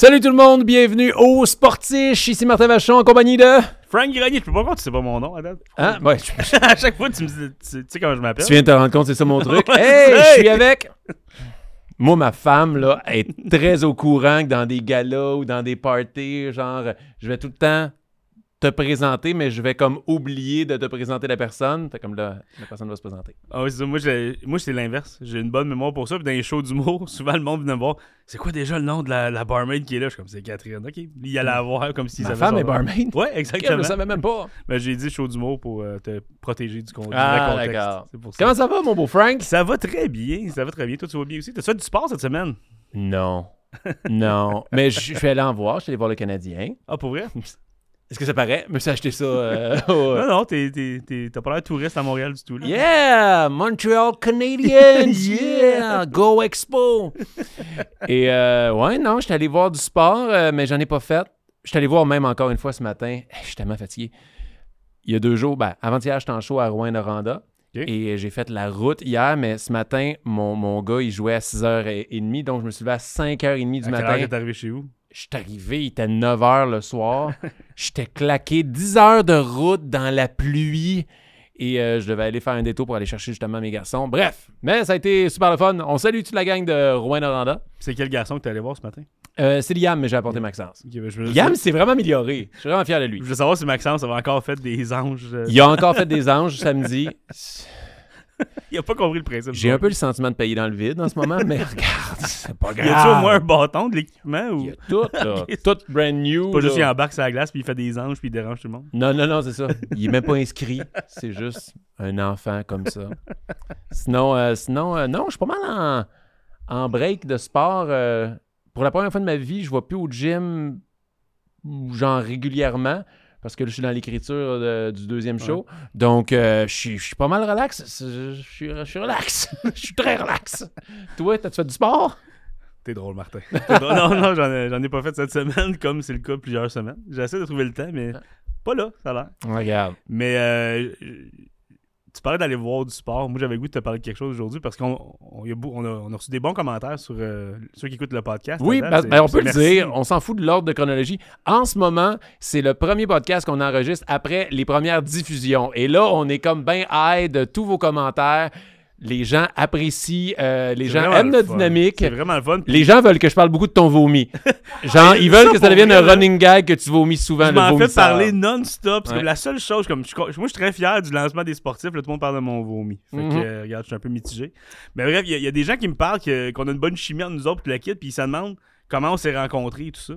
Salut tout le monde, bienvenue au Sportiche. Ici Martin Vachon en compagnie de. Frank Grenier, je peux pas croire que tu sais pas mon nom, date. Hein? Ouais, à chaque fois, tu me dis, tu, tu sais comment je m'appelle. tu viens de te rendre compte, c'est ça mon truc. Hey, je suis avec. Moi, ma femme, là, est très au courant que dans des galas ou dans des parties, genre, je vais tout le temps te présenter, mais je vais comme oublier de te présenter la personne. Fait comme là, la personne va se présenter. Ah oui, c'est ça. Moi, j'ai- moi c'est l'inverse. J'ai une bonne mémoire pour ça. Puis dans les shows d'humour, souvent le monde vient me voir. C'est quoi déjà le nom de la, la barmaid qui est là? Je suis comme, c'est Catherine. OK. Il allait la voir comme s'il Ma savait femme est barmaid. Ouais, Je exactement. ne savais même pas. Ben, j'ai dit show d'humour pour euh, te protéger du, con- du Ah, contexte. pour ça. Comment ça va, mon beau Frank? Ça va très bien. Ça va très bien. Toi, tu vas bien aussi. T'as fait du sport cette semaine? Non. Non. Mais je je suis allé en voir, je suis allé voir le Canadien. Ah, pour vrai? Est-ce que ça paraît? Me suis acheté ça. euh, au- Non, non, t'as pas l'air touriste à Montréal du tout. Là. Yeah! Montreal Canadiens! yeah! Go Expo! Et euh, ouais, non, j'étais allé voir du sport, euh, mais j'en ai pas fait. J'étais allé voir même encore une fois ce matin. Je suis tellement fatigué. Il y a deux jours, ben, avant-hier, j'étais en show à Rouen-Noranda. Et j'ai fait la route hier, mais ce matin, mon, mon gars, il jouait à 6h30, donc je me suis levé à 5h30 du À quelle heure matin. t'es arrivé chez vous? Je suis arrivé, il était 9 h le soir. J'étais claqué 10 heures de route dans la pluie. Et euh, je devais aller faire un détour pour aller chercher justement mes garçons. Bref, mais ça a été super le fun. On salue toute la gang de Rouen-Noranda. C'est quel garçon que t'es allé voir ce matin? Euh, c'est Liam, mais j'ai apporté Maxence. Ben, Liam s'est vraiment amélioré. Je suis vraiment fier de lui. Je voulais savoir si Maxence avait encore fait des anges. euh, Il a encore fait des anges samedi. Il a pas compris le principe. J'ai un peu le sentiment de payer dans le vide en ce moment, mais regarde, c'est pas grave. Y a-tu au moins un bâton de l'équipement ou? Il y a tout, là. Tout brand new. pas juste là. il embarque sur la glace puis il fait des anges puis il dérange tout le monde? Non, non, non, c'est ça. Il est même pas inscrit. C'est juste un enfant comme ça. Sinon, euh, sinon euh, non, je suis pas mal en, en break de sport. euh, pour la première fois de ma vie, je vais plus au gym, genre régulièrement, parce que là, je suis dans l'écriture de- du deuxième show. Donc, euh, je suis- je suis pas mal relax. Je suis je suis relax. Je suis très relax. Toi, t'as-tu fait du sport? T'es drôle, Martin. T'es drôle. non, non, j'en ai, j'en ai pas fait cette semaine comme c'est le cas plusieurs semaines. J'essaie de trouver le temps, mais pas là, ça a l'air. Regarde. Mais euh, tu parlais d'aller voir du sport. Moi, j'avais le goût de te parler de quelque chose aujourd'hui parce qu'on on, a beau- on a, on a reçu des bons commentaires sur euh, ceux qui écoutent le podcast. Oui, ben, ben, on peut le dire, on s'en fout de l'ordre de chronologie. En ce moment, c'est le premier podcast qu'on enregistre après les premières diffusions. Et là, on est comme ben high de tous vos commentaires. Les gens apprécient, euh, les gens aiment notre dynamique. C'est vraiment le fun. Les gens veulent que je parle beaucoup de ton vomi. Genre, ils veulent que ça devienne un running gag que tu vomis souvent. Je m'en fais parler non-stop. C'est Ouais. la seule chose. Comme, je- moi, je suis très fier du lancement des sportifs. Là, tout le monde parle de mon vomi. Fait Mhm. que, euh, regarde, je suis un peu mitigé. Mais bref, il y, a- il y a des gens qui me parlent qu'on a une bonne chimie entre nous autres, puis la kit, puis ils se demandent comment on s'est rencontrés et tout ça.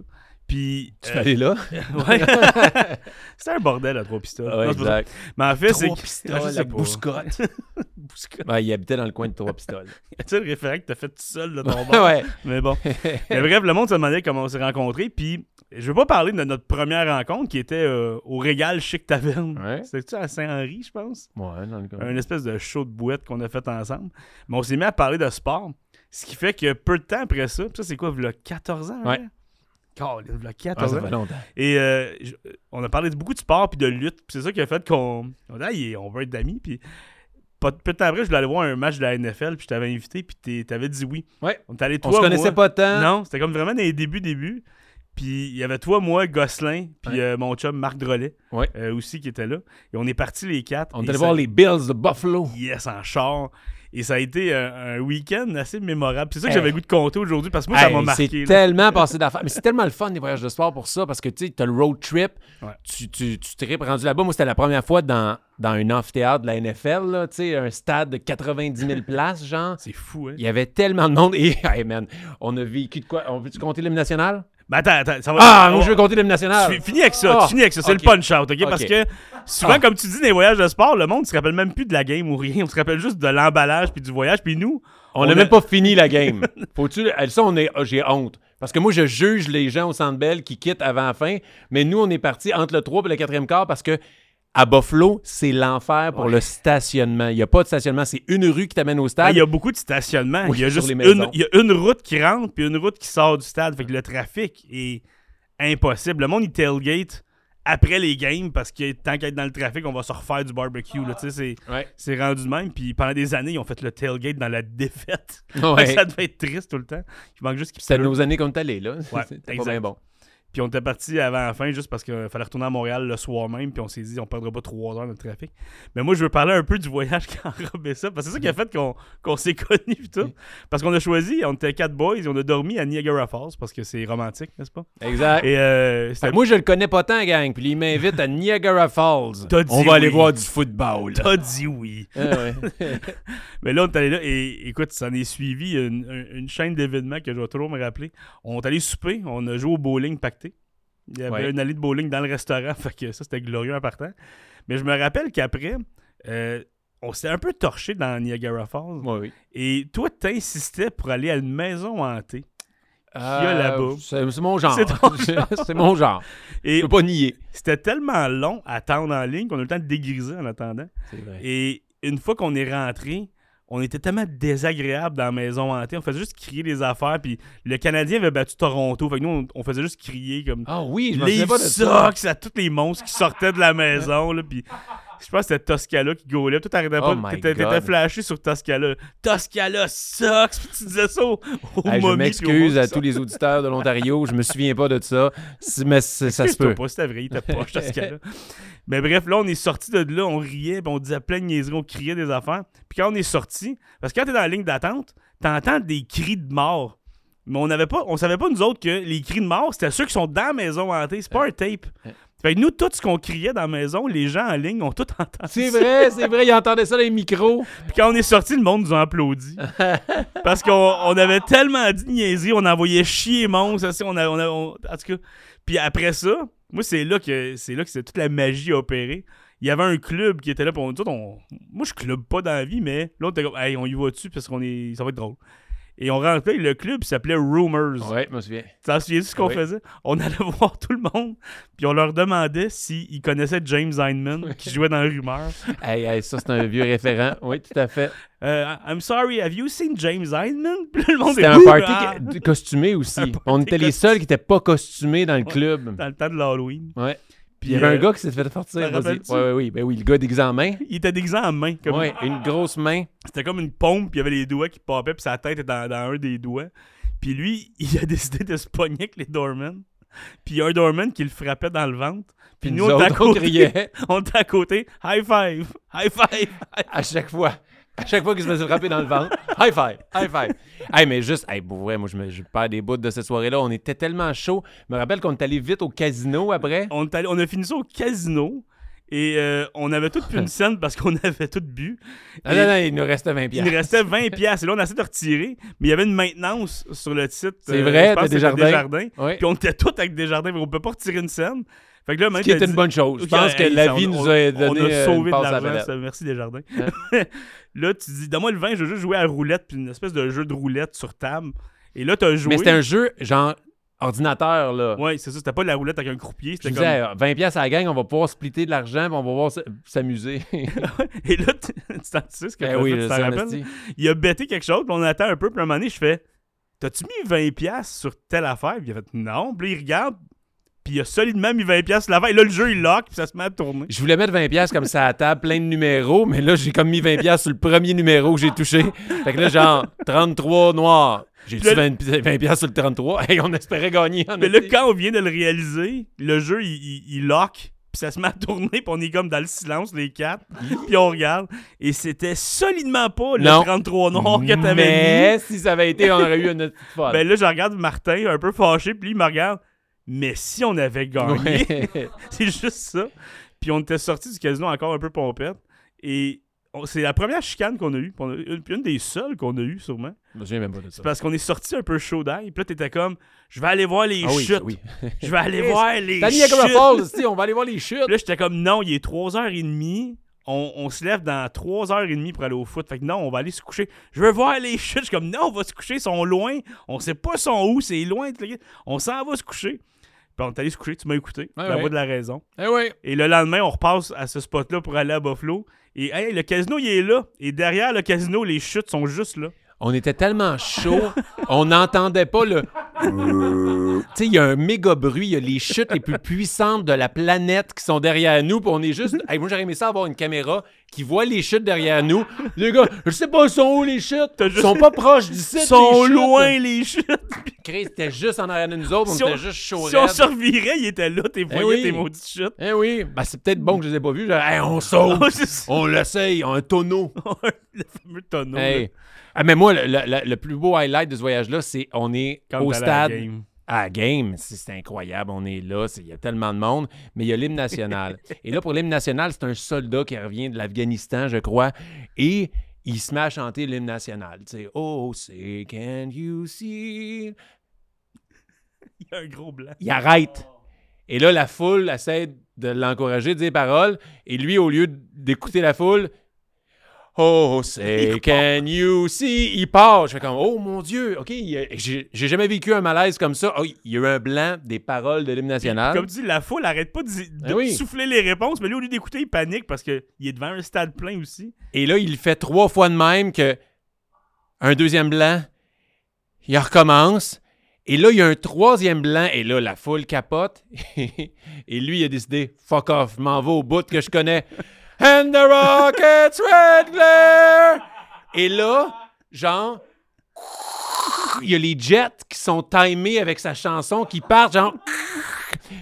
Puis. Tu euh, là? ouais. C'était un bordel à trois pistoles. Ouais, Non, exact. Mais en fait, c'est. Trois pistoles, sais la bouscotte. Bouscotte. Ouais, il habitait dans le coin de trois pistoles. Tu sais, le référent que t'as fait tout seul de ton bord. ouais. Mais bon. Mais bref, le monde se demandait comment on s'est rencontrés. Puis, je veux pas parler de notre première rencontre qui était euh, au Régal Chic Taverne. Ouais. C'était-tu à Saint-Henri, je pense? Ouais, dans le coin. Un espèce de show de boîte qu'on a fait ensemble. Mais on s'est mis à parler de sport. Ce qui fait que peu de temps après ça, ça c'est quoi, il y a 14 ans? Ouais. hein? Calme, il y a Ah, 14 ça ans. fait longtemps. Et euh, je- on a parlé de beaucoup de sport puis de lutte. Puis c'est ça qui a fait qu'on on, a dit, Hey, on veut être d'amis. Puis peu de temps après, je voulais aller voir un match de la NFL. Puis je t'avais invité. Puis t'avais dit oui. Ouais. On est allé On toi, se connaissait moi. pas tant. Non, c'était comme vraiment dans les débuts, débuts. Puis il y avait toi, moi, Gosselin, puis Ouais. euh, mon chum Marc Drolet Ouais. euh, aussi qui était là. Et on est partis les quatre. On est allé ça- voir les Bills de Buffalo. Yes, en char. Et ça a été un, un week-end assez mémorable. C'est ça que Hey. j'avais goût de compter aujourd'hui parce que moi, ça m'a marqué. C'est tellement passé d'affaires. Mais c'est tellement le fun des voyages de sport pour ça parce que tu sais, t'as le road trip. Ouais. Tu, tu, tu tripes rendu là-bas. Moi, c'était la première fois dans, dans un amphithéâtre de la NFL, là, tu sais, un stade de 90 000 places, genre. C'est fou, hein? Il y avait tellement de monde. Et, hey man, on a vécu de quoi? On veut-tu compter l'hymne national? Mais attends, attends, ça va. Ah, on- moi, je veux compter l'hymne national. Tu finis avec ça, Ah, tu finis avec ça, c'est le punch-out, ok? Parce que souvent, Ah. comme tu dis, dans les voyages de sport, le monde ne se rappelle même plus de la game ou rien. On se rappelle juste de l'emballage puis du voyage. Puis nous, On n'a a- même pas fini la game. Faut-tu. Ça, on est. ah, J'ai honte. Parce que moi, je juge les gens au Centre Bell qui quittent avant la fin. Mais nous, on est parti entre le 3 et le 4e quart parce que à Buffalo, c'est l'enfer pour Ouais. le stationnement. Il n'y a pas de stationnement. C'est une rue qui t'amène au ah, stade. il y a beaucoup de stationnements. Oui, il y a juste une, maisons. il y a une route qui rentre puis une route qui sort du stade. Fait que le trafic est impossible. Le monde, il tailgate après les games parce que tant qu'être dans le trafic, on va se refaire du barbecue. Là, c'est, Ouais. c'est rendu de même. Puis pendant des années, ils ont fait le tailgate dans la défaite. Ouais. ça devait être triste tout le temps. Il manque juste C'était nos années qu'on est allés, là. Ouais, C'était pas exact. bien bon. Puis on était parti avant la fin juste parce qu'il fallait retourner à Montréal le soir même. Puis on s'est dit, on perdra pas trois heures de trafic. Mais moi, je veux parler un peu du voyage qui a enrobé ça. Parce que c'est ça qui a fait qu'on, s'est connus. tout. Parce qu'on a choisi, on était quatre boys et on a dormi à Niagara Falls parce que c'est romantique, n'est-ce pas? Exact. Et euh, moi, je le connais pas tant, gang. Puis il m'invite à Niagara Falls. Dit On va aller voir du football. T'as dit oui. Ah ouais. Mais là, on est allé là et écoute, ça en est suivi une, une- une chaîne d'événements que je vais toujours me rappeler. On est allé souper, on a joué au bowling pacté. Il y avait Ouais. une allée de bowling dans le restaurant, fait que ça c'était glorieux en partant. Mais je me rappelle qu'après, euh, on s'est un peu torché dans Niagara Falls. Ouais, oui. Et toi, t'insistais pour aller à une maison hantée. Euh, là-bas. C'est mon genre. C'est ton genre. C'est mon genre. Je Et peux pas nier. c'était tellement long à attendre en ligne qu'on a eu le temps de dégriser en attendant. C'est vrai. Et une fois qu'on est rentré, on était tellement désagréable dans la maison hantée. On faisait juste crier des affaires. Puis le Canadien avait battu Toronto. Fait que nous, on, on faisait juste crier comme Ah oui, je me les souviens pas de ça. Sox à tous les monstres qui sortaient de la maison. Là, puis je pense que c'était Toscala qui gaulait. Toi, t'arrêtais Oh pas. T'étais flashé sur Toscala. Toscala Sox. Puis tu disais ça au, au Hey, je m'excuse à tous les auditeurs de l'Ontario. Je me souviens pas de ça. Mais ça se peut. pas, c'était vrai, il était poche, Toscala. Mais bref, là, on est sorti de là, on riait, puis on disait plein de niaiseries, on criait des affaires. Puis quand on est sorti, parce que quand t'es dans la ligne d'attente, t'entends des cris de mort. Mais on n'avait pas, on savait pas, nous autres, que les cris de mort, c'était ceux qui sont dans la maison hantée. C'est pas un tape. Fait que nous, tout ce qu'on criait dans la maison, les gens en ligne ont tout entendu. C'est vrai, c'est vrai. Ils entendaient ça dans les micros. Puis quand on est sorti, le monde nous a applaudi. Parce qu'on on avait tellement dit de niaiseries, on envoyait chier monstre. ça, On a, on a- on- en tout cas. Puis après ça, moi, c'est là que c'est là que toute la magie a opéré. Il y avait un club qui était là pour nous on- Moi, je clube pas dans la vie, mais on était comme, hey, on y va dessus parce qu'on est. Ça va être drôle. Et on rentrait, le club s'appelait Rumors. Ouais, je me souviens. Tu t'en souviens de ce qu'on faisait? On allait voir tout le monde, puis on leur demandait s'ils connaissaient James Heineman, qui jouait dans Rumors. Hey, hey, ça, c'est un vieux référent. Oui, tout à fait. Euh, I'm sorry, have you seen James Heineman? Puis le monde C'était un party ah! costumé aussi. On était les seuls qui n'étaient pas costumés dans le Ouais. club. dans le temps de l'Halloween. Ouais. Puis il y avait euh, un gars qui s'est fait sortir. Ouais, ouais, oui. Ben oui, le gars déguisé en main. Il était déguisé en main. Comme Ouais, une grosse main. C'était comme une pompe, puis il y avait les doigts qui popaient, puis sa tête était dans, dans un des doigts. Puis lui, il a décidé de se pogner avec les doormen. Puis il y a un doorman qui le frappait dans le ventre. Puis Puis nous, nous on était à côté. On était à côté. High five! High five! à chaque fois. À chaque fois qu'il se faisait frapper dans le ventre. High five! High five! Hey, mais juste, hey, pour vrai, moi, je, me, je perds des bouts de cette soirée-là. On était tellement chaud. Je me rappelle qu'on est allé vite au casino après. on, est allé- on a fini ça au casino. Et euh, on avait tout pris une scène parce qu'on avait tout bu. Et- non, non, il nous restait 20 Il piastres. nous restait 20 pièces et là on a essayé de retirer, mais il y avait une maintenance sur le site. C'est euh, vrai, de Desjardins. Desjardins. Ouais. Puis on était tous avec Desjardins, mais on peut pas retirer une scène. Fait que là, Ce qui était une bonne chose. Je pense que la vie nous a donné on a sauvé une de passe l'argent. Merci Desjardins. là, tu dis, donne-moi le vin, je veux juste jouer à la roulette, puis une espèce de jeu de roulette sur table. Et là, t'as joué. Mais c'était un jeu, genre, ordinateur, là. Ouais, c'est ça. C'était pas de la roulette avec un croupier. C'était disais, comme. euh, 20 piastres à la gang, on va pouvoir splitter de l'argent, puis on va pouvoir s'amuser. Et là, tu tu t'en sais ce que ben oui, fait, tu t'en rappelles? il a bêté quelque chose, puis on attend un peu, puis à un moment donné, je fais T'as-tu mis 20$ sur telle affaire Puis il a fait Non, puis il regarde, puis il a solidement mis 20$ sur l'affaire, et là, le jeu, il lock, puis ça se met à tourner. Je voulais mettre 20 piastres comme ça à la table, plein de numéros, mais là, j'ai comme mis 20 piastres sur le premier numéro que j'ai touché. Fait que là, genre, 33 noirs. J'ai là- 20, pi- 20 piastres sur le 33. Hey, on espérait gagner. en Mais là, quand on vient de le réaliser, le jeu, il, il, il lock, puis ça se met à tourner, puis on est comme dans le silence, les quatre, puis on regarde, et c'était solidement pas le Non. 33 noir que t'avais mis. Mais si ça avait été, on aurait eu une petite folle. Ben là, je regarde Martin, un peu fâché, puis il me regarde. Mais si on avait gagné, Ouais. c'est juste ça. Puis on était sorti du casino encore un peu pompette. Et c'est la première chicane qu'on a eue. puis a- Une, puis une des seules qu'on a eues, sûrement. Je me souviens même pas de ça. C'est parce qu'on est sorti un peu chaud d'ail. Puis là, t'étais comme, je vais aller voir les Ah oui, chutes. oui. Je vais aller voir les T'as chutes. Niagara Falls, esti, on va aller voir les chutes. Puis là, j'étais comme, non, il est 3h30. On, on se lève dans 3h30 pour aller au foot. Fait que non, on va aller se coucher. Je veux voir les chutes. Je suis comme, non, on va se coucher. Ils sont loin. On sait pas sont où. C'est loin. On s'en va se coucher. Puis on est allé se coucher. Tu m'as écouté. Ouais, la voix de la raison. Eh oui. Et le lendemain, on repasse à ce spot-là pour aller à Buffalo. Et hey, le casino, il est là. Et derrière le casino, les chutes sont juste là. On était tellement chaud, on n'entendait pas le. tu sais, il y a un méga bruit, il y a les chutes les plus puissantes de la planète qui sont derrière nous, puis on est juste. Hey, moi, j'aurais aimé ça avoir une caméra qui voit les chutes derrière nous. Les gars, je sais pas, ils sont où les chutes? Ils sont pas proches du site. Ils sont les loin, les chutes. Chris, c'était juste en arrière de nous autres, on Si était on- juste chaud Si on raide. revirait, il était là, t'es voyais oui. tes maudites chutes. Eh oui, ben, c'est peut-être bon que je les ai pas vus. Genre, Hey, on saute, on l'essaye, un tonneau. le fameux tonneau. Hey. Ah, mais moi, le, le- plus beau highlight de ce voyage-là, c'est on est comme au à la stade. game. à la game, c'est incroyable, on est là, il y a tellement de monde, mais il y a l'hymne national. et là, pour l'hymne national, c'est un soldat qui revient de l'Afghanistan, je crois, et il se met à chanter l'hymne national. Tu sais, oh, say, can you see? Il y a un gros blanc. Il arrête. Et là, la foule essaie de l'encourager, de dire les paroles, et lui, au lieu d'écouter la foule, Oh, say, can you see? Il part. Je fais comme, oh mon Dieu, OK, j'ai jamais vécu un malaise comme ça. Oh, il y a eu un blanc des paroles de l'hymne national. Comme tu dis, la foule arrête pas de, de oui. souffler les réponses, mais lui, au lieu d'écouter, il panique parce qu'il est devant un stade plein aussi. Et là, il fait trois fois de même que un deuxième blanc. Il recommence. Et là, il y a un troisième blanc. Et là, la foule capote. et lui, il a décidé, fuck off, m'en vais au bout que je connais. And the rockets red glare. Et là, genre, il y a les jets qui sont timés avec sa chanson qui partent, genre,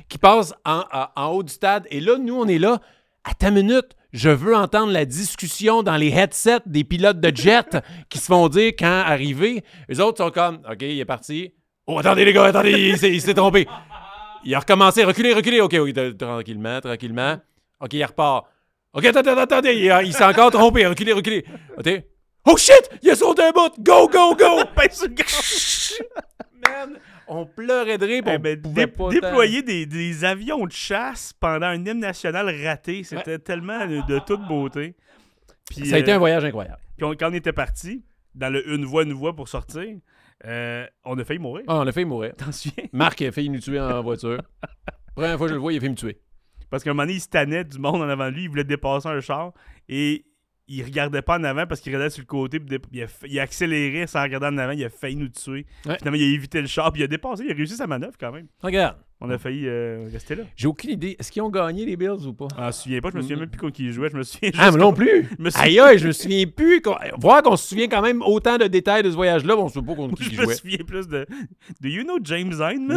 qui passent en, en- haut du stade. Et là, nous, on est là. À ta minute, je veux entendre la discussion dans les headsets des pilotes de jet qui se font dire quand arriver. Les autres sont comme, OK, il est parti. Oh, attendez, les gars, attendez, il s'est- trompé. Il a recommencé, reculez, reculez. OK, OK, tranquillement, tranquillement. OK, il repart. OK, attendez, attendez, attendez, il, a- il s'est encore trompé. Reculez, reculez. OK. Oh shit, il a sauté un bout. Go, go, go. Gaz. Man, on pleurait de rire. puis Eh ben, pouvait dé- pas déployer des, des avions de chasse pendant un hymne national raté, c'était tellement de, de toute beauté. Puis. Ça a été euh, un voyage incroyable. puis on- quand on était parti, dans le une voix, une voix pour sortir, euh, on a failli mourir. Ah, on a failli mourir. T'en souviens? Marc a failli nous tuer en voiture. Première fois que je le vois, il a failli me tuer. Parce qu'à un moment donné, il se tannait du monde en avant de lui, il voulait dépasser un char et il regardait pas en avant parce qu'il regardait sur le côté, puis il a, il a accéléré sans regarder en avant, il a failli nous tuer. Ouais. Finalement, il a évité le char, puis il a dépassé, il a réussi sa manœuvre quand même. Regarde, On a failli euh, rester là. j'ai aucune idée. Est-ce qu'ils ont gagné les Bills ou pas? Je m'en souviens pas, je me souviens même plus contre qui il jouait, je me souviens Ah, mais non plus! je me souviens- Aïe, aïe, je me souviens plus. Voir qu'on se souvient quand même autant de détails de ce voyage-là, mais on se souvient pas contre qui Je me souviens plus de. Do you know James Hyde?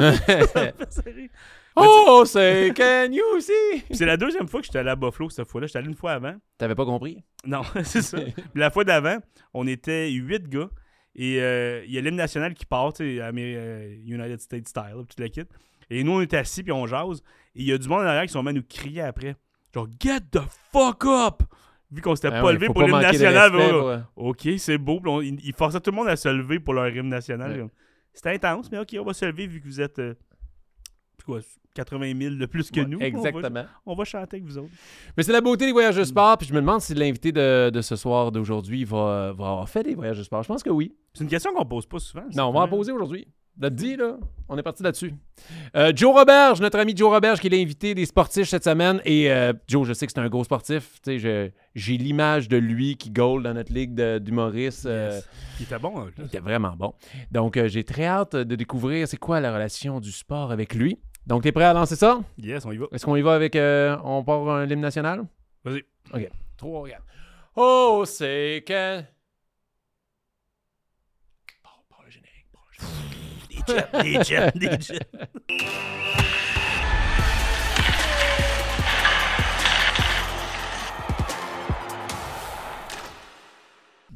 Puis oh, c'est Can you see? c'est la deuxième fois que j'étais allé à Buffalo cette fois-là. J'étais allé une fois avant. T'avais pas compris? Non, c'est ça. La fois d'avant, on était huit gars. Et euh, il y a l'hymne national qui part, tu sais, Amé- euh, United States style, puis toute la kit. Et nous, on est assis, puis on jase. Et il y a du monde en arrière qui sont à nous crier après. Genre, get the fuck up! Vu qu'on s'était Ah pas ouais, levé pour l'hymne national. respect pour, euh, Ok, c'est beau. On- ils, ils forçaient tout le monde à se lever pour leur hymne national. C'était intense, mais ok, on va se lever vu que vous êtes euh, quoi, 80 000 de plus que ouais, nous. On va- Exactement. On va, chanter avec vous autres. Mais c'est la beauté des voyages de sport, puis je me demande si l'invité de, de ce soir, d'aujourd'hui, va, va avoir fait des voyages de sport. Je pense que oui. C'est une question qu'on pose pas souvent. Non, on va en poser aujourd'hui. T'as dit, là? On est parti là-dessus. Euh, Joe Roberge, notre ami Joe Roberge, qui est l'invité des sportifs cette semaine. Et euh, Joe, je sais que c'est un gros sportif. J'ai l'image de lui qui goal dans notre ligue d'humoristes. euh, Yes. Il était bon. hein, il était vraiment bon. Donc, euh, j'ai très hâte de découvrir c'est quoi la relation du sport avec lui. Donc, t'es prêt à lancer ça? Yes, on y va. Est-ce qu'on y va avec... euh, on part un hymne national? Vas-y. Trois, regarde. Oh, c'est que... Part- part le générique, part le générique. Des jets, des jets, des jets.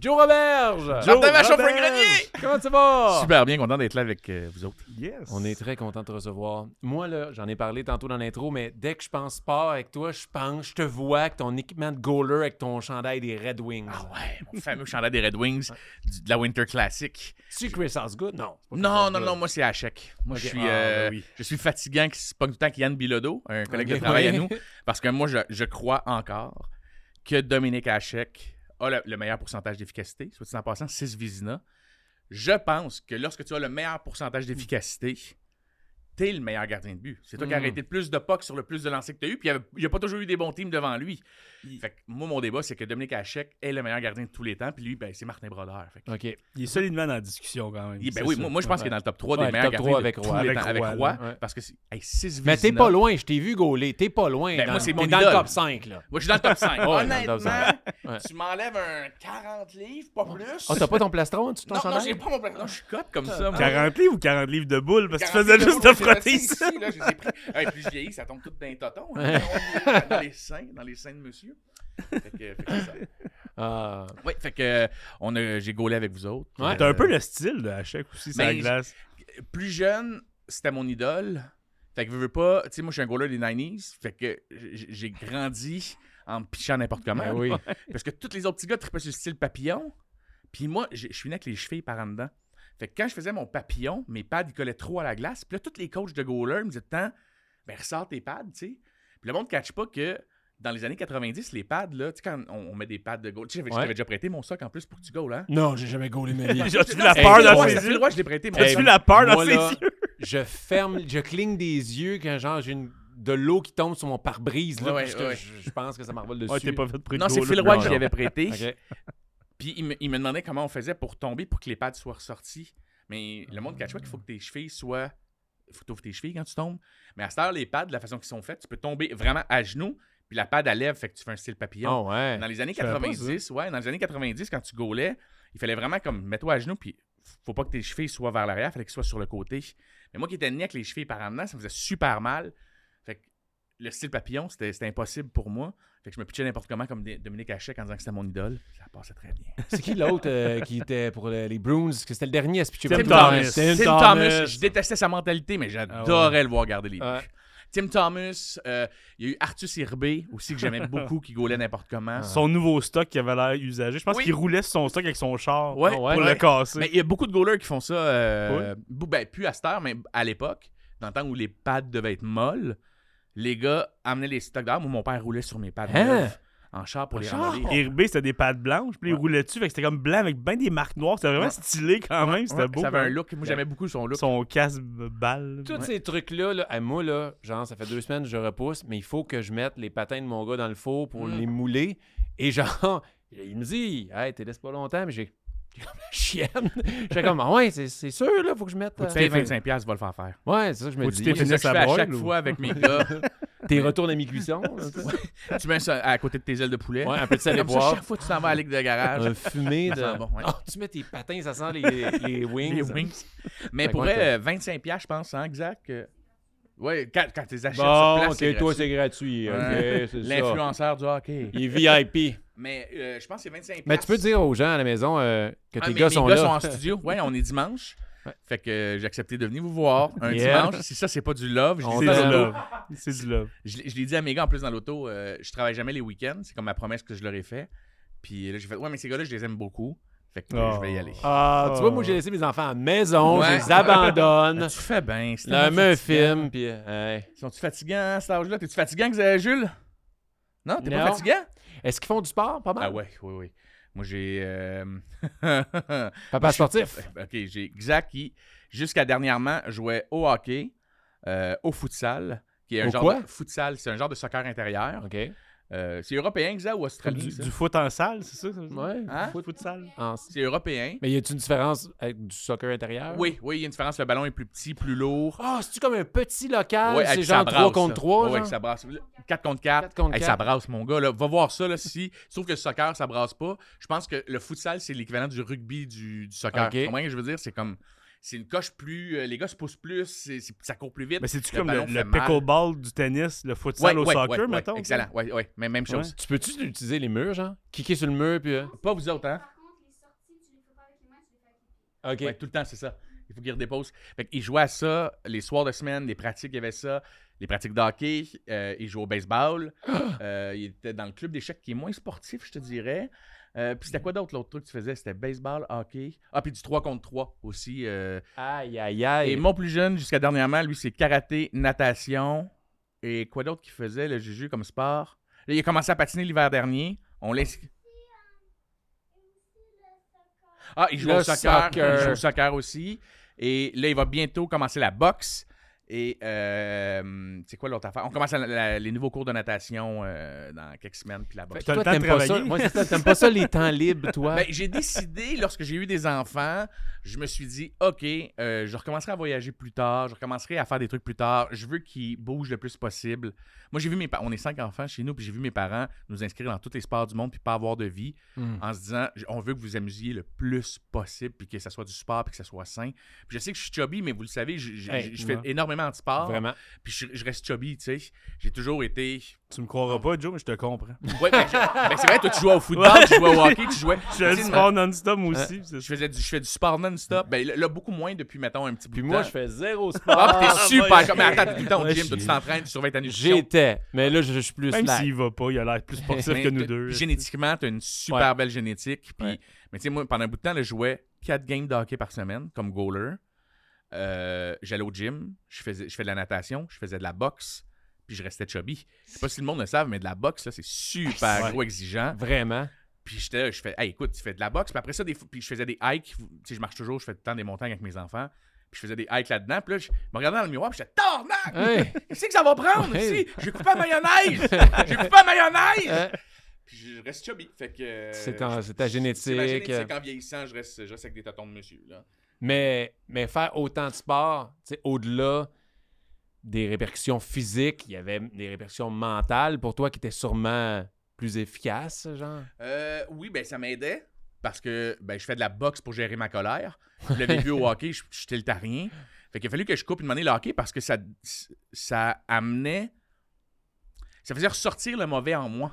Joe Roberge! Joe Martin Roberge. Grenier! Comment tu vas? Super bien, content d'être là avec euh, vous autres. Yes. On est très content de te recevoir. Moi, là, j'en ai parlé tantôt dans l'intro, mais dès que je pense sport avec toi, je pense, je te vois avec ton équipement de goaler, avec ton chandail des Red Wings. Ah ouais, mon fameux chandail des Red Wings du- de la Winter Classic. Tu Chris Osgood? Non. c'est pas Chris Non, non, Osgood. non, moi c'est Hachek. Moi Ok. je suis Ah, euh, ben oui. je suis fatigant qui se pogne tout le temps avec Yann Bilodeau, un collègue Ok, de travail à nous, parce que moi je, je crois encore que Dominique Hachek a le, le meilleur pourcentage d'efficacité, soit dit en passant 6 Vizina. Je pense que lorsque tu as le meilleur pourcentage d'efficacité, t'es le meilleur gardien de but. C'est toi qui as arrêté le plus de pucks sur le plus de lancers que tu as eu, puis il n'y a, pas toujours eu des bons teams devant lui. Fait que moi, mon débat, c'est que Dominique Hachek est le meilleur gardien de tous les temps, puis lui, ben, c'est Martin Brodeur. Fait que- OK. Il est solidement dans la discussion quand même. il- ben oui, moi, moi, je pense Ouais. qu'il est dans le top 3 Ouais, des meilleurs top gardiens 3 de avec tous Roy. les Avec temps, avec Roy, Roy, là. Ouais. parce que c'est hey, 6 Mais t'es pas loin, je t'ai vu gauler. T'es pas loin. Ben, dans, moi, c'est mon dans le top 5, là. Moi, je suis dans le top 5. Ouais, dans le top Honnêtement, tu m'enlèves un 40 livres, pas plus. Oh, t'as pas ton plastron, tu Non, non, j'ai pas mon plastron. Je suis cote comme ça. moi. 40 livres ou 40 livres de boules? Parce que tu 40 faisais juste de te frotter ici, plus je vieillis, ça tombe tout dans les totons. hein. Dans les seins, dans les seins de monsieur. Fait que, fait que ça. Ah. Oui, fait que on a, j'ai gaulé avec vous autres. Ouais. T'as un peu le style de Hachek aussi, sur la Ben, glace. Plus jeune, c'était mon idole. Fait que veux, veux pas, tu sais, moi je suis un goaler des 90s. Fait que j'ai grandi en me pichant n'importe comment. Ben oui. Parce que tous les autres petits gars tripaient sur le style papillon. Puis moi, je suis né avec les chevilles par en dedans. Fait que quand je faisais mon papillon, mes pads, ils collaient trop à la glace. Puis là, tous les coachs de goaler me disaient temps, ben, ressort tes pads, tu sais. Puis le monde ne catch pas que dans les années 90, les pads, là, tu sais, quand on, on met des pads de goal, tu sais, j'avais- je Ouais. t'avais déjà prêté mon soc en plus pour que tu goal, hein. Non, j'ai jamais gaulé ma vie. J'ai vu la peur dans ses yeux? je l'ai prêté. soc. vu la peur dans Moi, ses là, yeux? je ferme, je cligne des yeux quand genre j'ai une- de l'eau qui tombe sur mon pare-brise. là, Ouais, parce que ouais. je, je pense que ça m'envole dessus. Ouais, t'es pas fait pour être Non, c'est. Phil Roy que je non. lui avais prêté. Puis il me, il me demandait comment on faisait pour tomber pour que les pads soient ressortis. Mais le monde pas qu'il faut que tes chevilles soient. Il faut que tu ouvres tes chevilles quand tu tombes. Mais à cette heure, les pads, de la façon qu'ils sont faits, tu peux tomber vraiment à genoux, puis la pad à lèvres fait que tu fais un style papillon. Oh, ouais. Dans les années Je savais pas 90, ouais, dans les années 90, quand tu gaulais, il fallait vraiment comme mets-toi à genoux, puis faut pas que tes chevilles soient vers l'arrière, il fallait qu'elles soient sur le côté. Mais moi qui étais né avec les chevilles par en dedans, ça me faisait super mal. Fait que le style papillon, c'était c'était impossible pour moi. Fait que je me pitchais n'importe comment comme Dominique Hachek en disant que c'était mon idole. Ça passait très bien. C'est qui l'autre euh, qui était pour le- les Bruins? Que c'était le dernier à se pitcher Tim Thomas. Tim, Thomas. Thomas, je détestais sa mentalité, mais j'adorais le voir garder les buts. Tim Thomas, euh, il y a eu Arthur Irbé aussi que j'aimais beaucoup, qui gaulait n'importe comment. Son nouveau stock qui avait l'air usagé. Je pense Oui. qu'il roulait sur son stock avec son char Ouais, Ah pour ouais. le casser. Mais il y a beaucoup de goalers qui font ça. Euh, bou- ben, plus à cette heure, mais à l'époque, dans le temps où les pads devaient être molles, les gars amenaient les stocks d'armes. Moi, mon père roulait sur mes pads Hein? En char pour En les char? ramoller. Herbé, c'était des pattes blanches, puis il Ouais. roulait dessus, fait que c'était comme blanc avec bien des marques noires. C'était vraiment Ouais. stylé quand même, c'était Ouais, beau. Ça avait un look. Moi, j'aimais beaucoup son look. Son casque balle. Tous Ouais. ces trucs-là, là, à moi, là, genre, ça fait deux semaines que je repousse, mais il faut que je mette les patins de mon gars dans le four pour Mm. les mouler. Et genre, il me dit, hey, t'es laisse pas longtemps, mais j'ai chienne. J'étais comme, ah ouais, c'est c'est sûr, là, faut que je mette. Faut que euh, tu payes 25$, piastres, va le faire faire. Ouais, c'est ça que je me dis. tu ça je à fais à broil, chaque ou- fois avec mes gars. Tes retours à mi-cuisson. tu mets ça à côté de tes ailes de poulet. Ouais, un peu de sel chaque fois que tu t'en vas à la ligue de garage. Un fumé de. Bon, ouais. Oh, tu mets tes patins, ça sent les, les wings. Les wings. Mais pour vrai, euh, 25$, piastres, je pense, hein, Exact. euh, Ouais, quand, quand tu les achètes Bon, sur place, ok, c'est toi, gratuit. c'est gratuit. L'influenceur du hockey. Il est VIP. Mais euh, je pense que c'est 25$. Mais tu peux dire aux gens à la maison euh, que Ah, tes gars mes sont gars là. sont en studio. Ouais, on est dimanche. Ouais. Fait que euh, j'ai accepté de venir vous voir un Yeah. dimanche. Si ça, c'est pas du love, je On l'ai C'est dit du l'auto. love. C'est du love. Je l'ai je l'ai dit à mes gars en plus dans l'auto. euh, je travaille jamais les week-ends. C'est comme ma promesse que je leur ai fait. Puis là, j'ai fait Ouais, mais ces gars-là, je les aime beaucoup. Fait que euh, Oh. je vais y aller. Ah, tu vois, moi, j'ai laissé mes enfants à la maison, Ouais. je les abandonne. Tu fais bien. c'est leur tellement mets un fatigant. film, puis. euh, hey. Sont-tu fatigants à cet âge-là? T'es-tu fatigant, que Jules? Non, t'es Non. pas fatigant? Est-ce qu'ils font du sport? Pas mal? Ah ouais, oui, oui. Moi, j'ai... euh, Papa sportif. OK, j'ai Zach qui, jusqu'à dernièrement, jouait au hockey, euh, au futsal, qui est un Au genre quoi? de futsal, c'est un genre de soccer intérieur. OK. Euh, c'est européen, Zach, ou australien? du, ça? du foot en salle, c'est ça? ça? Ouais. Hein? Foot, futsal. En- C'est européen. Mais y a-tu une différence avec du soccer intérieur? Oui, oui, il y a une différence. Le ballon est plus petit, plus lourd. Ah, c'est-tu comme un petit local? Ouais, c'est avec genre ça 3 brasse, contre ça. 3? Ouais, genre? ouais, ça brasse. 4 contre 4. 4 contre Hey, 4. ça brasse, mon gars. Là. Va voir ça. Là, si tu trouves que le soccer, ça brasse pas, je pense que le futsal, c'est l'équivalent du rugby du, du soccer. Ok. Tu comprends ce que je veux dire? C'est comme. C'est une coche plus. euh, les gars se poussent plus, ça court plus vite. Mais c'est-tu comme le, mal. pickleball du tennis, le futsal Ouais, au ouais, soccer, ouais, ouais, mettons? Excellent. Ouais, ouais. Mais même chose. Tu peux-tu utiliser les murs, genre? Kicker sur le mur, puis... euh, Pas vous autres, hein? Par contre, les sorties, tu les fais pas avec les mains, tu les fais avec les pieds. OK. Ouais, tout le temps, c'est ça. Il faut qu'il redépose. Fait qu'il jouait à ça les soirs de semaine, les pratiques, il y avait ça. Les pratiques de hockey, euh, il jouait au baseball. Euh, il était dans le club d'échecs qui est moins sportif, je te dirais. Euh, puis c'était quoi d'autre l'autre truc que tu faisais? C'était baseball, hockey. Ah, puis du 3 contre 3 aussi. euh. Aïe, aïe, aïe. Et mon plus jeune, jusqu'à dernièrement, lui, c'est karaté, natation. Et quoi d'autre qu'il faisait, le Juju, comme sport? Là, il a commencé à patiner l'hiver dernier. On laisse. Ah, il joue Le au soccer. soccer. Il joue au soccer aussi. Et là, il va bientôt commencer la boxe. Et euh, c'est quoi l'autre affaire? On commence la- les nouveaux cours de natation euh, dans quelques semaines, puis la boxe. T'as le Toi, t'aimes pas ça. Moi, t'aimes pas ça les temps libres, toi? Ben, j'ai décidé, lorsque j'ai eu des enfants, je me suis dit, OK, euh, je recommencerai à voyager plus tard, je recommencerai à faire des trucs plus tard. Je veux qu'ils bougent le plus possible. Moi, j'ai vu mes parents, on est cinq enfants chez nous, puis j'ai vu mes parents nous inscrire dans tous les sports du monde, puis pas avoir de vie, Hmm. en se disant, on veut que vous amusiez le plus possible, puis que ça soit du sport, puis que ça soit sain. Puis je sais que je suis chubby, mais vous le savez, je, je- Hey, je fais ouais. Énormément de sport, Vraiment. puis je, je reste chubby, tu sais. J'ai toujours été. Tu me croiras pas, Joe, mais je te comprends. Ouais, ben, je- ben, c'est vrai, toi, tu jouais au football, tu jouais au hockey, tu jouais. Je fais tu du sport non-stop aussi. je faisais du, je fais du sport non-stop. Ben là, beaucoup moins depuis, mettons, un petit bout Puis de moi, temps. je fais zéro sport. Ah, t'es Ah, super. comme, mais attends, t'es tout le temps au gym, toi, tu t'entraînes, tu surveilles ta nutrition. J'étais. Mais là, je, je suis plus Même s'il va pas, il a l'air plus sportif Mais que nous deux. Génétiquement, t'as une super belle génétique. Puis. Mais tu sais, moi, pendant un bout de temps, je jouais 4 games de hockey par semaine comme goaler. Euh, J'allais au gym, je faisais, je fais de la natation, je faisais de la boxe, puis je restais chubby. Je sais pas si le monde le savent, mais de la boxe, là, c'est super Ouais. gros exigeant. Vraiment. Puis j'étais là, je fais, hey, écoute, tu fais de la boxe. Puis après ça, des puis je faisais des hikes. Tu sais, je marche toujours, je fais tout le temps des montagnes avec mes enfants. Puis je faisais des hikes là-dedans. Puis là, je me regardais dans le miroir, puis j'étais, Tarnac! Hey. Qu'est-ce que ça va prendre Ouais. ici? J'ai coupé la mayonnaise! J'ai coupé la mayonnaise! Hein? Puis je reste chubby. Fait que. euh, C'est ta- c'est ta C'est génétique. génétique. En vieillissant, je reste, je reste avec des tâtons de monsieur. Là. Mais, mais faire autant de sport, au-delà des répercussions physiques, il y avait des répercussions mentales pour toi qui étaient sûrement plus efficaces, genre? Euh, oui, ben ça m'aidait. Parce que ben, je fais de la boxe pour gérer ma colère. Vous l'avez vu au hockey, je je le tarien. Fait qu'il a fallu que je coupe une année le hockey parce que ça, ça amenait. Ça faisait ressortir le mauvais en moi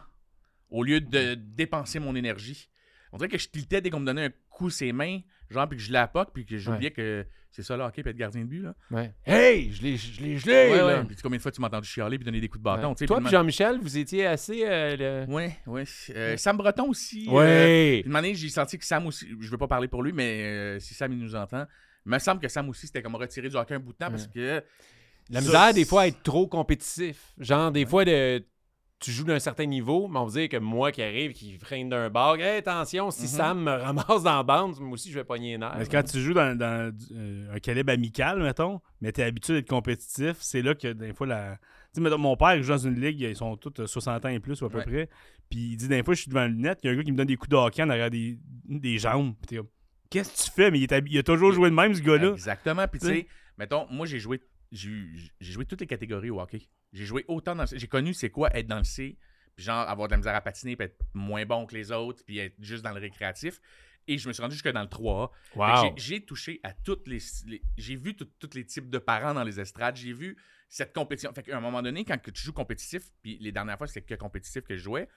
au lieu de dépenser mon énergie. On dirait que je tiltais dès qu'on me donnait un coup ses mains, genre, puis que je la poque, puis que j'oubliais que c'est ça le hockey, puis être gardien de but. Là. Ouais. Hey, je l'ai je l'ai Ouais, là. ouais. Puis combien de fois tu m'as entendu chialer puis donner des coups de bâton? Ouais. Toi puis Jean-Michel, vous étiez assez... euh, le- Ouais, ouais. Euh, Sam Breton aussi. euh, Ouais. Une année, j'ai senti que Sam aussi, je veux pas parler pour lui, mais euh, si Sam il nous entend, il me semble que Sam aussi c'était comme retiré du hockey un bout de temps parce que La misère, des fois, à être trop compétitif. Genre, des fois, de... tu joues d'un certain niveau, mais on veut dire que moi qui arrive, qui freine d'un bar, hey, attention, si Mhm. Sam me ramasse dans la bande, moi aussi, je vais pogner les nerfs. Que quand tu joues dans, euh, un calibre amical, mettons, mais t'es habitué d'être compétitif, c'est là que des fois la. Tu sais, mon père il joue dans une ligue, ils sont tous euh, 60 ans et plus ou à peu Ouais. près. Puis il dit des fois, je suis devant le net, il y a un gars qui me donne des coups de hockey en arrière des, des jambes. Puis t'es comme, qu'est-ce que tu fais? Mais il, il a toujours joué de même, ce gars-là. exactement. Puis tu sais, mettons, moi j'ai joué, j'ai joué toutes les catégories au hockey. J'ai joué autant dans le C. J'ai connu c'est quoi être dans le C, puis genre avoir de la misère à patiner, puis être moins bon que les autres, puis être juste dans le récréatif. Et je me suis rendu jusque dans le 3A. Fait que Wow. j'ai- touché à toutes les. les- j'ai vu tous les types de parents dans les estrades. J'ai vu cette compétition. Fait qu'à un moment donné, quand tu joues compétitif, puis les dernières fois, c'était que compétitif que je jouais,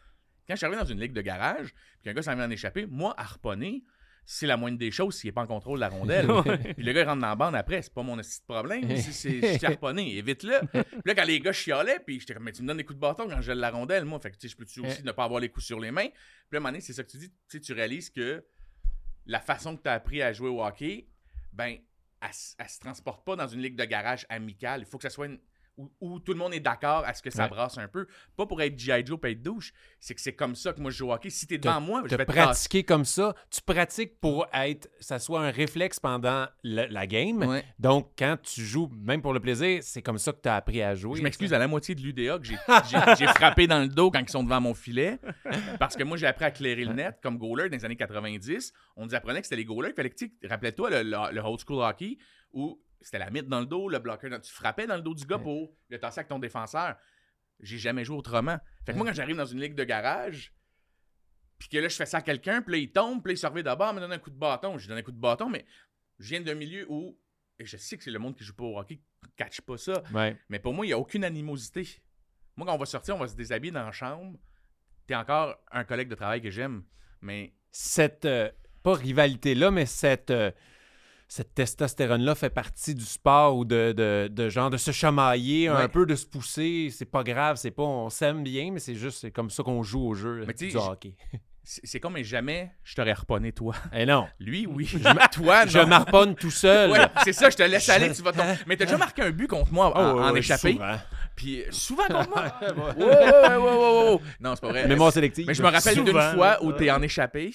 quand je suis arrivé dans une ligue de garage, puis qu'un gars s'en vient en échapper, moi, à harponner, c'est la moindre des choses s'il n'est pas en contrôle de la rondelle. Puis le gars, il rentre dans la bande après, c'est pas mon de problème. C'est, c'est, harponné, évite-le. Puis là, quand les gars chialaient, puis j'étais comme, mais tu me donnes des coups de bâton quand je gèle la rondelle, moi. Fait que, tu sais, je peux-tu aussi ne pas avoir les coups sur les mains? Puis là, à un moment donné, c'est ça que tu dis, tu sais, tu réalises que la façon que tu as appris à jouer au hockey, ben, elle, elle se transporte pas dans une ligue de garage amicale. Il faut que ça soit une. Où, où tout le monde est d'accord à ce que ça Ouais. brasse un peu. Pas pour être G.I. Joe et être douche. C'est que c'est comme ça que moi je joue au hockey. Si t'es devant moi, je vais te pratiquer comme ça, tu pratiques pour être, ça soit un réflexe pendant le- la game. Ouais. Donc, quand tu joues, même pour le plaisir, c'est comme ça que tu as appris à jouer. Je m'excuse à la moitié de l'UDA que j'ai- frappé dans le dos quand ils sont devant mon filet. Parce que moi, j'ai appris à clairer le net comme goaler dans les années 90. On nous apprenait que c'était les goalers. Il fallait que, le, le- le old school hockey où c'était la mythe dans le dos, le bloqueur. dans- Tu frappais dans le dos du gars pour le tasser avec ton défenseur. J'ai jamais joué autrement. Fait que moi, quand j'arrive dans une ligue de garage, puis que là, je fais ça à quelqu'un, puis là, il tombe, puis là, il se d'abord, me donne un coup de bâton. Je lui donne un coup de bâton, mais je viens d'un milieu où, et je sais que c'est le monde qui joue pas au hockey, qui ne catch pas ça. Ouais. Mais pour moi, il n'y a aucune animosité. Moi, quand on va sortir, on va se déshabiller dans la chambre. T'es encore un collègue de travail que j'aime, mais Cette, euh, pas rivalité-là, mais cette, euh, cette testostérone-là fait partie du sport ou de, de, de genre de se chamailler, un peu de se pousser. C'est pas grave, c'est pas, on s'aime bien, mais c'est juste c'est comme ça qu'on joue au jeu Mais du je- hockey. c'est comme mais jamais je t'aurais reponné, toi. Eh non, Lui, oui. toi, non. je m'arponne tout seul. Ouais, c'est ça, je te laisse aller, tu vas ton- Mais t'as déjà marqué un but contre moi en, Oh, ouais, échappé. souvent. Puis euh, souvent contre moi? Ouais, ouais, ouais, ouais. Non, c'est pas vrai. Mémoire sélective. Mais je me rappelle d'une fois où t'es en échappé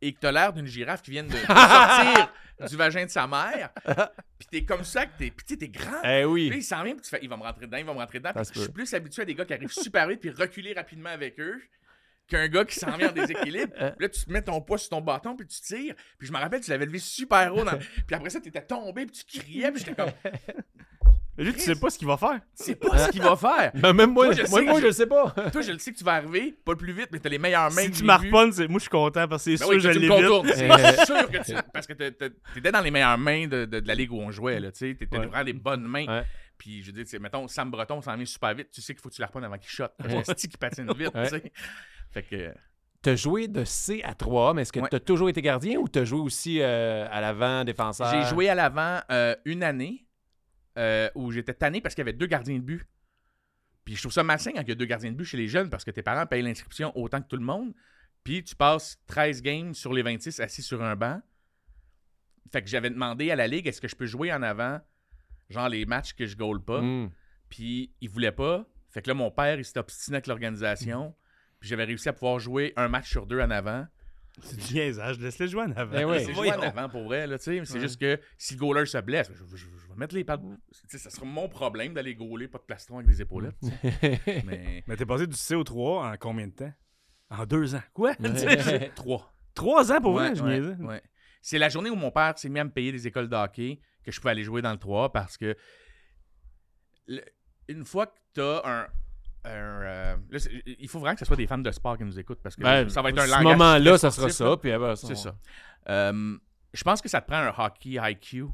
et que t'as l'air d'une girafe qui vient de, de sortir du vagin de sa mère. Puis t'es comme ça, que t'es, puis tu t'es grand. Eh Puis oui. là, il s'en vient, puis tu fais, il va me rentrer dedans, il va me rentrer dedans. Puis je suis plus habitué à des gars qui arrivent super vite, puis reculer rapidement avec eux, qu'un gars qui s'en vient en déséquilibre. Puis là, tu te mets ton poids sur ton bâton, puis tu tires. Puis je me rappelle, tu l'avais levé super haut. dans- Puis après ça, t'étais tombé, puis tu criais, puis j'étais comme, lui, tu sais pas ce qu'il va faire. c'est pas ce qu'il va faire. Ben, même moi, Toi, je moi, sais, moi, je- sais pas. Toi, je le sais que tu vas arriver, pas le plus vite, mais t'as les meilleures mains Si que tu j'ai vues. m'arponnes, c'est- moi, je suis content parce que c'est Ben sûr oui, que je tu me l'évite. contournes. C'est sûr que tu... Parce que t'es- t'es- t'étais dans les meilleures mains de, de- de la ligue où on jouait, là, tu sais. T'étais Ouais. vraiment des bonnes mains. Ouais. Puis, je veux dire, tu sais, mettons, Sam Breton s'en vient super vite. Tu sais qu'il faut que tu la reprennes avant qu'il shot. Parce que c'est qui patine vite, Ouais. tu sais? Fait que... T'as joué de C à 3, mais est-ce que Ouais. t'as toujours été gardien ou t'as joué aussi euh, à l'avant, défenseur? J'ai joué à l'avant euh, une année euh, où j'étais tanné parce qu'il y avait deux gardiens de but. Puis je trouve ça malsain quand il y a deux gardiens de but chez les jeunes parce que tes parents payent l'inscription autant que tout le monde. Puis tu passes 13 games sur les 26 assis sur un banc. Fait que j'avais demandé à la ligue est-ce que je peux jouer en avant, genre les matchs que je goal pas? Hmm. Puis il voulait pas. Fait que là, mon père, il s'était obstiné avec l'organisation. Puis j'avais réussi à pouvoir jouer un match sur deux en avant. C'est du niaisage. Laisse-le jouer en avant. Oui. C'est joué en Voyons. avant pour vrai, là, tu sais. C'est Ouais. juste que si le goaler se blesse, je, je- je- je vais mettre les pattes. Tu sais, ça sera mon problème d'aller goaler, pas de plastron avec des épaulettes. sais. Mais. Mais t'es passé du C au 3 en combien de temps? En deux ans. Quoi? Trois. Trois ans pour vrai, Ouais, je ouais, niaisais. ouais. C'est la journée où mon père s'est mis à me payer des écoles de hockey que je pouvais aller jouer dans le 3 parce que le- une fois que tu as un. Euh, là, il faut vraiment que ce soit des fans de sport qui nous écoutent parce que Ben, ça va être un ce langage. moment-là, très ça sera ça. Puis C'est ça. Euh, je pense que ça te prend un hockey IQ.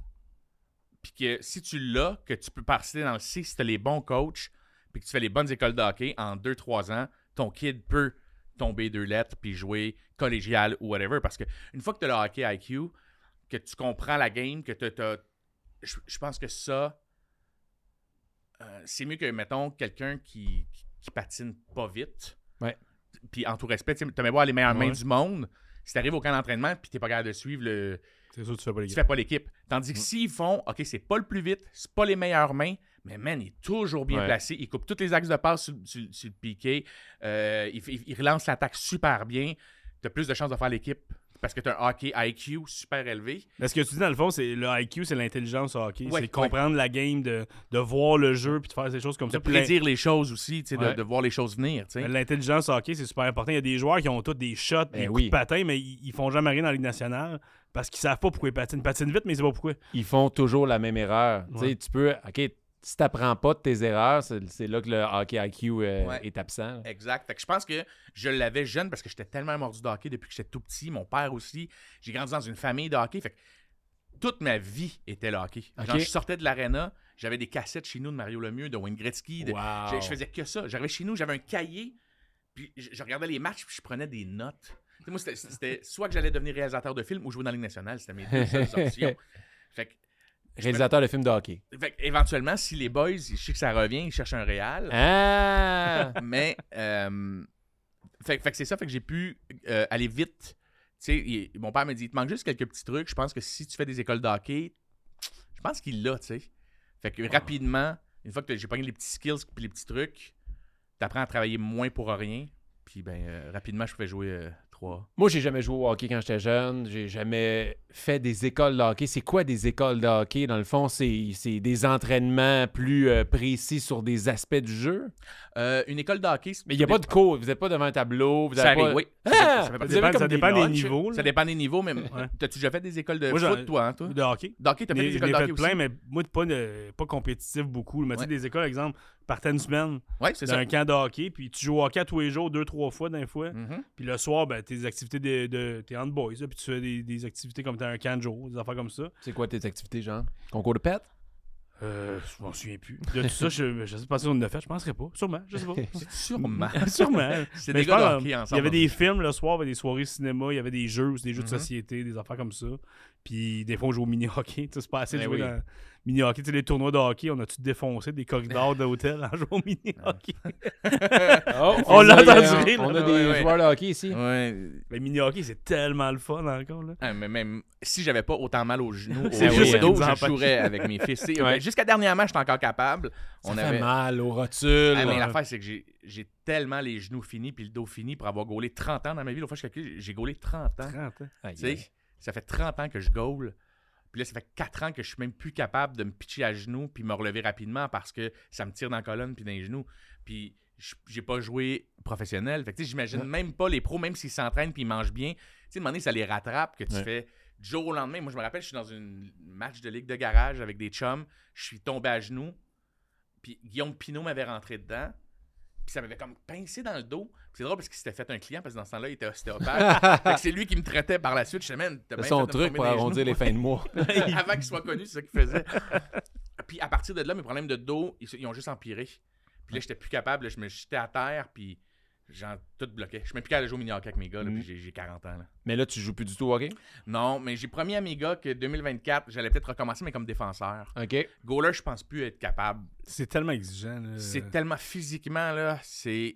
Puis que si tu l'as, que tu peux passer dans le C, si tu as les bons coachs, puis que tu fais les bonnes écoles de hockey, en 2-3 ans, ton kid peut tomber deux lettres puis jouer collégial ou whatever. Parce que une fois que tu as le hockey IQ, que tu comprends la game, que tu as. Je pense que ça, euh, c'est mieux que, mettons, quelqu'un qui, qui, qui patine pas vite. Ouais. Puis en tout respect, tu as voir les meilleures mains du monde. Si tu arrives au camp d'entraînement puis tu pas capable de suivre le. C'est sûr que tu fais pas Tu gars. fais pas l'équipe. Tandis que s'ils font, OK, c'est pas le plus vite, c'est pas les meilleures mains, mais man, il est toujours bien Ouais. placé. Il coupe tous les axes de passe sur, sur- sur le piqué. Euh, il, il relance l'attaque super bien. Tu as plus de chances de faire l'équipe parce que tu as un hockey IQ super élevé. Mais ce que tu dis dans le fond, c'est le IQ, c'est l'intelligence au hockey. Ouais, c'est comprendre la game, de, de voir le jeu puis de faire ces choses comme De ça. L'in- prédire les choses aussi, tu sais, de- de, voir les choses venir. L'intelligence au hockey, c'est super important. Il y a des joueurs qui ont tous des shots, Ben des coups oui. de patin, mais ils, ils font jamais rien dans la Ligue nationale parce qu'ils savent pas pourquoi ils patinent. Ils patinent vite, mais ils savent pas pourquoi. Ils font toujours la même erreur. Tu sais, Ouais. Tu peux. OK, si t'apprends pas de tes erreurs, c'est là que le hockey IQ euh, Ouais. est absent. Exact. Fait que je pense que je l'avais jeune parce que j'étais tellement mordu de hockey depuis que j'étais tout petit. Mon père aussi. J'ai grandi dans une famille de hockey. Fait que toute ma vie était le hockey. Genre, Ok. je sortais de l'aréna, j'avais des cassettes chez nous de Mario Lemieux, de Wayne Gretzky. de- Wow. je, je faisais que ça. J'arrivais chez nous, j'avais un cahier, puis je, je regardais les matchs, puis je prenais des notes. Tu moi, c'était- soit que j'allais devenir réalisateur de film ou jouer dans la Ligue nationale. C'était mes deux seules options. Fait que, Réalisateur de films de hockey. fait éventuellement, si les boys, je sais que ça revient, ils cherchent un réal. Ah! Mais, euh, fait, fait que c'est ça, fait que j'ai pu euh, aller vite. Tu sais, il- mon père m'a dit, il te manque juste quelques petits trucs. Je pense que si tu fais des écoles de hockey, je pense qu'il l'a, tu sais. Fait que rapidement, une fois que j'ai pogné les petits skills puis les petits trucs, t'apprends à travailler moins pour rien. Puis ben, euh, rapidement, je pouvais jouer euh, Moi, j'ai jamais joué au hockey quand j'étais jeune. J'ai jamais fait des écoles de hockey. C'est quoi des écoles de hockey? Dans le fond, c'est c'est des entraînements plus euh, précis sur des aspects du jeu? Euh, une école de hockey, c'est- Mais il n'y a pas de cours. Vous n'êtes pas devant un tableau. Vous Ça avez pas... arrive, oui. Ah! Ça dépend- comme ça dépend des niveaux. Ça dépend des niveaux, mais Ouais. t'as-tu déjà fait des écoles de Moi, j'en- foot, toi, hein, toi? De hockey. D'hockey, t'as fait des écoles de hockey plein, aussi? mais moi, pas, de- pas compétitif beaucoup. Mais tu sais, des écoles, exemple, partais une semaine Ouais, c'est dans ça. un camp de hockey, puis tu joues au hockey à tous les jours, deux, trois fois d'un fois. Mhm. Puis le soir, ben, tes activités de. de t'es là, puis tu fais des, des activités comme t'as un jour, des affaires comme ça. C'est quoi tes activités, genre? Concours de pète? Euh, je m'en souviens plus. De tout ça, je, je sais pas si on en a fait, je penserais pas. Sûrement, je sais pas. Sûrement. Sûrement. C'est des gars Il y avait des films le soir, il y avait des soirées cinéma, il y avait des jeux, des jeux de Mhm. société, des affaires comme ça. Puis des fois, on joue au mini-hockey. Tu sais, C'est pas assez de jouer oui. dans mini-hockey. Tu sais, les tournois de hockey, on a-tu défoncé des corridors d'hôtel en jouant au mini-hockey? Oh, On l'a entendu rire, On a des Ouais, ouais. joueurs de hockey ici. Ouais. Le mini-hockey, c'est tellement le fun encore. Là. Ah, mais même si j'avais pas autant mal aux genoux, C'est au juste dos, je jouerais avec mes fils. Ouais. Jusqu'à dernièrement, j'étais encore capable. Ça On fait avait... mal aux rotules. Ah, mais l'affaire, c'est que j'ai- j'ai tellement les genoux finis puis le dos fini pour avoir gaulé 30 ans dans ma vie. L'autre fois, je calcule, j'ai gaulé 30 ans. 30 ans. Ça fait 30 ans que je gaule. Puis là, ça fait 4 ans que je suis même plus capable de me pitcher à genoux puis me relever rapidement parce que ça me tire dans la colonne puis dans les genoux. Puis j'ai pas joué professionnel. Fait que j'imagine Ouais. même pas les pros, même s'ils s'entraînent puis ils mangent bien. Tu sais, à un moment donné, ça les rattrape que tu Ouais. fais du jour au lendemain. Moi, je me rappelle, je suis dans une match de ligue de garage avec des chums. Je suis tombé à genoux. Puis Guillaume Pinot m'avait rentré dedans. Puis ça m'avait comme pincé dans le dos. C'est drôle parce qu'il s'était fait un client parce que dans ce temps-là, il était ostéopathe. fait que c'est lui qui me traitait par la suite. Je sais, man, t'as C'est son truc pour arrondir les fins de mois. Avant qu'il soit connu, c'est ça qu'il faisait. puis à partir de là, mes problèmes de dos, ils, ils ont juste empiré. Puis là, j'étais plus capable. là, je me jetais à terre, puis genre, tout bloqué. Je suis même plus capable de jouer au mini-hockey avec mes gars, là, Mm. puis j'ai- j'ai 40 ans. là. Mais là, tu joues plus du tout au hockey? Non, mais j'ai promis à mes gars que 2024, j'allais peut-être recommencer, mais comme défenseur. OK. Goaler, je pense plus être capable. C'est tellement exigeant. là. C'est tellement physiquement, là, c'est.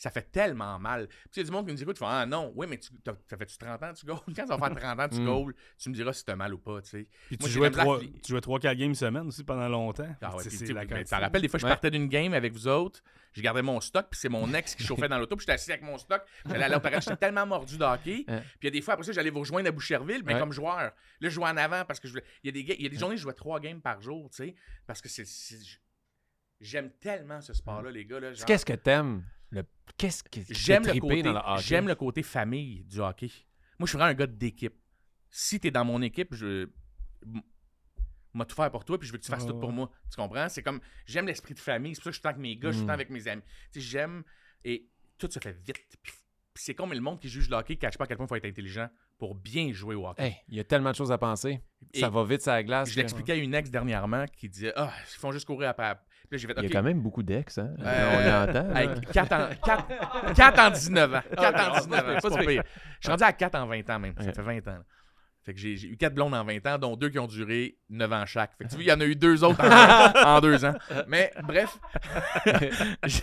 Ça fait tellement mal. Puis il y a du monde qui me dit écoute, tu fais Ah non, oui, mais tu, ça fait-tu 30 ans que tu goals Quand ça va faire 30 ans que tu Mm. goals, tu me diras si t'as mal ou pas, tu sais. Puis Moi, tu jouais, de la misère trois, avec les- tu jouais 3-4 games semaine aussi pendant longtemps. Ah ouais, puis la mais rappelles, des fois, je partais d'une game avec vous autres, je gardais mon stock, puis c'est mon ex qui chauffait dans l'auto, puis j'étais assis avec mon stock, j'allais à l'opéra, j'étais tellement mordu de hockey. Ouais. Puis il y a des fois, après ça, j'allais vous rejoindre à Boucherville, mais Ouais. comme joueur. Là, je jouais en avant parce que je voulais- Il y a des, il y a des journées je jouais trois games par jour, tu sais, parce que c'est. c'est- J'aime tellement ce sport-là, les gars. Là, genre- Qu'est-ce que t'aimes? Le... Qu'est-ce que J'aime fait le, côté, dans le hockey? j'aime le côté famille du hockey. Moi, je suis vraiment un gars d'équipe. Si tu es dans mon équipe, je m'a tout faire pour toi, puis je veux que tu fasses tout pour ouais. moi. Tu comprends? C'est comme, j'aime l'esprit de famille. C'est pour ça que je suis avec mes gars, je suis tout le temps Mm. avec mes amis. Tu sais, j'aime, et tout se fait vite. Puis, puis c'est comme le monde qui juge le hockey, qui cache pas à quel point il faut être intelligent pour bien jouer au hockey. Hey, il y a tellement de choses à penser. Et Ça va vite sur la glace. je l'expliquais à une ex dernièrement qui disait, ah, ils font juste courir après. Là, fait, Il y a quand même beaucoup d'ex, hein? Euh, On l'entend. là. Avec 4 en, 4, 4 en 19 ans. 4 en Ah, 19 ans. Pas. Je suis rendu à 4 en 20 ans même. Ça fait 20 ans. là. Fait que j'ai eu 4 blondes en 20 ans, dont deux qui ont duré 9 ans chaque. Fait que tu vois, il y en a eu deux autres en, en deux ans. Mais bref, je-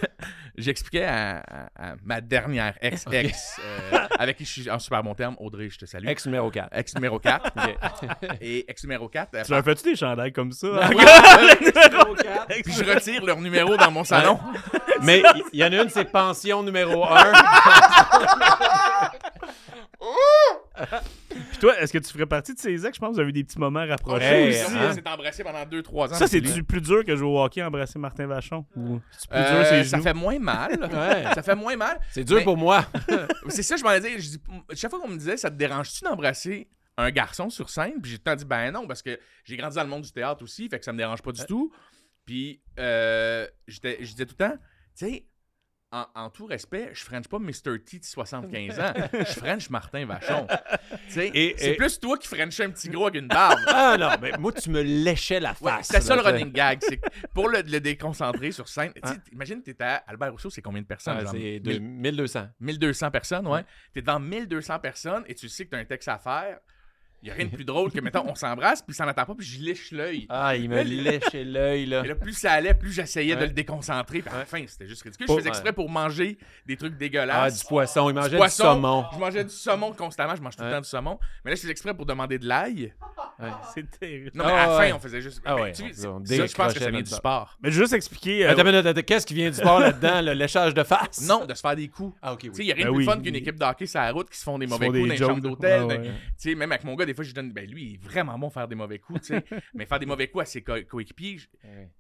j'expliquais à, à- à ma dernière ex-ex, euh, avec qui je suis en super bon terme, Audrey, je te salue. Ex numéro 4. Ex numéro 4. Et ex numéro 4. Tu leur fais-tu des chandails comme ça? Puis je retire leur numéro dans mon salon. Mais il il y, en a une, c'est pension numéro 1. Toi, est-ce que tu ferais partie de ces ex? Je pense que vous avez eu des petits moments rapprochés Hey, aussi. on hein? s'est embrassé pendant 2-3 ans. Ça, c'est-tu plus dur que jouer au hockey, embrasser Martin Vachon? Ou c'est plus Euh, dur, c'est ça fait moins mal. Ouais. Ça fait moins mal. C'est dur Mais- pour moi. C'est ça, je m'en ai dit. Je dis, chaque fois qu'on me disait, ça te dérange-tu d'embrasser un garçon sur scène? Puis j'ai tout le temps dit, ben non, parce que j'ai grandi dans le monde du théâtre aussi, fait que ça me dérange pas du tout. Puis euh, j'étais- je disais tout le temps, tu sais, en, en tout respect, je French pas Mr. T de 75 ans. Je French Martin Vachon. Tu c'est et- plus toi qui Frenchais un petit gros avec une barbe. Ah non, mais moi, tu me léchais la Ouais, face. c'est ça le running gag. C'est pour le, le déconcentrer sur scène. tu sais, Imagine, t'es à Albert Rousseau, c'est combien de personnes? Ah, c'est mille- de 1200. 1200 personnes, ouais. T'es devant 1200 personnes et tu sais que t'as un texte à faire. Il y a rien de plus drôle que, mettons, on s'embrasse, puis ça n'attend pas, puis je liche l'œil. Ah, il me léchait l'œil, là. Et là, plus ça allait, plus j'essayais de Ouais. le déconcentrer. Puis à la fin, c'était juste ridicule. Pour- je faisais exprès pour manger des trucs Ah, dégueulasses. du poisson. Il mangeait du, poisson. saumon. Je mangeais du saumon constamment. Je mange tout le Ouais. temps du saumon. Mais là, je faisais exprès pour demander de l'ail. C'est terrible. Non, mais Ah, à la ouais. fin, on faisait juste. Ah Mais ouais, tu sais, on- on c'est- ça, je pense que ça vient du sport. Mais juste expliquer. euh, qu'est-ce qui vient du sport là-dedans? Le léchage de face? Non, de se faire des coups. Ah, ok, il y a rien Ben de plus oui. fun qu'une équipe de hockey sur la route qui se font des mauvais coups dans les chambres d'hôtel. Ouais, ouais. Tu sais, même avec mon gars, fois, je donne. Ben lui, il est vraiment bon à faire des mauvais coups, tu sais. mais faire des mauvais coups à ses co- coéquipiers. Tu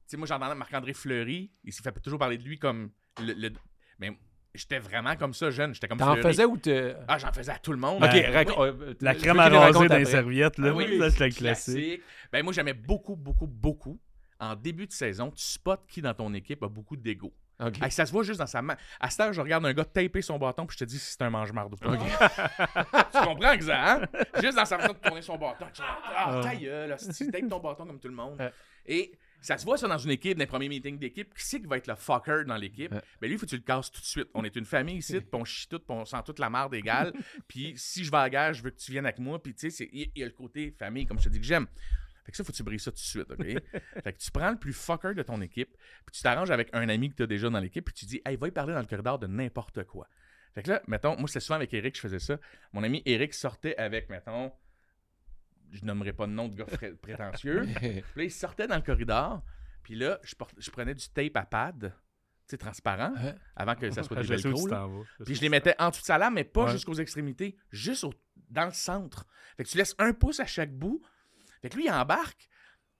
sais, moi, j'entendais Marc-André Fleury. Il s'est fait toujours parler de lui comme. Le, le- Mais j'étais vraiment comme ça, jeune. J'étais comme T'en Fleury. faisais ou te. Ah, j'en faisais à tout le monde. Ok, Ben, euh, La je crème veux à qu'il raser raconte dans les après? serviettes, là. Ah oui, ça, c'est le classique. classique. Ben moi, j'aimais beaucoup, beaucoup, beaucoup. En début de saison, tu spots qui dans ton équipe a beaucoup d'ego? Ok. Hey, ça se voit juste dans sa main. À cette heure, je regarde un gars taper son bâton, puis je te dis si c'est un mange-marde ou pas. tu comprends, Xa, hein? Juste dans sa façon de tourner son bâton. Tu dis, Ah, ta gueule, hostie, tape ton bâton comme tout le monde. Et ça se voit ça dans une équipe, dans les premiers meetings d'équipe. Qui c'est qui va être le fucker dans l'équipe? Ouais. Ben lui, il faut que tu le casses tout de suite. On est une famille ici, puis on chie tout, puis on sent toute la marde égale. puis si je vais à la guerre, je veux que tu viennes avec moi. Puis tu sais, il y a le côté famille, comme je te dis, que j'aime. Fait que ça, faut que tu brises ça tout de suite, OK? fait que tu prends le plus fucker de ton équipe, puis tu t'arranges avec un ami que tu as déjà dans l'équipe, puis tu dis, hey, va y parler dans le corridor de n'importe quoi. Fait que là, mettons, moi, c'était souvent avec Eric que je faisais ça. Mon ami Eric sortait avec, mettons, je nommerai pas de nom de gars prétentieux. Puis là, il sortait dans le corridor, puis là, je, je prenais du tape à pad, tu sais, transparent, Ouais. avant que ça soit des velcro. Puis je les mettais en dessous de sa lame, mais pas Ouais. jusqu'aux extrémités, juste au- dans le centre. Fait que tu laisses un pouce à chaque bout. Fait que lui, il embarque.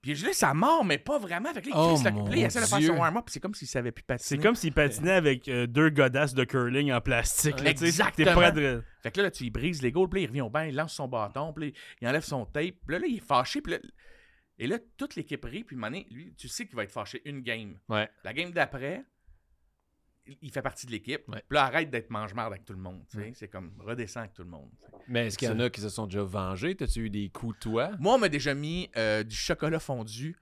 Puis je laisse ça mort, mais pas vraiment. Fait que là, il, Oh mon là, il essaie de faire son warm-up. puis C'est comme s'il savait plus patiner. C'est comme s'il patinait avec euh, deux godasses de curling en plastique. là, Exactement. T'es prêt de... Fait que là, là, tu lui brises les goals, puis là, il revient au banc, il lance son bâton, puis là, il enlève son tape, puis là, là, il est fâché, puis là, et là, toute l'équipe rit, puis donné, lui, tu sais qu'il va être fâché une game. Ouais. La game d'après, il- fait partie de l'équipe, Ouais. puis là, arrête d'être mange-marde avec tout le monde, c'est comme redescend avec tout le monde. Mais est-ce qu'il y en a qui se sont déjà vengés? T'as-tu eu des coups, toi? Moi, on m'a déjà mis euh, du chocolat fondu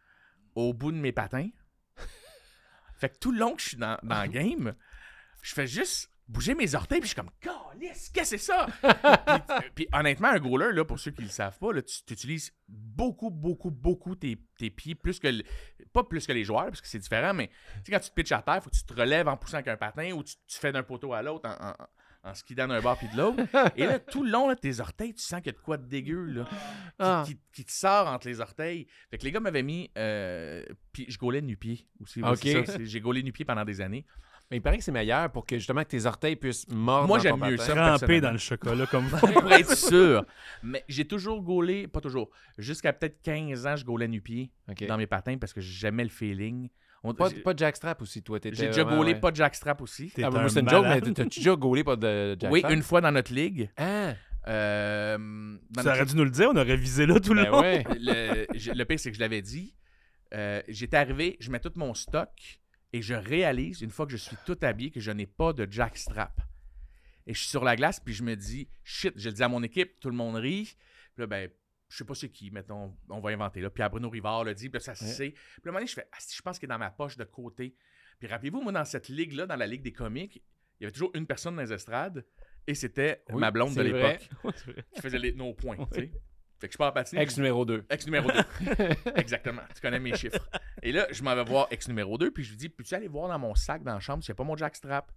au bout de mes patins. fait que tout le long que je suis dans, dans le game, je fais juste bouger mes orteils, puis je suis comme, qu'est-ce que c'est ça? puis, puis honnêtement, un goaler, là, pour ceux qui ne le savent pas, là, tu utilises beaucoup, beaucoup, beaucoup tes, tes pieds, plus que le- pas plus que les joueurs, parce que c'est différent, mais tu sais, quand tu te pitches à terre, faut que tu te relèves en poussant avec un patin ou tu, tu fais d'un poteau à l'autre en, en, en skidant d'un bord puis de l'autre. Et là, tout le long, là, tes orteils, tu sens qu'il y a de quoi de dégueu, là, qui, Ah. qui- qui te sort entre les orteils. Fait que les gars m'avaient mis. euh, puis je gaulais nu-pied aussi. J'ai gaulé nu-pied pendant des années. Mais il paraît que c'est meilleur pour que justement que tes orteils puissent mordre. Moi, dans j'aime mieux ça. Personnellement. dans le chocolat comme pour être sûr. Mais j'ai toujours gaulé, pas toujours, jusqu'à peut-être 15 ans, je gaulais nu-pied dans mes patins parce que j'aimais le feeling. On- Pas, pas de jackstrap aussi, toi. t'étais J'ai déjà gaulé ouais. pas de jackstrap aussi. T'es Ah, c'est une joke, mais malade. t'as-tu déjà gaulé pas de jackstrap? Oui, une fois dans notre ligue. Ah! euh, notre aurais dû nous le dire, on aurait visé là tout le Ben long. ouais. le, je- le pire, c'est que je l'avais dit. Euh, J'étais arrivé, je mets tout mon stock et je réalise, une fois que je suis tout habillé, que je n'ai pas de jackstrap. Et je suis sur la glace, puis je me dis, shit, je le dis à mon équipe, tout le monde rit. Puis là, ben, je sais pas c'est qui, mettons, on va inventer là. Pierre Bruno Rivard l'a dit, puis là, ça se Ouais. sait. Puis à un moment donné, je fais, ah, je pense qu'il est dans ma poche de côté. Puis rappelez-vous, moi, dans cette ligue-là, dans la ligue des comiques, il y avait toujours une personne dans les estrades, et c'était Oui, ma blonde de l'époque qui faisait les, nos points, tu sais. Fait que je pars patiner. Ex numéro 2. Ex numéro 2. Exactement. Tu connais mes chiffres. Et là, je m'en vais voir ex numéro 2, puis je lui dis Peux-tu aller voir dans mon sac dans la chambre s'il n'y a pas mon jackstrap?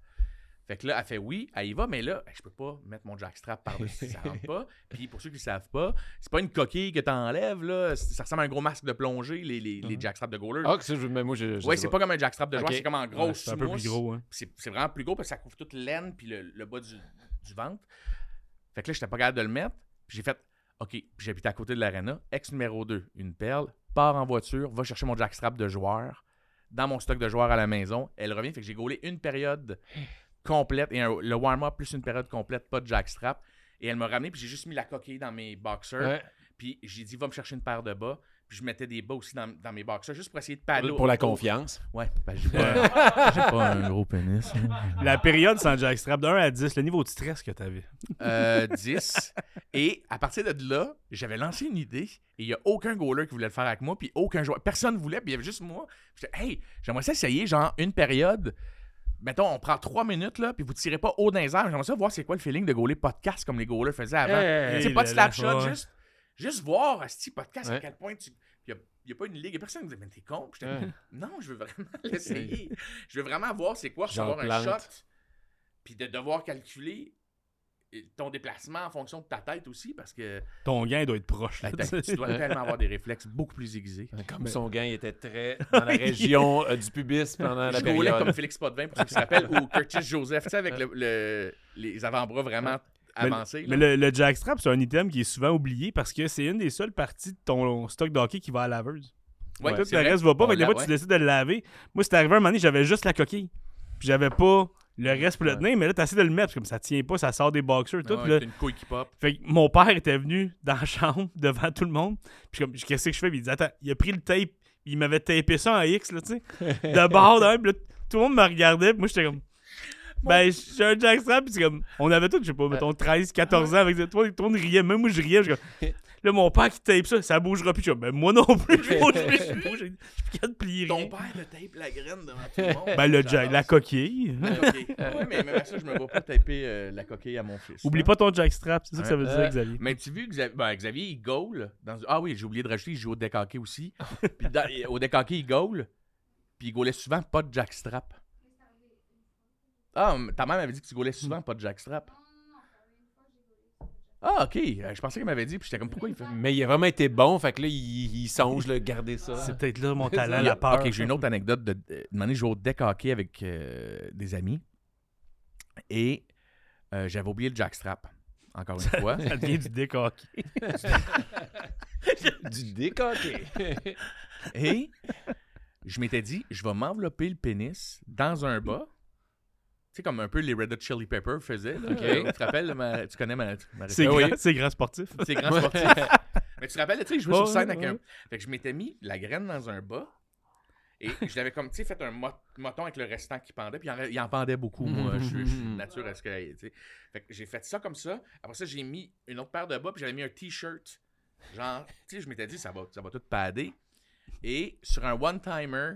Fait que là, elle fait oui, elle y va, mais là, je peux pas mettre mon jackstrap par-dessus, ça rentre pas. Puis pour ceux qui ne savent pas, c'est pas une coquille que tu enlèves, là. Ça ressemble à un gros masque de plongée, les, les, les Mhm. jackstraps de goaler. Ah, que ça, je, mais moi, je. je ouais, c'est pas comme un jackstrap de joueur, c'est comme en Ouais, grosse c'est un peu plus gros. Hein. C'est vraiment plus gros parce que ça couvre toute l'aine puis le, le bas du, du ventre. Fait que là, j'étais pas capable de le mettre. Puis j'ai fait, OK, j'habite à côté de l'arena. Ex numéro 2, une perle, part en voiture, va chercher mon jackstrap de joueur dans mon stock de joueurs à la maison. Elle revient, fait que j'ai gaulé une période complète et un- le warm-up plus une période complète, pas de jackstrap. Et elle m'a ramené, puis j'ai juste mis la coquille dans mes boxers. Ouais. Puis j'ai dit, va me chercher une paire de bas. Puis je mettais des bas aussi dans, dans mes boxers, juste pour essayer de paddler. Pour la autour. confiance. Ouais, ben j'ai pas, j'ai pas un gros pénis. La période sans jackstrap, de 1 à 10, le niveau de stress que t'avais. Euh, 10. Et à partir de là, j'avais lancé une idée et il n'y a aucun goaler qui voulait le faire avec moi, puis aucun joueur. Personne ne voulait, puis il y avait juste moi. J'étais, hey, j'aimerais ça essayer, genre, une période. Mettons, on prend trois minutes, là, puis vous tirez pas haut dans les airs. J'aimerais ça voir c'est quoi le feeling de goaler podcast comme les goalers faisaient avant. Hey, c'est pas de slap shot, juste, juste voir, ce podcast, à quel point tu. Il n'y a, pas une ligue, il n'y a personne qui me dit, mais t'es con. Puis j'étais, Ouais. non, je veux vraiment l'essayer. je veux vraiment voir c'est quoi recevoir un shot, puis de devoir calculer ton déplacement en fonction de ta tête aussi, parce que Ton gain doit être proche. là, la tête, tu dois tellement avoir des réflexes beaucoup plus aiguisés. Comme son gain était très dans la région euh, du pubis pendant la Je roulais période. comme Félix Potvin, pour ceux qui se rappellent, ou Curtis Joseph, tu sais, avec le, le- les avant-bras vraiment Mais- le, le jackstrap, c'est un item qui est souvent oublié parce que c'est une des seules parties de ton stock de hockey qui va à la laveuse. Ouais, Tout c'est le reste va pas. Fait des fois, tu décides de le laver. Moi, c'était arrivé un moment donné, j'avais juste la coquille. Puis j'avais pas le reste pour le tenir, mais là, t'essaies de le mettre, parce que comme ça tient pas, ça sort des boxers, tout. Ouais, là, une couille qui pop. Fait que mon père était venu dans la chambre devant tout le monde. Puis comme, qu'est-ce que je fais? Puis il dit, attends, il a pris le tape. Il m'avait tapé ça en X, là, tu sais. De bord, d'un. Puis là, tout le monde me regardait. Puis moi, j'étais comme, ben, j'ai un jackstrap. Puis c'est comme, on avait tous, je sais pas, mettons 13, 14 ans avec ça. Tout le monde riait. Même moi, je riais. Je suis comme, là, mon père qui tape ça, ça bougera plus. Je suis comme, ben, moi non plus, je bouge plus. Je bouge. Je suis plus capable de plier Ton père te tape la graine devant tout le monde. Ben, le jack, la coquille. La coquille. Ouais, mais même ça, je me vois pas taper euh, la coquille à mon fils. Oublie pas ton jackstrap. C'est ça que ça veut dire, Xavier. Mais tu vu, Xavier, ben, Xavier, il goal. Dans... Ah oui, j'ai oublié de rajouter, il joue au deck hockey aussi. Puis dans- au deck hockey, il goal. Puis il goalait souvent pas de jackstrap. Ah, ta mère m'avait dit que tu goalais souvent pas de jackstrap. Ah, ok. Euh, Je pensais qu'elle m'avait dit, puis j'étais comme, pourquoi il fait. Mais il a vraiment été bon, fait que là, il, il songe, là, garder ça. C'est peut-être là mon talent, la peur. Ok, j'ai une autre anecdote. De, de, une année, je jouais au deck hockey avec euh, des amis. Et euh, j'avais oublié le jackstrap. Encore une fois. Ça devient du décoqué. Du décoté. Et je m'étais dit, je vais m'envelopper le pénis dans un bas. Tu sais, comme un peu les Red Hot Chili Peppers faisaient. là. Tu te rappelles, ma- tu connais ma, ma C'est grand, c'est grand sportif. C'est grand sportif. Mais tu te rappelles, tu sais, je jouais Ouais, sur scène avec ouais, un. Fait que je m'étais mis la graine dans un bas. Et je l'avais comme, tu sais, fait un mot- moton avec le restant qui pendait. Puis il en, il en pendait beaucoup, moi. Je suis je suis de nature à ce que. Fait que j'ai fait ça comme ça. Après ça, j'ai mis une autre paire de bas. Puis j'avais mis un t-shirt. Genre, tu sais, je m'étais dit, ça va, ça va tout padder. Et sur un one-timer,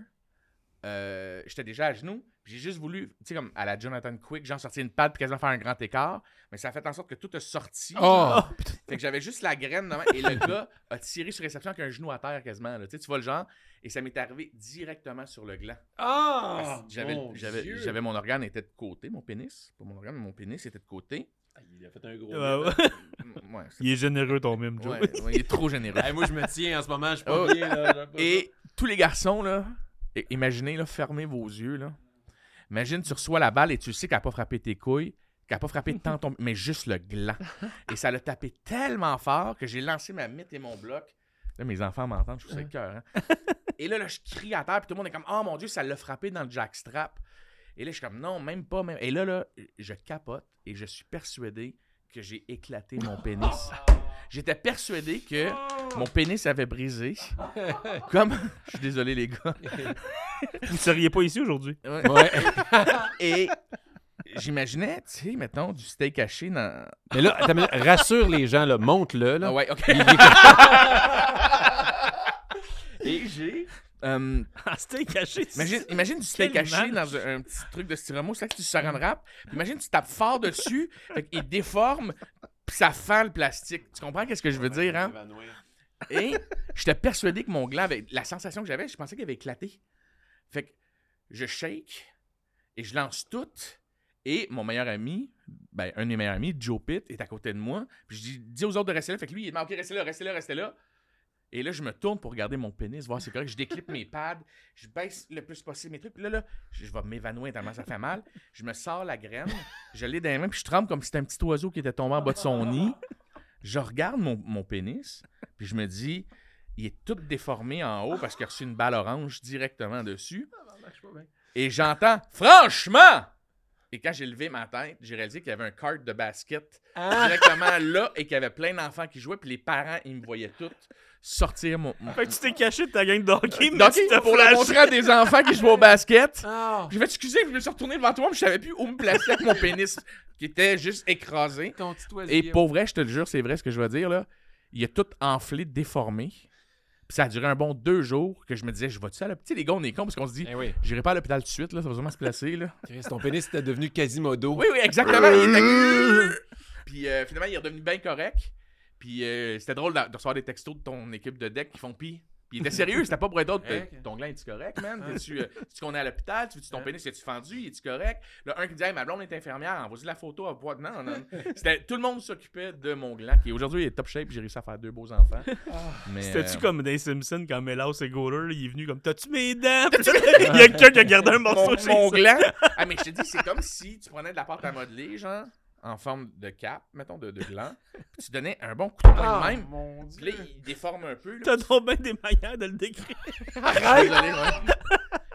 euh, j'étais déjà à genoux. J'ai juste voulu, tu sais, comme à la Jonathan Quick, genre sortir une patte puis quasiment faire un grand écart. Mais ça a fait en sorte que tout a sorti. Oh! Fait que j'avais juste la graine devant, et le gars a tiré sur réception avec un genou à terre quasiment. là. Tu sais, tu vois le genre? Et ça m'est arrivé directement sur le gland. Ah! J'avais, mon j'avais, j'avais mon organe était de côté, mon pénis. Pas mon organe, mais mon pénis était de côté. Il a fait un gros. Ouais, ouais. Ouais, c'est- Il est généreux, ton mime, Joe. ouais, ouais, il est trop généreux. Hey, moi, je me tiens en ce moment, je suis pas Oh. bien. Là, Et tous les garçons, là, imaginez, là, fermez vos yeux, là. Imagine, tu reçois la balle et tu sais qu'elle n'a pas frappé tes couilles, qu'elle n'a pas frappé tant ton... mais juste le gland. Et ça l'a tapé tellement fort que j'ai lancé ma mythe et mon bloc. Là, mes enfants m'entendent, je trouve ça cœur. hein. Et là, là, je crie à terre, puis tout le monde est comme « Oh mon Dieu, ça l'a frappé dans le jackstrap. » Et là, je suis comme « Non, même pas. Même... » Et là, là, je capote et je suis persuadé que j'ai éclaté mon pénis. J'étais persuadé que mon pénis avait brisé. Comme... Je suis désolé, les gars. Vous ne seriez pas ici aujourd'hui. Ouais. Ouais. Et j'imaginais, tu sais, mettons, du steak haché dans. Mais là, attends, mais rassure les gens, là, monte-le. Là. Ah ouais, ok. Il Et j'ai. euh, Ah, c'était caché. imagine, imagine du steak haché dans un, un petit truc de styromousse, là, que tu saran wrap. Imagine, tu tapes fort dessus, fait qu'il déforme, ça fend le plastique. Tu comprends qu'est-ce que je veux dire, hein? Et j'étais persuadé que mon gland avait. La sensation que j'avais, je pensais qu'il avait éclaté. Fait que je shake et je lance tout. Et mon meilleur ami, ben, un de mes meilleurs amis, Joe Pitt, est à côté de moi. Puis je dis, aux autres de rester là. Fait que lui, il dit, ok, restez là, restez là, restez là. Et là, je me tourne pour regarder mon pénis, voir si c'est correct. Je déclippe mes pads, je baisse le plus possible mes trucs. Puis là, là, je, vais m'évanouir tellement ça fait mal. Je me sors la graine, je l'ai dans les mains, puis je tremble comme si c'était un petit oiseau qui était tombé en bas de son nid. Je regarde mon, mon pénis, puis je me dis, il est tout déformé en haut parce qu'il a reçu une balle orange directement dessus. Et j'entends, franchement! Et quand j'ai levé ma tête, j'ai réalisé qu'il y avait un cart de basket directement là et qu'il y avait plein d'enfants qui jouaient, puis les parents, ils me voyaient tous sortir mon. Fait que tu t'es caché de ta gang de hockey, mais Donc, tu pour flashé. montrer à des enfants qui jouent au basket, Ah! je vais t'excuser, je me suis retourné devant toi, mais je savais plus où me placer avec mon pénis qui était juste écrasé. Ton. Et pour vrai, je te le jure, c'est vrai ce que je vais dire, là. Il a tout enflé, déformé. Puis ça a duré un bon deux jours que je me disais, je vais-tu à l'hôpital? Tu sais, les gars, on est cons parce qu'on se dit, Eh oui. j'irai pas à l'hôpital tout de suite, là, ça va vraiment se placer, là. Chris, ton pénis était devenu Quasimodo. Oui, oui, exactement. il était- Puis euh, finalement, il est redevenu bien correct. Puis euh, c'était drôle de, de recevoir des textos de ton équipe de deck qui font pis. Puis il était sérieux, c'était pas pour être autre. Ton gland, est-tu correct, man? Euh, tu qu'on est à l'hôpital? Tu veux-tu ton pénis, est-tu fendu? Es-tu correct? Là, un qui dit, hey, ma blonde est infirmière, envoie-y la photo à voir. Non, non. C'était, tout le monde s'occupait de mon gland, qui aujourd'hui est top shape, j'ai réussi à faire deux beaux enfants. C'était-tu euh, comme dans les Simpsons quand Melas et Goaler, là, il est venu comme T'as-tu mes dents? il y a quelqu'un qui a gardé un morceau mon, chez mon ça. gland? Ah, mais je te dis, c'est comme si tu prenais de la pâte à modeler, genre, en forme de cap, mettons, de, de gland. Puis tu donnais un bon coup de poing de même. mon Puis là, il déforme un peu. là. T'as trop bien des manières de le décrire. Désolé, ouais.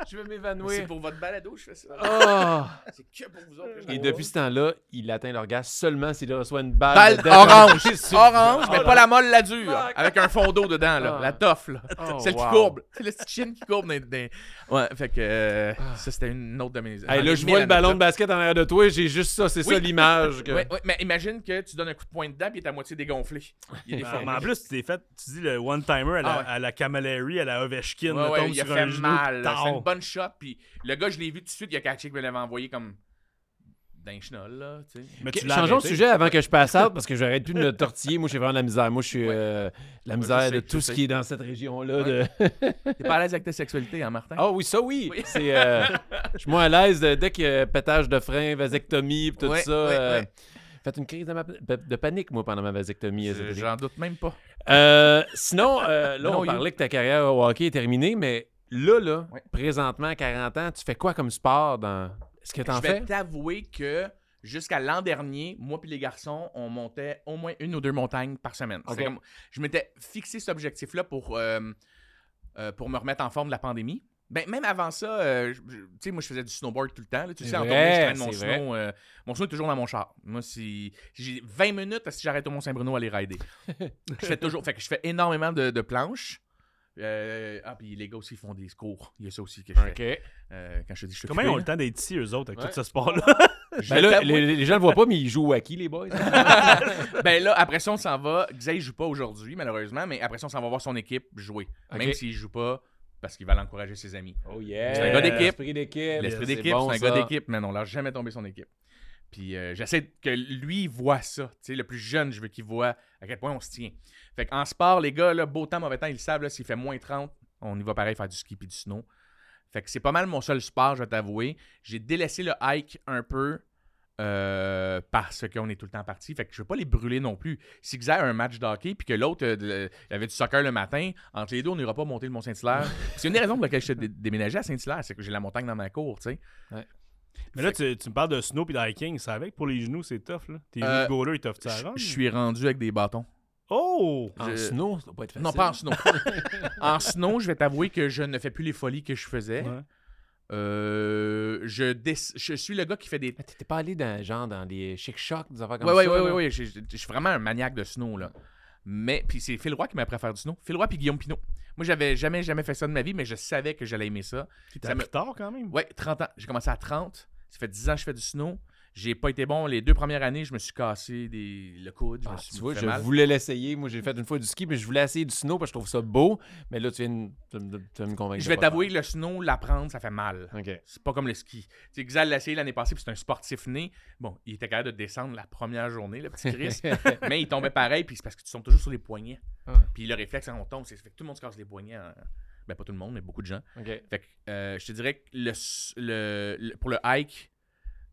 Je vais C'est m'évanouir. pour votre balado, je fais ça. Ah! C'est que pour vous autres que Et depuis ce temps-là, il atteint l'orgasme seulement s'il reçoit une balle. Balle de dent orange. Orange, mais pas la molle, la dure. Fuck. Avec un fond d'eau dedans, là. Ah. La toffe, là. Oh, Celle qui courbe. C'est la petite chienne qui courbe dans, dans- Ouais, fait que euh, ça, c'était une autre de mes. Hey, là, je vois le ballon de basket en arrière de toi, j'ai juste ça, c'est ça Oui. l'image. que- ouais, mais imagine que tu donnes un coup de poing dedans puis il est à moitié dégonflé. Il est Mais déformé. en plus, tu t'es fait, tu dis le one-timer à la, Ah ouais. à la Camilleri, à la Ovechkin, Ouais, là, ouais, tombe il a fait un mal. C'est une bonne shot. Puis le gars, je l'ai vu tout de suite. Il y a catché qui me l'avait envoyé comme d'un chenol, là. Tu sais. Mais tu changeons de sujet avant que je passe out parce que j'arrête plus de me tortiller. Moi, j'ai vraiment de la misère. Moi, je suis euh, la misère je sais, de je tout ce qui est dans cette région-là. de- T'es pas à l'aise avec ta sexualité, hein, Martin? Ah oui, ça oui. Oui. C'est, euh, je suis moins à l'aise de- dès qu'il y a pétage de frein, vasectomie, pis tout Ouais, ça. ouais, euh, ouais. Fait une crise de, ma- de panique, moi, pendant ma vasectomie. Je-. J'en doute même pas. Euh, sinon, euh, là, Non, on you. parlait que ta carrière au hockey est terminée, mais là, là, Ouais. présentement, à 40 ans, tu fais quoi comme sport dans. Est-ce que t'en je vais fais? t'avouer que Jusqu'à l'an dernier, moi puis les garçons, on montait au moins une ou deux montagnes par semaine. Comme- je m'étais fixé cet objectif-là pour, euh, euh, pour me remettre en forme de la pandémie. Ben, même avant ça, euh, tu sais, moi, je faisais du snowboard tout le temps. là. Tu sais, en vrai, tournée, je traîne mon snow. euh, mon snow est toujours dans mon char. Moi, si j'ai 20 minutes si j'arrête au Mont-Saint-Bruno à les rider. je fais toujours, fait que je fais énormément de, de planches. Euh, ah, puis les gars aussi font des cours. Il y a ça aussi que je fais. Euh, quand je te dis, je Comment ils ont le temps d'être ici, eux autres, avec Ouais. tout ce sport-là? Ben vais là, les, les gens le voient pas, mais ils jouent à qui, les boys? ben là, après ça, on s'en va. Xavier joue pas aujourd'hui, malheureusement, mais après ça, on s'en va voir son équipe jouer. Ok. Même s'il joue pas, parce qu'il va l'encourager ses amis. Oh yeah! C'est un gars d'équipe. L'esprit d'équipe. L'esprit C'est d'équipe, bon, c'est un gars d'équipe, mais on l'a jamais tombé son équipe. Puis euh, j'essaie que lui il voit ça. Tu sais, le plus jeune, je veux qu'il voit à quel point on se tient. Fait qu'en sport, les gars, là, beau temps, mauvais temps, ils le savent, s'il fait moins 30, on y va pareil faire du ski puis du snow. Fait que c'est pas mal mon seul sport, je vais t'avouer. J'ai délaissé le hike un peu euh, parce qu'on est tout le temps parti. Fait que je veux pas les brûler non plus. Si Xavier a un match de hockey puis que l'autre euh, il avait du soccer le matin, entre les deux, on n'ira pas monter le Mont-Saint-Hilaire. c'est une des raisons pour lesquelles je suis dé- déménagé à Saint-Hilaire, c'est que j'ai la montagne dans ma cour, tu sais. Mais là, tu, tu me parles de snow et de hiking. C'est avec pour les genoux, c'est tough, là. Tes Euh, genoux de goaler, ils t'offrent ça je suis rendu avec des bâtons. Oh! En Je- snow, ça doit pas être facile. Non, pas en snow. en snow, je vais t'avouer que je ne fais plus les folies que je faisais. Ouais. Euh, je, suis le gars qui fait des. Mais T'étais pas allé dans, genre, dans les chic-chocs, des affaires comme Ouais, ouais, ça? ouais, là? ouais, ouais. Je, suis vraiment un maniaque de snow, là. Mais, puis c'est Phil Roy qui m'a appris à faire du snow. Phil Roy puis Guillaume Pinot. Moi, j'avais jamais, jamais fait ça de ma vie, mais je savais que j'allais aimer ça. T'as Ça me- tard quand même. Ouais, 30 ans. J'ai commencé à 30. Ça fait 10 ans que je fais du snow. J'ai pas été bon. Les deux premières années, je me suis cassé des... le coude. Je Ah, me suis tu vois, je mal. voulais l'essayer. Moi, j'ai fait une fois du ski, mais je voulais essayer du snow parce que je trouve ça beau. Mais là, tu viens de, tu me- tu viens de me convaincre. Je vais t'avouer que le snow, l'apprendre, ça fait mal. C'est pas comme le ski. Tu sais, Xal l'a essayé l'année passée, puis c'est un sportif né. Bon, il était capable de descendre la première journée, le petit Chris. mais il tombait pareil, puis c'est parce que tu tombes toujours sur les poignets. Ah. Puis le réflexe, quand on tombe, c'est fait que tout le monde se casse les poignets. en- Ben, pas tout le monde, mais beaucoup de gens. Fait que euh, je te dirais que le, le- le- pour le hike,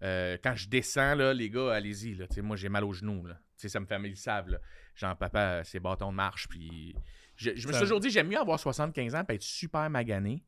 euh, quand je descends, là, les gars, allez-y. là. Moi, j'ai mal aux genoux. Là. Ça me fait mal, ils le savent. là. Genre, papa, ses bâtons de marche. Puis je, je me suis toujours dit, j'aime mieux avoir 75 ans et être super magané.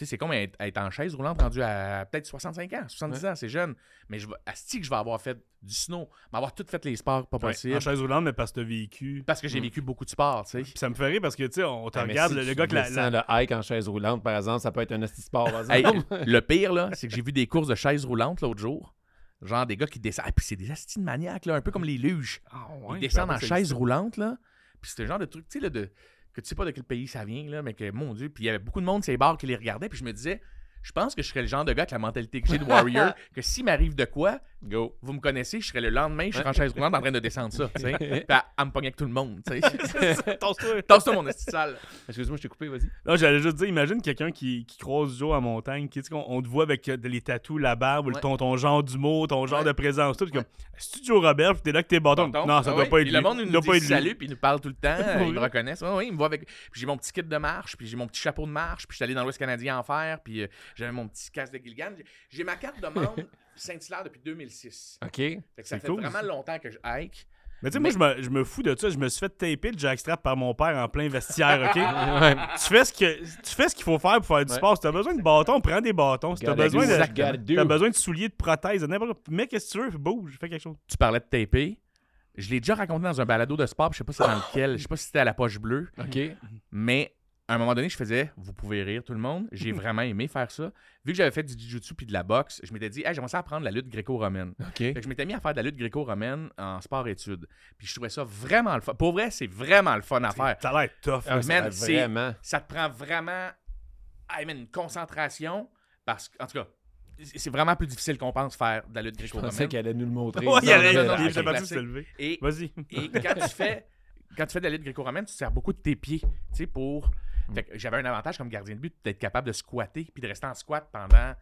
Sais, c'est comme être, être en chaise roulante rendu à peut-être 65 ans, 70 ans, c'est jeune. Mais je asti que je vais avoir fait du snow, m'avoir tout fait les sports pas Ouais, possibles. en chaise roulante, mais parce que t'as vécu. Parce que j'ai Mm. vécu beaucoup de sports, tu sais. Puis ça me rire parce que, tu sais, on te Ah, regarde, si le, gars que la, la- le hike en chaise roulante, par exemple, ça peut être un esti sport, Hey, le pire, là, c'est que j'ai vu des courses de chaises roulantes l'autre jour. Genre des gars qui descendent. Ah, puis c'est des astis de maniaques, là, un peu comme les luges. Ah, Ils descendent je en chaise roulante, là. Puis c'est le genre de truc, tu sais, là, de... que tu sais pas de quel pays ça vient, là, mais que, mon Dieu, puis il y avait beaucoup de monde, ces bars qui les regardaient, puis je me disais, je pense que je serais le genre de gars avec la mentalité que j'ai de Warrior, que s'il m'arrive de quoi, Go. vous me connaissez, je serais le lendemain, je serais en chaise roulante en train de descendre ça, tu sais. Puis à, à me pogner avec tout le monde, tu sais. Tasse-toi. Mon esti sale. Excuse-moi, je t'ai coupé, vas-y. Non, j'allais juste dire, imagine quelqu'un qui, qui croise Joe en montagne, qui, tu sais, qu'on- on te voit avec euh, les tatous, la barbe, ou le- Ouais. ton, ton genre d'humour, ton genre Ouais. de présence, tout. Puis comme, est-ce que Joe Robert, puis t'es là que t'es bâton? Tonton. Non, ça Ah doit oui. pas être lui. Le monde nous doit dit pas être lui. salut, puis ils nous parlent tout le temps. euh, ils me Oui. reconnaissent. Oui, oui, ils me voient avec. Puis j'ai mon petit kit de marche, puis j'ai mon petit chapeau de marche, puis je suis allé dans l'Ouest canadien en faire, puis euh, j'avais mon petit casque de Gilligan. J'ai- ma carte de membre Saint-Hilaire depuis 2006. OK. Fait que ça C'est fait cool, vraiment ça. longtemps que je hike. Mais tu sais, moi, je me, je me fous de ça. Je me suis fait taper le jackstrap par mon père en plein vestiaire, OK? Ouais. tu fais ce que tu fais ce qu'il faut faire pour faire du Ouais. sport. Si t'as besoin de bâton, prends des bâtons. Si t'as besoin de, t'as besoin de souliers, de prothèses, de n'importe quoi. Mais qu'est-ce que tu veux? Bouge, fais quelque chose. Tu parlais de taper. Je l'ai déjà raconté dans un balado de sport, je sais pas c'est dans lequel. Je sais pas si c'était à la poche bleue. OK. Mais à un moment donné, je faisais, vous pouvez rire tout le monde. J'ai vraiment aimé faire ça. Vu que j'avais fait du jiu-jitsu puis de la boxe, je m'étais dit, hey, j'aimerais ça apprendre la lutte gréco-romaine. OK. Fait que je m'étais mis à faire de la lutte gréco-romaine en sport-études. Puis je trouvais ça vraiment le fun. Pour vrai, c'est vraiment le fun à faire. Ça a l'air tough. Ça man, vraiment. Ça te prend vraiment hey, man, une concentration parce que, en tout cas, c'est vraiment plus difficile qu'on pense faire de la lutte Je pensais gréco-romaine. qu'elle allait nous le montrer. Ouais, il allait- lever. Et, Vas-y. et quand tu fais quand tu fais de la lutte gréco-romaine, tu te sers beaucoup de tes pieds, tu sais, pour... Fait que j'avais un avantage comme gardien de but d'être capable de squatter puis de rester en squat pendant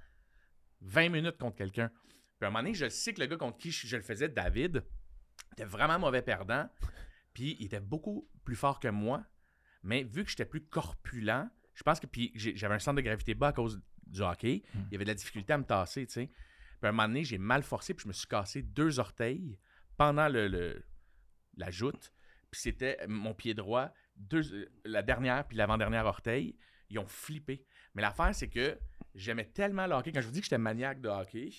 20 minutes contre quelqu'un. Puis à un moment donné, je sais que le gars contre qui je, je le faisais, David, était vraiment mauvais perdant. Puis il était beaucoup plus fort que moi. Mais vu que j'étais plus corpulent, je pense que puis j'avais un centre de gravité bas à cause du hockey. Il y avait de la difficulté à me tasser, tu sais. Puis à un moment donné, j'ai mal forcé puis je me suis cassé deux orteils pendant le, le- la joute. Puis c'était mon pied droit, deux, euh, la dernière puis l'avant-dernière orteil. Ils ont flippé. Mais l'affaire, c'est que j'aimais tellement le hockey. Quand je vous dis que j'étais maniaque de hockey,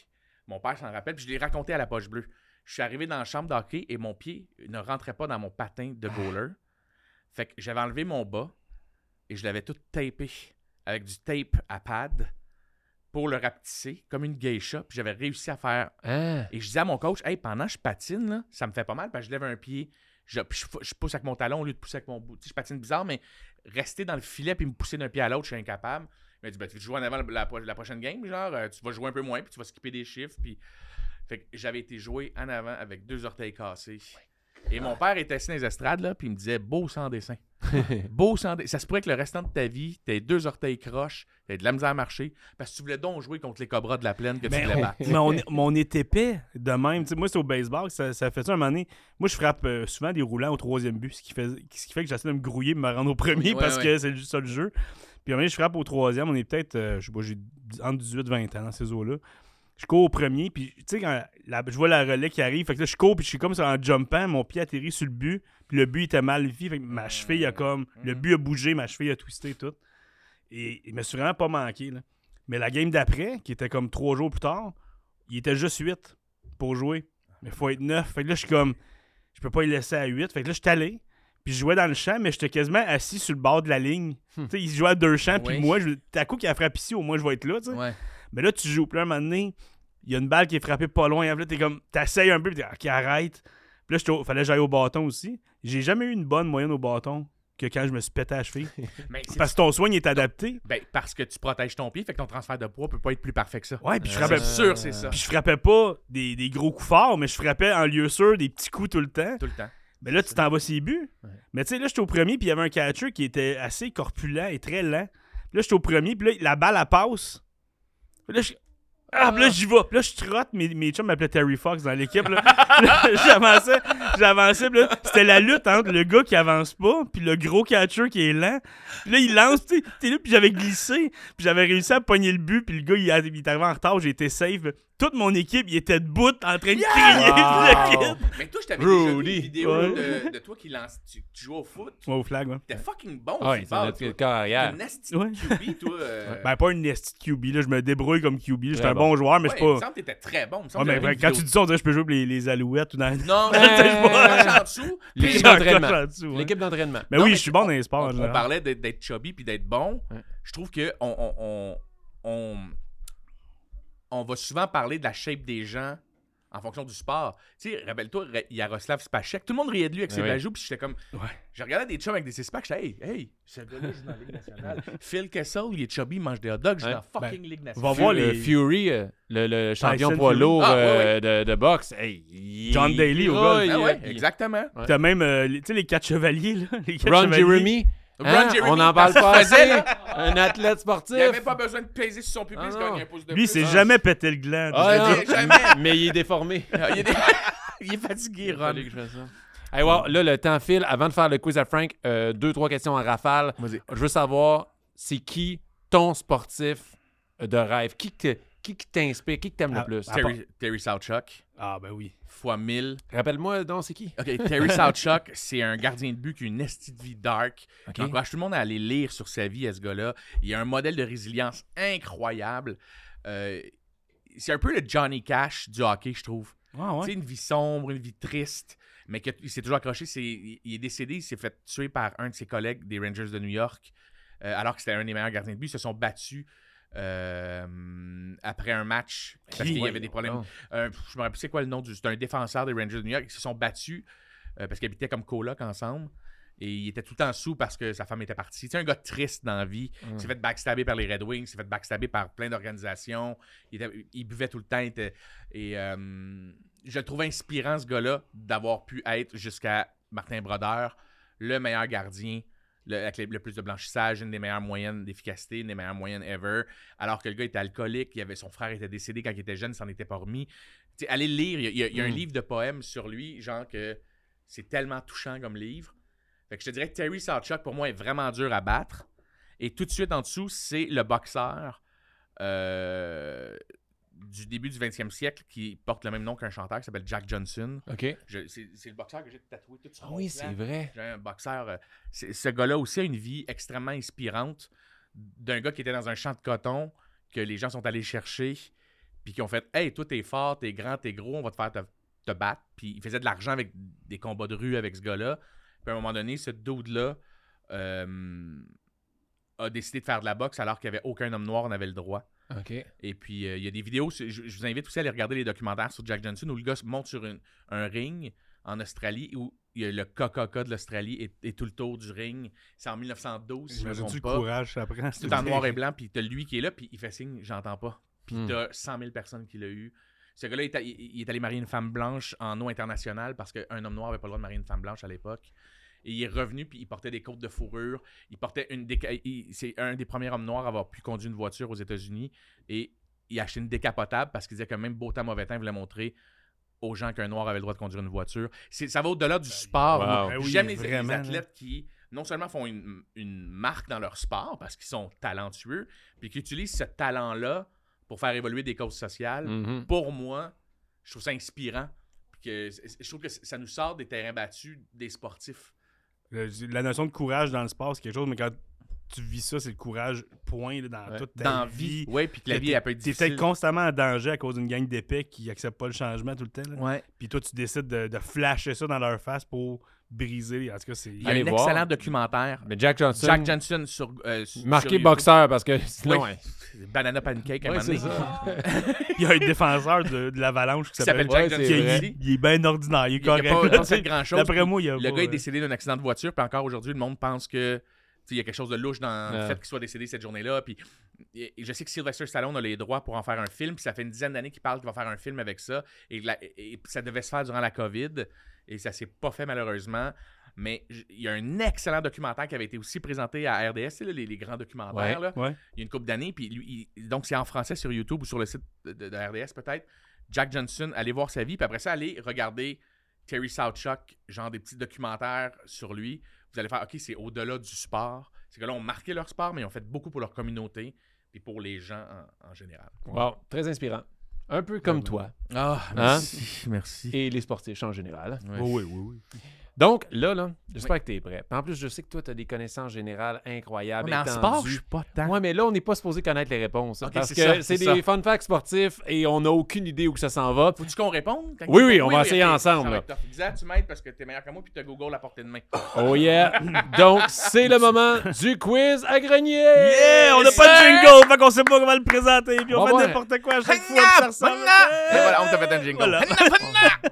Mon père s'en rappelle, puis je l'ai raconté à la poche bleue. Je suis arrivé dans la chambre d'hockey et mon pied ne rentrait pas dans mon patin de goaler. Fait que j'avais enlevé mon bas et je l'avais tout tapé avec du tape à pad pour le rapetisser comme une geisha. Puis j'avais réussi à faire. Hein? Et je disais à mon coach, hey, pendant que je patine, là, ça me fait pas mal parce que je lève un pied, je, pousse avec mon talon au lieu de pousser avec mon bout. Je patine bizarre, mais rester dans le filet puis me pousser d'un pied à l'autre, je suis incapable. Il m'a dit, ben, tu veux jouer en avant la prochaine game, genre, euh, tu vas jouer un peu moins, puis tu vas skipper des chiffres. Puis... Fait que j'avais été joué en avant avec deux orteils cassés. Et mon père était assis dans les estrades, là, puis il me disait, beau sans dessin. Beau sans dessin. Ça se pourrait que le restant de ta vie, t'aies deux orteils croches, t'aies de la misère à marcher, parce que tu voulais donc jouer contre les cobras de la plaine que tu Mais voulais on, battre. mais on, est- mais on est épais de même. Tu moi, c'est au baseball, ça, ça fait ça un moment donné. Moi, je frappe euh, souvent des roulants au troisième but, ce qui fait, ce qui fait que j'essaie de me grouiller et me rendre au premier Ouais, parce ouais. que c'est juste ça le jeu. Puis à un moment donné, je frappe au troisième. On est peut-être, euh, je sais pas, j'ai entre 18 et 20 ans dans ces eaux-là. Je cours au premier, puis tu sais, quand la- je vois la relais qui arrive, fait que là, je cours, puis je suis comme ça en jumpant, mon pied atterrit sur le but, puis le but était mal vu, fait que ma cheville a comme, le but a bougé, ma cheville a twisté tout. Et il me suis vraiment pas manqué, là. Mais la game d'après, qui était comme trois jours plus tard, il était juste 8 pour jouer. Mais il faut être 9. Fait que là, je suis comme, je peux pas y laisser à 8. Fait que là, je suis allé, puis je jouais dans le champ, mais j'étais quasiment assis sur le bord de la ligne. Tu sais, il jouait à deux champs, puis Oui. moi, je, t'as coup qu'il a frappé ici, au moins je vais être là, tu sais. Ouais. Mais là, tu joues. Puis là, un moment donné, il y a une balle qui est frappée pas loin. Puis là, t'es comme, t'essayes un peu, puis t'es, ok, arrête. Puis là, au- fallait que j'aille au bâton aussi. J'ai jamais eu une bonne moyenne au bâton que quand je me suis pété à la cheville. Mais Parce que ton soin il est adapté. Ben, parce que tu protèges ton pied, fait que ton transfert de poids peut pas être plus parfait que ça. Ouais, puis je Euh, frappais, sûr, c'est ça. puis je frappais pas des, des gros coups forts, mais je frappais en lieu sûr des petits coups tout le temps. Tout le temps. Mais là, tu t'en vas ses buts. Ouais. Mais tu sais, là, j'étais au premier, puis il y avait un catcher qui était assez corpulent et très lent. Puis là, j'étais au premier, puis là, la balle, elle passe. Là, je... Ah, là, j'y vais. Puis là, je trotte. Mes, mes chums m'appelaient Terry Fox dans l'équipe. Là, j'avançais, j'avançais. Là, c'était la lutte entre le gars qui avance pas, puis le gros catcher qui est lent. Puis là, il lance, t'es là, puis j'avais glissé. Puis j'avais réussi à pogner le but, puis le gars, il, est arrivé en retard, j'ai été safe. Toute mon équipe, il était debout en train de crier. Wow. kid- Mais toi, je t'avais déjà vu une vidéo Ouais. de, de toi qui lance. Tu, tu jouais au foot. Ouais, au flag, ouais. T'es fucking bon. Ouais, tu c'est parles, notre toi. corps arrière. T'es une nasty Ouais. QB, toi. euh, Ben, pas une nestie de QB, là. Je me débrouille comme QB. J'étais un bon. bon joueur, mais ouais, je Il me suis pas. semble que t'étais très bon. Il me Ouais, semble mais quand tu dis ça, on dirait que je peux jouer pour les, les alouettes ou dans. Non. L'équipe d'entraînement. en dessous, ouais. L'équipe d'entraînement. Mais oui, je suis bon on- dans les sports en on, parlait d'être chubby puis d'être bon. Je trouve que on, on, va souvent parler de la shape des gens en fonction du sport. Tu sais, rappelle-toi, Ra- Yaroslav Spachek, tout le monde riait de lui avec ses oui. bajoux, puis j'étais comme... Ouais. Je regardais des chums avec des six-packs, j'étais hey, hey, ce gars-là joue dans la Ligue nationale. Phil Kessel, il est chubby, il mange des hot dogs, joue Ouais. dans la fucking Ligue On nationale. va voir les. Fury, euh, le, le champion poids lourd Ah, ouais, euh, De, de boxe. Hey, il- John Daly au golf. Ah exactement. T'as même, euh, les- tu sais, les quatre chevaliers, là. Les quatre Ron chevaliers. Jeremy. Hein? Jeremy, On n'en parle pas assez. Un athlète sportif. Il avait pas besoin de peser sur son pubis, Ah, il non. gagnait un pouce de Lui, il s'est Ah. jamais pété le gland. Ah, non. Jamais. Mais il est déformé. Ah, il, est... il est fatigué, Ron. Fallait que je fasse ça. Hey, wow, là, le temps file. Avant de faire le quiz à Frank, euh, deux, trois questions en rafale. Je veux savoir, c'est qui ton sportif de rêve? Qui qui que t'inspire? Qui que t'aimes le plus? ah, Terry, Terry Southchuck, Ah, ben oui. fois 1000. Rappelle-moi donc, c'est qui? OK, Terry Southchuck, c'est un gardien de but qui a une esti de vie dark. OK. J'encourage tout le monde à aller lire sur sa vie à ce gars-là. Il a un modèle de résilience incroyable. Euh, c'est un peu le Johnny Cash du hockey, je trouve. Ah, Tu ouais. sais, une vie sombre, une vie triste, mais que- il s'est toujours accroché. C'est, il, il est décédé, il s'est fait tuer par un de ses collègues des Rangers de New York, euh, alors que c'était un des meilleurs gardiens de but. Ils se sont battus euh, après un match parce qu'il y avait des problèmes. Non. Euh, je me rappelle plus c'est quoi le nom du. C'est un défenseur des Rangers de New York. Ils se sont battus euh, parce qu'ils habitaient comme coloc ensemble. Et il était tout le temps sous parce que sa femme était partie. C'est un gars triste dans la vie. Il s'est fait backstabber par les Red Wings, il s'est fait backstabber par plein d'organisations. Il, était- il buvait tout le temps. était- et euh, je le trouve inspirant, ce gars-là, d'avoir pu être jusqu'à Martin Brodeur, le meilleur gardien, le, avec le plus de blanchissage, une des meilleures moyennes d'efficacité, une des meilleures moyennes ever. Alors que le gars était alcoolique, il avait, son frère était décédé quand il était jeune, il s'en était pas remis. Allez le lire, il y a, il y un Mm. livre de poèmes sur lui, genre que c'est tellement touchant comme livre. Fait que je te dirais que Terry Southchuck, pour moi, est vraiment dur à battre. Et tout de suite en dessous, c'est le boxeur euh, du début du 20e siècle qui porte le même nom qu'un chanteur qui s'appelle Jack Johnson. OK. C'est le boxeur que j'ai tatoué tout sur Ah oui, c'est vrai. J'ai un boxeur. euh, ce gars-là aussi a une vie extrêmement inspirante d'un gars qui était dans un champ de coton, que les gens sont allés chercher, puis puis qui ont fait Hey, toi, t'es fort, t'es grand, t'es gros, on va te faire te, te battre. Puis il faisait de l'argent avec des combats de rue avec ce gars-là. Puis à un moment donné, ce dude-là euh, a décidé de faire de la boxe alors qu'il n'y avait aucun homme noir n'avait le droit. Et puis, euh, il y a des vidéos, je, je vous invite aussi à aller regarder les documentaires sur Jack Johnson où le gars se monte sur une- un ring en Australie où il y a le KKK de l'Australie et, et tout le tour du ring. C'est en 1912, si je me J'imagine-tu trompe le pas. courage ça prend. C'est tout en noir et blanc, puis t'as lui qui est là, puis il fait signe, j'entends pas. Puis Hmm. t'as 100 000 personnes qui l'ont eu. Ce gars-là, il, il- est allé marier une femme blanche en eau internationale parce qu'un homme noir avait pas le droit de marier une femme blanche à l'époque. Et il est revenu, puis il portait des côtes de fourrure. Il portait une C'est un des premiers hommes noirs à avoir pu conduire une voiture aux États-Unis. Et il a acheté une décapotable parce qu'il disait que même beau temps, mauvais temps, il voulait montrer aux gens qu'un noir avait le droit de conduire une voiture. Ça va au-delà du sport. Wow. Ben oui, J'aime les, athlètes qui non seulement font une, une marque dans leur sport parce qu'ils sont talentueux, puis qui utilisent ce talent-là pour faire évoluer des causes sociales. Mhm. Pour moi, je trouve ça inspirant. Puis que je trouve que ça nous sort des terrains battus des sportifs. Le- La notion de courage dans le sport, c'est quelque chose, mais quand tu vis ça, c'est le courage, point, là, dans Ouais. toute ta Dans la vie. vie. Oui, puis que la vie, elle peut être T'es difficile. peut-être constamment en danger à cause d'une gang d'épais qui acceptent pas le changement tout le temps. là. Ouais. Puis toi, tu décides de, de flasher ça dans leur face pour briser. En tout cas, c'est. Il y a Allez un voir. excellent documentaire. Mais Jack Johnson, Jack Johnson sur. euh, sur- sur marqué YouTube. boxeur parce que sinon, Oui. Banana Pancake à un moment donné. Il y a un défenseur de, de l'Avalanche qui Qui s'appelle s'appelle. Ouais, Jack c'est qui Johnson. vrai. il, il est bien ordinaire. Il est Il n'a correct. pas, sais. fait grand-chose. D'après moi, il y a Le pas, gars est euh, décédé d'un accident de voiture, puis encore aujourd'hui, le monde pense que tu sais, il y a quelque chose de louche dans le Ouais. fait qu'il soit décédé cette journée-là. Puis et- et je sais que Sylvester Stallone a les droits pour en faire un film, puis ça fait une dizaine d'années qu'il parle qu'il va faire un film avec ça, et, la- et- et ça devait se faire durant la COVID, et ça s'est pas fait malheureusement. Mais il y a un excellent documentaire qui avait été aussi présenté à RDS, là, les, les grands documentaires. là Ouais. il y a une couple d'années, puis lui, il- donc c'est en français sur YouTube ou sur le site de, RDS peut-être. Jack Johnson, allez voir sa vie, puis après ça, allez regarder Terry Southchuck, genre des petits documentaires sur lui. Vous allez faire, OK, c'est au-delà du sport. Ces gars-là ont marqué leur sport, mais ils ont fait beaucoup pour leur communauté et pour les gens en, en général. Wow, très inspirant. Un peu comme toi Ah, merci, merci. et les sportifs en général. Oh, oui, oui, oui. Donc, là, là, j'espère que tu es prêt. En plus, je sais que toi, tu as des connaissances générales incroyables. mais en sport, je suis pas tant. Ouais, mais là, on n'est pas supposé connaître les réponses. Ok, parce c'est que ça, c'est des fun facts sportifs et on n'a aucune idée où que ça s'en va. Faut-tu qu'on réponde? quand Oui, oui, on va essayer ensemble. Xav, tu m'aides parce que t'es meilleur que moi puis t'as Google à portée de main. Oh yeah! Donc, c'est le moment du quiz à grenier! Yeah! On n'a pas de jingle, fait qu'on sait pas comment le présenter. Puis on On va fait voir. n'importe quoi à chaque fois. Ça voilà, on t'a fait un jingle.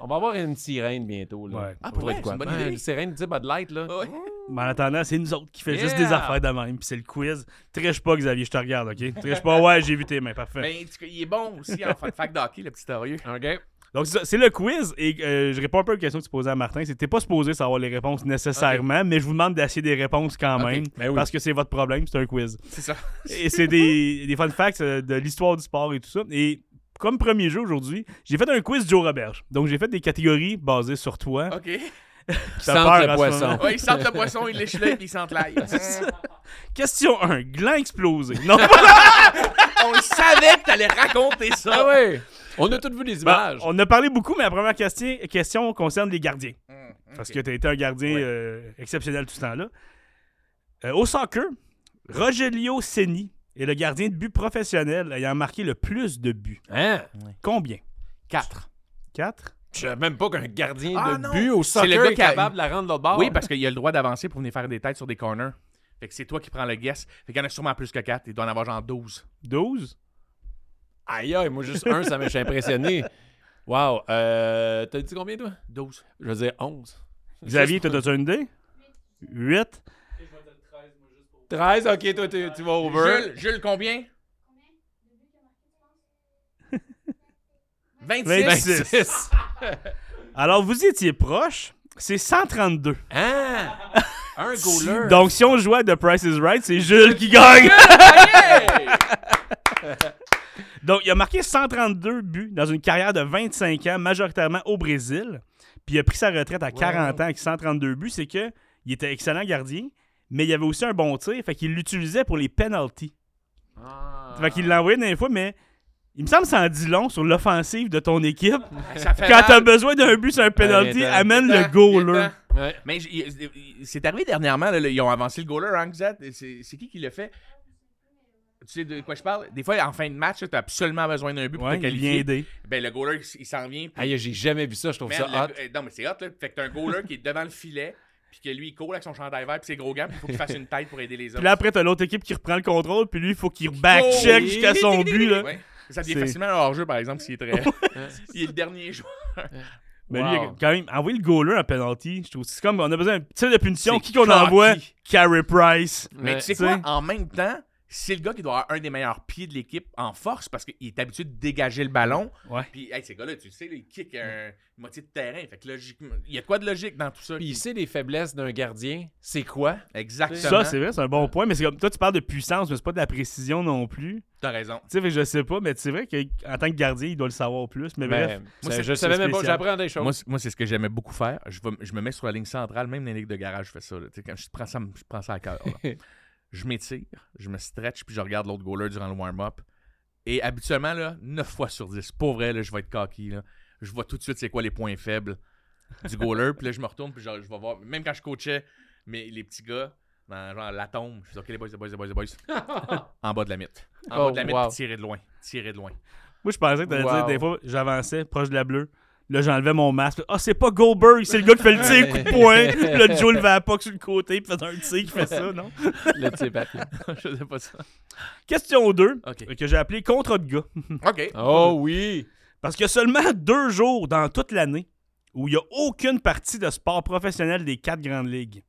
On va avoir une sirène bientôt. Là. Ouais. Ah, pour être quoi? C'est une Ben, sirène type Bud Light, là. Ouais. Mais en attendant, c'est nous autres qui fait juste des affaires de même. Puis c'est le quiz. Triche pas, Xavier, je te regarde, OK? Triche pas, ouais, j'ai vu tes mains, parfait. Mais en tout cas, il est bon aussi en fun fact d'hockey, le petit orieux. OK. Donc, c'est ça, c'est le quiz. Et euh, je réponds un peu aux questions que tu posais à Martin. C'était pas supposé savoir les réponses nécessairement, mais je vous demande d'essayer des réponses quand même. Ben oui. Parce que c'est votre problème, c'est un quiz. C'est ça. Et c'est des, des fun facts euh, de l'histoire du sport et tout ça. Et comme premier jeu aujourd'hui, j'ai fait un quiz Joe Roberge. Donc, j'ai fait des catégories basées sur toi. OK. T'as Sente peur le poisson. Ouais, ils sentent le poisson, ils lèchent l'œil puis ils sentent l'ail. Question 1. Gland explosé. Non, On le savait que t'allais raconter ça. Ah ouais! On a tous vu les Ben, images. on a parlé beaucoup, mais la première question, question concerne les gardiens. Hum, Parce que tu as été un gardien Ouais. euh, exceptionnel tout ce temps-là. Euh, au soccer, Rogelio Seni est le gardien de but professionnel ayant marqué le plus de buts. Hein? Combien? Quatre. 4? Je savais même pas qu'un gardien Ah, de non. but au C'est le soccer gars est capable de la rendre de l'autre bord. Oui, parce qu'il a le droit d'avancer pour venir faire des têtes sur des corners. Fait que c'est toi qui prends le guess. Fait qu'il y en a sûrement plus que 4. Il doit en avoir genre 12. 12? Aïe, aïe, moi, juste un, ça m'a je suis impressionné. Wow. Euh, T'as dit combien, toi? 12. Je veux dire 11. Xavier, t'as as une idée? 8? 13, ok, toi, tu, tu vas over. Jules, Jules, combien? 26. 26. Alors, vous étiez proche. C'est 132. Hein? Un goaler. Donc, si on jouait à The Price is Right, c'est Jules qui gagne. Donc, il a marqué 132 buts dans une carrière de 25 ans, majoritairement au Brésil. Puis il a pris sa retraite à 40 ans avec 132 buts. C'est que il était excellent gardien, mais il avait aussi un bon tir. Fait qu'il l'utilisait pour les penalties. Ah. Fait qu'il l'envoyait des fois, mais il me semble que ça en dit long sur l'offensive de ton équipe. Ça fait Quand mal. t'as besoin d'un but sur un penalty, amène le goaler. Ouais. Mais j- il- il- c'est arrivé dernièrement, là, là, ils ont avancé le goaler, hein, Xat? C'est c'est qui qui l'a fait? Tu sais de quoi je parle? Des fois, en fin de match, tu as absolument besoin d'un but pour Ouais, te il vient qualifier. aider. Ben, le goaler, il s'en vient. puis- Aïe, j'ai jamais vu ça, je trouve Man, ça le- hot. euh, non, mais c'est hot, là. Fait que t'as un goaler qui est devant le filet, puis que lui, il court avec son chandail vert, puis ses gros gants, puis il faut qu'il fasse une tête pour aider les Puis autres. là, après, t'as l'autre équipe qui reprend le contrôle, puis lui, il faut qu'il back-check Oh, jusqu'à son but. Là. Ouais. Ça devient C'est- facilement hors-jeu, par exemple, s'il est très. il est le dernier joueur. Mais lui, a Wow. quand même envoyé le goaler en penalty. Je trouve c'est comme on a besoin d'un tir de punition. Qui qu'on envoie? Carey Price. Mais Ouais. tu sais quoi? En même temps, c'est le gars qui doit avoir un des meilleurs pieds de l'équipe en force parce qu'il est habitué de dégager le ballon. Ouais. Puis, hey, ces gars-là, tu le sais, là, ils kick un une moitié de terrain. Fait que logiquement, il y a de quoi de logique dans tout ça? Puis il sait les faiblesses d'un gardien, c'est quoi? Exactement. Ça, c'est vrai, c'est un bon point. Mais c'est comme toi, tu parles de puissance, mais c'est pas de la précision non plus. T'as raison. Tu sais, je sais pas, mais c'est vrai qu'en tant que gardien, il doit le savoir plus. Mais bref. Ben, Moi, ça, c'est- je savais même pas, j'apprends des choses. Moi, c'est- moi, c'est ce que j'aimais beaucoup faire. Je, vais- je me mets sur la ligne centrale, même dans les ligues de garage, je fais ça. là. Quand je prends ça, je prends ça à cœur. je m'étire, je me stretch, puis je regarde l'autre goaler durant le warm-up. Et habituellement, là, 9 fois sur 10, pour vrai, là, je vais être cocky. Là. Je vois tout de suite c'est quoi les points faibles du goaler. puis là, je me retourne, puis genre, je vais voir. Même quand je coachais mais les petits gars, dans genre la tombe, je dis OK, les boys, les boys, les boys, les boys. en bas de la mythe. En Oh, bas de la mythe, wow. puis tirer de loin. Tirer de loin. Moi, je pensais que t'allais Wow. dire, des fois, j'avançais proche de la bleue. Là, j'enlevais mon masque. Ah, c'est pas Goldberg, c'est le gars qui fait le tir, coup de poing. Là, Joe levait la sur le côté, puis faisait un tir qui fait ça, non? Le petit papier. je sais pas ça. Question 2, OK. que j'ai appelé contrat de gars. OK. Oh oui! Parce qu'il y a seulement deux jours dans toute l'année où il n'y a aucune partie de sport professionnel des quatre grandes ligues.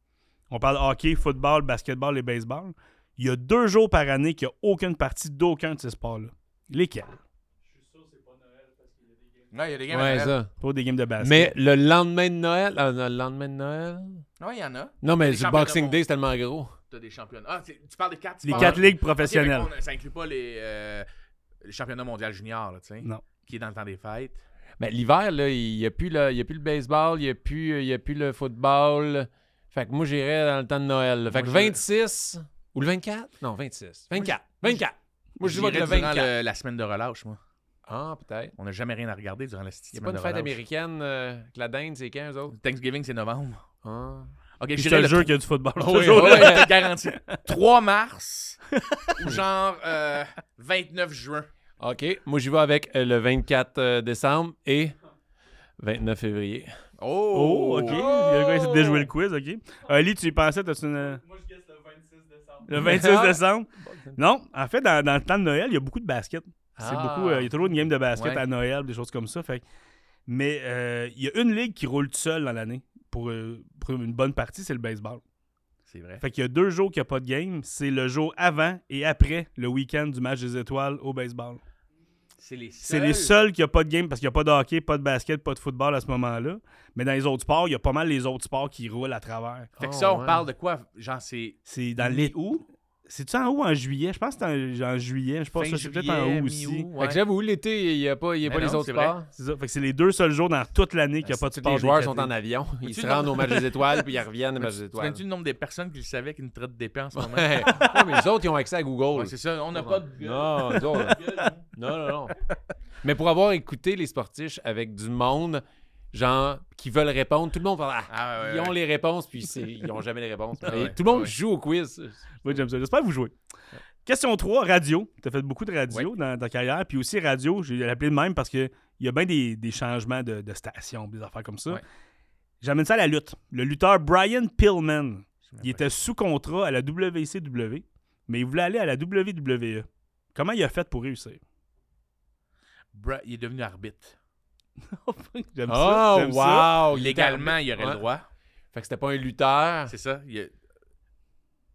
On parle hockey, football, basketball et baseball. Il y a deux jours par année qu'il n'y a aucune partie d'aucun de ces sports-là. Lesquels? Non, il y a des games Ouais, à ça. Pas des games de basket. Mais le lendemain de Noël, ah, non, le lendemain de Noël? Non, il y en a. Non, mais le Boxing. Day, c'est tellement gros. T'as des championnats. Ah, tu parles des quatre les sports. quatre ligues professionnelles. ça inclut pas les, euh, les championnats mondiaux juniors, tu sais. Non. Qui est dans le temps des fêtes. Ben, l'hiver, là, il n'y a, plus le- il y a plus le baseball, il n'y a, plus- il y a plus le football. Fait que moi, j'irais dans le temps de Noël. là. Fait Moi, que je- 26 ou le 24? Non, 26. 24. 24. Moi, je dis J'irais le durant 24. le- la semaine de relâche, moi. Ah, peut-être. On n'a jamais rien à regarder durant la Il n'y semaine a pas une de fête américaine euh, que la dinde, c'est quand, eux autres? Thanksgiving, c'est novembre. Ah. Ok, Puis je te jure qu'il y a du football. Oh, ce oui. Ouais, je te garantis. 3 mars ou genre euh, 29 juin. OK. Moi, j'y vais avec euh, le 24 euh, décembre et 29 février. Oh, ok. Il y a le gars qui essaie de déjouer le quiz, ok. Ali, tu y pensais, t'as-tu une. Moi, je guesse le 26 décembre. Le 26 décembre. Non, en fait, dans, dans le temps de Noël, il y a beaucoup de basket. C'est Ah. beaucoup. euh, il y a toujours une game de basket Ouais. à Noël, des choses comme ça. Fait mais euh, il y a une ligue qui roule tout seul dans l'année pour, euh, pour une bonne partie, c'est le baseball. C'est vrai. Fait qu'il y a deux jours qu'il n'y a pas de game. C'est le jour avant et après le week-end du match des étoiles au baseball. C'est les C'est les seuls qui a pas de game parce qu'il n'y a pas de hockey, pas de basket, pas de football à ce moment-là. Mais dans les autres sports, il y a pas mal les autres sports qui roulent à travers. Fait que Oh, ça, on ouais. parle de quoi? Genre, c'est C'est dans les où C'est-tu en août en juillet? Je pense que c'est en, en juillet. Je pense que c'est peut-être en août aussi. mi-août, Fait ouais. que j'avoue, l'été, il n'y a pas, il y a pas les non, autres c'est vrai. sports. C'est ça. Fait que c'est les deux seuls jours dans toute l'année qu'il n'y a pas de Tous sport. les joueurs sont en avion? Ils se rendent nom- au match des étoiles, puis ils reviennent au match des Tu étoiles. connais-tu le nombre de personnes qui le savaient qu'ils nous traitent d'épée en ce moment? Ouais. Ouais, mais les autres, ils ont accès à Google. Ouais, c'est ça, on n'a pas de non, non, non. Mais pour avoir écouté les sportifs avec du monde, genre, qui veulent répondre, tout le monde parle. ah, Ah, ouais, ils ouais. ont les réponses, puis c'est- ils n'ont jamais les réponses. Ah ouais, tout le monde ouais. joue au quiz. Oui, j'aime ça. J'espère que vous jouez. Question 3, radio. Tu as fait beaucoup de radio dans ta carrière. Puis aussi, radio, j'ai appelé de même parce qu'il y a bien des, des changements de, de station, des affaires comme ça. Ouais. J'amène ça à la lutte. Le lutteur Brian Pillman, il était sous contrat à la WCW, mais il voulait aller à la WWE. Comment il a fait pour réussir? Bra- il est devenu arbitre. J'aime ça. Oh, j'aime ça. wow! Légalement, il aurait Ouais. le droit. Fait que c'était pas un lutteur. C'est ça. il y a-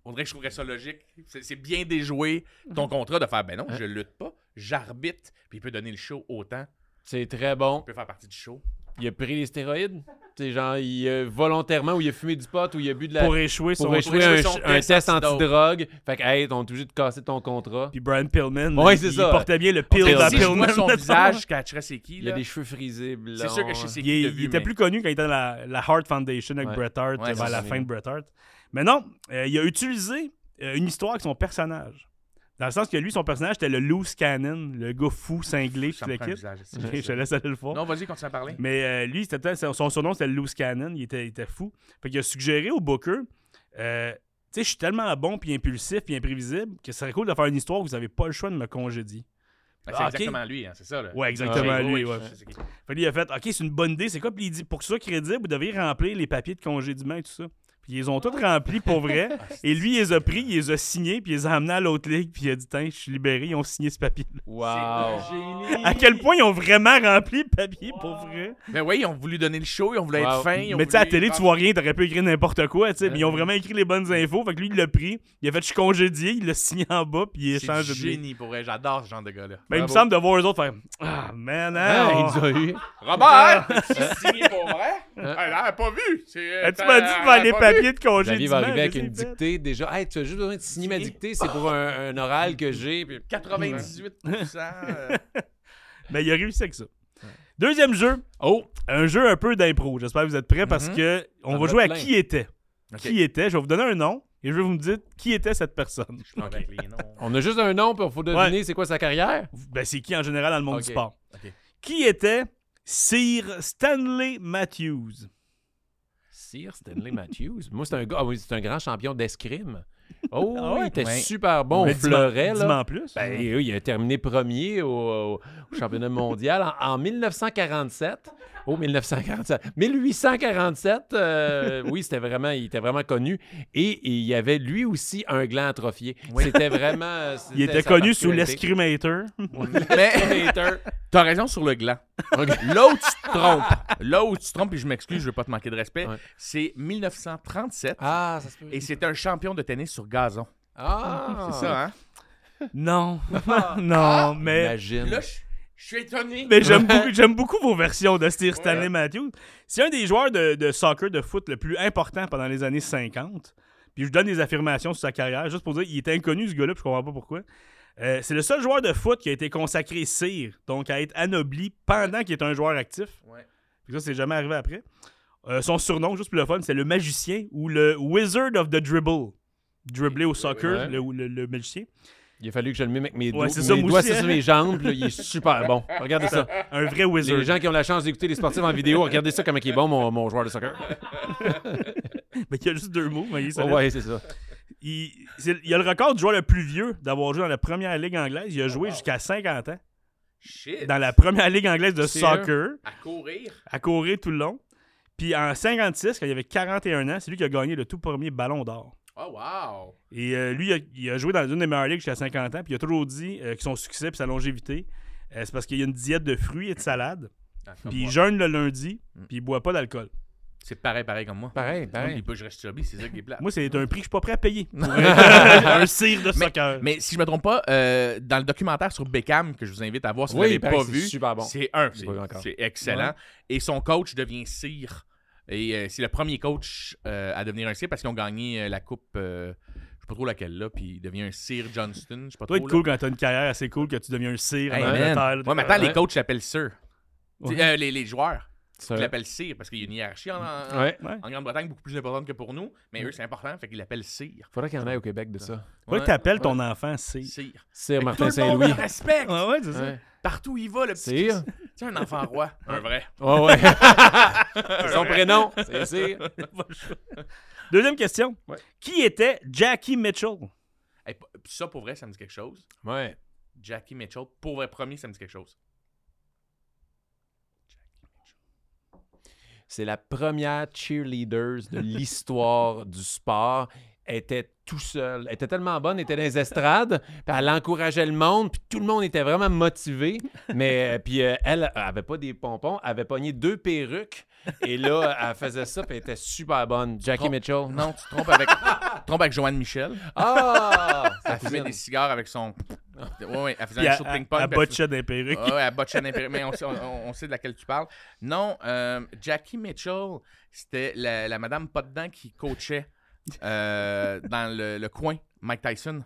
On dirait que je trouverais ça logique. C'est c'est bien déjoué ton contrat de faire ben non, je lutte pas, j'arbitre, puis il peut donner le show autant. C'est très bon. Il peut faire partie du show. Il a pris les stéroïdes. C'est genre, il, euh, volontairement, ou il a fumé du pot, ou il a bu de la. Pour échouer son pour échouer échouer un, son un test test antidrogue. Fait que, hey, on est obligé de casser ton contrat. Puis Brian Pillman, Ouais, il- c'est il ça. portait bien le pill dans si je Pillman. son visage, je catcherais c'est qui. Il a des cheveux frisés blancs. C'est sûr que je sais Il, qui de il était mais- plus connu quand il était dans la, la Hart Foundation avec Ouais. Bret Hart Ouais, vers la fin de Bret Hart. Mais non, euh, il a utilisé euh, une histoire avec son personnage. Dans le sens que lui, son personnage, c'était le loose cannon, le gars fou, cinglé, me le kit. je te laisse aller le faire. Non, vas-y, continue à parler. Mais euh, lui, c'était, son surnom, c'était le loose cannon. Il était, il était fou. Fait qu'il a suggéré au Booker, euh, tu sais, je suis tellement bon, puis impulsif, puis imprévisible, que ce serait cool de faire une histoire où vous avez pas le choix de me congédier. Ben, Ah, c'est ok. exactement lui, hein, c'est ça. Là. Ouais, exactement Ah, lui, Oui, ouais. Fait que lui, il a fait, OK, c'est une bonne idée, c'est quoi? Puis il dit, pour que ce soit crédible, vous devriez remplir les papiers de congédiement et tout ça. Puis ils les ont tous remplis pour vrai. et lui, il les a pris, il les a signés, puis il les a amenés à l'autre ligue, puis il a dit, tiens, je suis libéré, ils ont signé ce papier. Wow. À quel point ils ont vraiment rempli le papier pour vrai? Ben oui, ils ont voulu donner le show, ils ont voulu Wow. être fins. Mais tu sais, à la télé, tu vois rien, t'aurais pu écrire n'importe quoi, tu sais. Mais ils ont vraiment écrit les bonnes infos. Fait que lui, il l'a pris, il a fait, je suis congédié, il l'a signé en bas, puis il C'est échange de ligue. génie pour vrai, j'adore ce genre de gars-là. Mais il me semble de voir eux autres faire, ah, man, Ah, hein, il on- nous a eu. Robert! C'est signé pour vrai? Elle a pas vu! C'est, euh, Ah, tu m'as dit de papiers de Xavier congédiement. va arriver avec une dictée déjà. Hey, tu as juste besoin de signer ma dictée, c'est pour un, un oral que j'ai. puis- 98%. euh, Mais il a réussi avec ça. Deuxième jeu. Oh, un jeu un peu d'impro. J'espère que vous êtes prêts parce Mhm. que on Ça va jouer à qui était. Qui était? Je vais vous donner un nom et je vais vous me dire qui était cette personne. Je avec les noms. On a juste un nom, puis il faut deviner c'est quoi sa carrière? Ben, c'est qui en général dans le monde du sport. Qui était Sir Stanley Matthews? Stanley Matthews. Moi, c'est un gars, ah c'est un grand champion d'escrime. Oh, Ah ouais? il était Ouais. super bon au fleuret. là. plus. Ben, oui, il a terminé premier au, au- au championnat mondial en, en 1947. Oh, 1947. 1847, euh, oui, c'était vraiment, il était vraiment connu. Et, et il y avait lui aussi un gland atrophié. C'était vraiment. euh, il était connu sous l'escrimator. Hater. t'as raison sur le gland. Là où tu te trompes, là où tu te trompes, et je m'excuse, je veux pas te manquer de respect, Ouais. c'est 1937 Ah, ça se peut. et c'est un champion de tennis sur gazon. Ah, C'est ça, hein? non. non, mais. Imagine. Là, je je suis étonné. Mais j'aime beaucoup, j'aime beaucoup vos versions de Sir Stanley Matthews. C'est un des joueurs de, de soccer, de foot le plus important pendant les années 50. Puis je donne des affirmations sur sa carrière, juste pour dire il était inconnu ce gars-là, puis je comprends pas pourquoi. Euh, c'est le seul joueur de foot qui a été consacré Sir, donc à être anobli pendant qu'il est un joueur actif. Ouais. Puis ça, c'est jamais arrivé après. Euh, son surnom, juste pour le fun, c'est le magicien ou le Wizard of the Dribble. Dribbler au soccer, ouais. le, le- le magicien. Il a fallu que je le mime avec mes, Ouais, c'est ça, mes moi doigts aussi, sur hein. mes jambes. là, il est super bon. Regardez ça. Un vrai wizard. Les gens qui ont la chance d'écouter les sportifs en vidéo, regardez ça comme il est bon, mon, mon joueur de soccer. Mais il y a juste deux mots, mais il est Oh, solide. ouais, c'est ça. Il, c'est- il a le record du joueur le plus vieux d'avoir joué dans la première ligue anglaise. Il a joué jusqu'à 50 ans Shit. dans la première ligue anglaise de Sérieux? soccer, À courir. à courir tout le long. Puis en 56, quand il avait 41 ans, c'est lui qui a gagné le tout premier ballon d'or. Oh, wow. Et euh, lui, il a, il a joué dans une des meilleures ligues jusqu'à 50 ans, puis il a toujours dit euh, que son succès et sa longévité, euh, c'est parce qu'il y a une diète de fruits et de salade, Ah, puis il jeûne le lundi, Mm. puis il boit pas d'alcool. C'est pareil, pareil comme moi. Pareil, pareil. pas que je reste chubby, c'est ça qui est plat. Moi, c'est un prix que je suis pas prêt à payer. un cire de soccer. Mais si je me trompe pas, euh, dans le documentaire sur Beckham, que je vous invite à voir si vous l'avez paraît pas c'est vu, super bon. c'est un, c'est c'est excellent. Et son coach devient cire. Et euh, c'est le premier coach euh, à devenir un cire parce qu'ils ont gagné euh, la coupe, je sais pas trop laquelle là, puis il devient un cire Johnston, je sais pas trop. être cool quand t'as une carrière assez cool que tu deviens un cire Hey, en man. Angleterre. là. Ouais, maintenant, les Ouais. coachs l'appellent sir. Ouais. Euh, les, les joueurs Ça- ils l'appellent cire parce qu'il y a une hiérarchie en, en- Ouais. Ouais. en Grande-Bretagne beaucoup plus importante que pour nous, mais eux, c'est important, fait qu'ils l'appellent cire. Faudrait qu'il y en ait au Québec de ça. Faudrait que t'appelles ton enfant cire. Cire. Sir Fait que Martin tout le monde Saint-Louis. le respecte. Ouais, ouais, c'est ça. Ouais. Partout où il va, le petit. Sire. C'est un enfant roi. Un vrai. Ouais, ouais. c'est son prénom. C'est Sir. Deuxième question. Ouais. Qui était Jackie Mitchell? Hey, ça, pour vrai, ça me dit quelque chose. Ouais. Jackie Mitchell, pour vrai, premier, ça me dit quelque chose. C'est la première cheerleader de l'histoire du sport. Elle était tout seul. Elle était tellement bonne, elle était dans les estrades, puis elle encourageait le monde, puis tout le monde était vraiment motivé. Mais euh, puis euh, elle, elle avait pas des pompons, elle avait pogné deux perruques, et là, elle faisait ça, puis elle était super bonne. Jackie Mitchell. Non, tu te trompes avec, tu te trompes avec Joanne Michel. Ah! Elle fumait des cigares avec son. Ouais, ouais, elle faisait Puis un show de ping-pong. elle botchait des perruques. Ah ouais, à botcher l'impéri- Mais on, sait- on- on sait de laquelle tu parles. Non, euh, Jackie Mitchell, c'était la, la madame pas dedans qui coachait euh, dans le, le coin, Mike Tyson.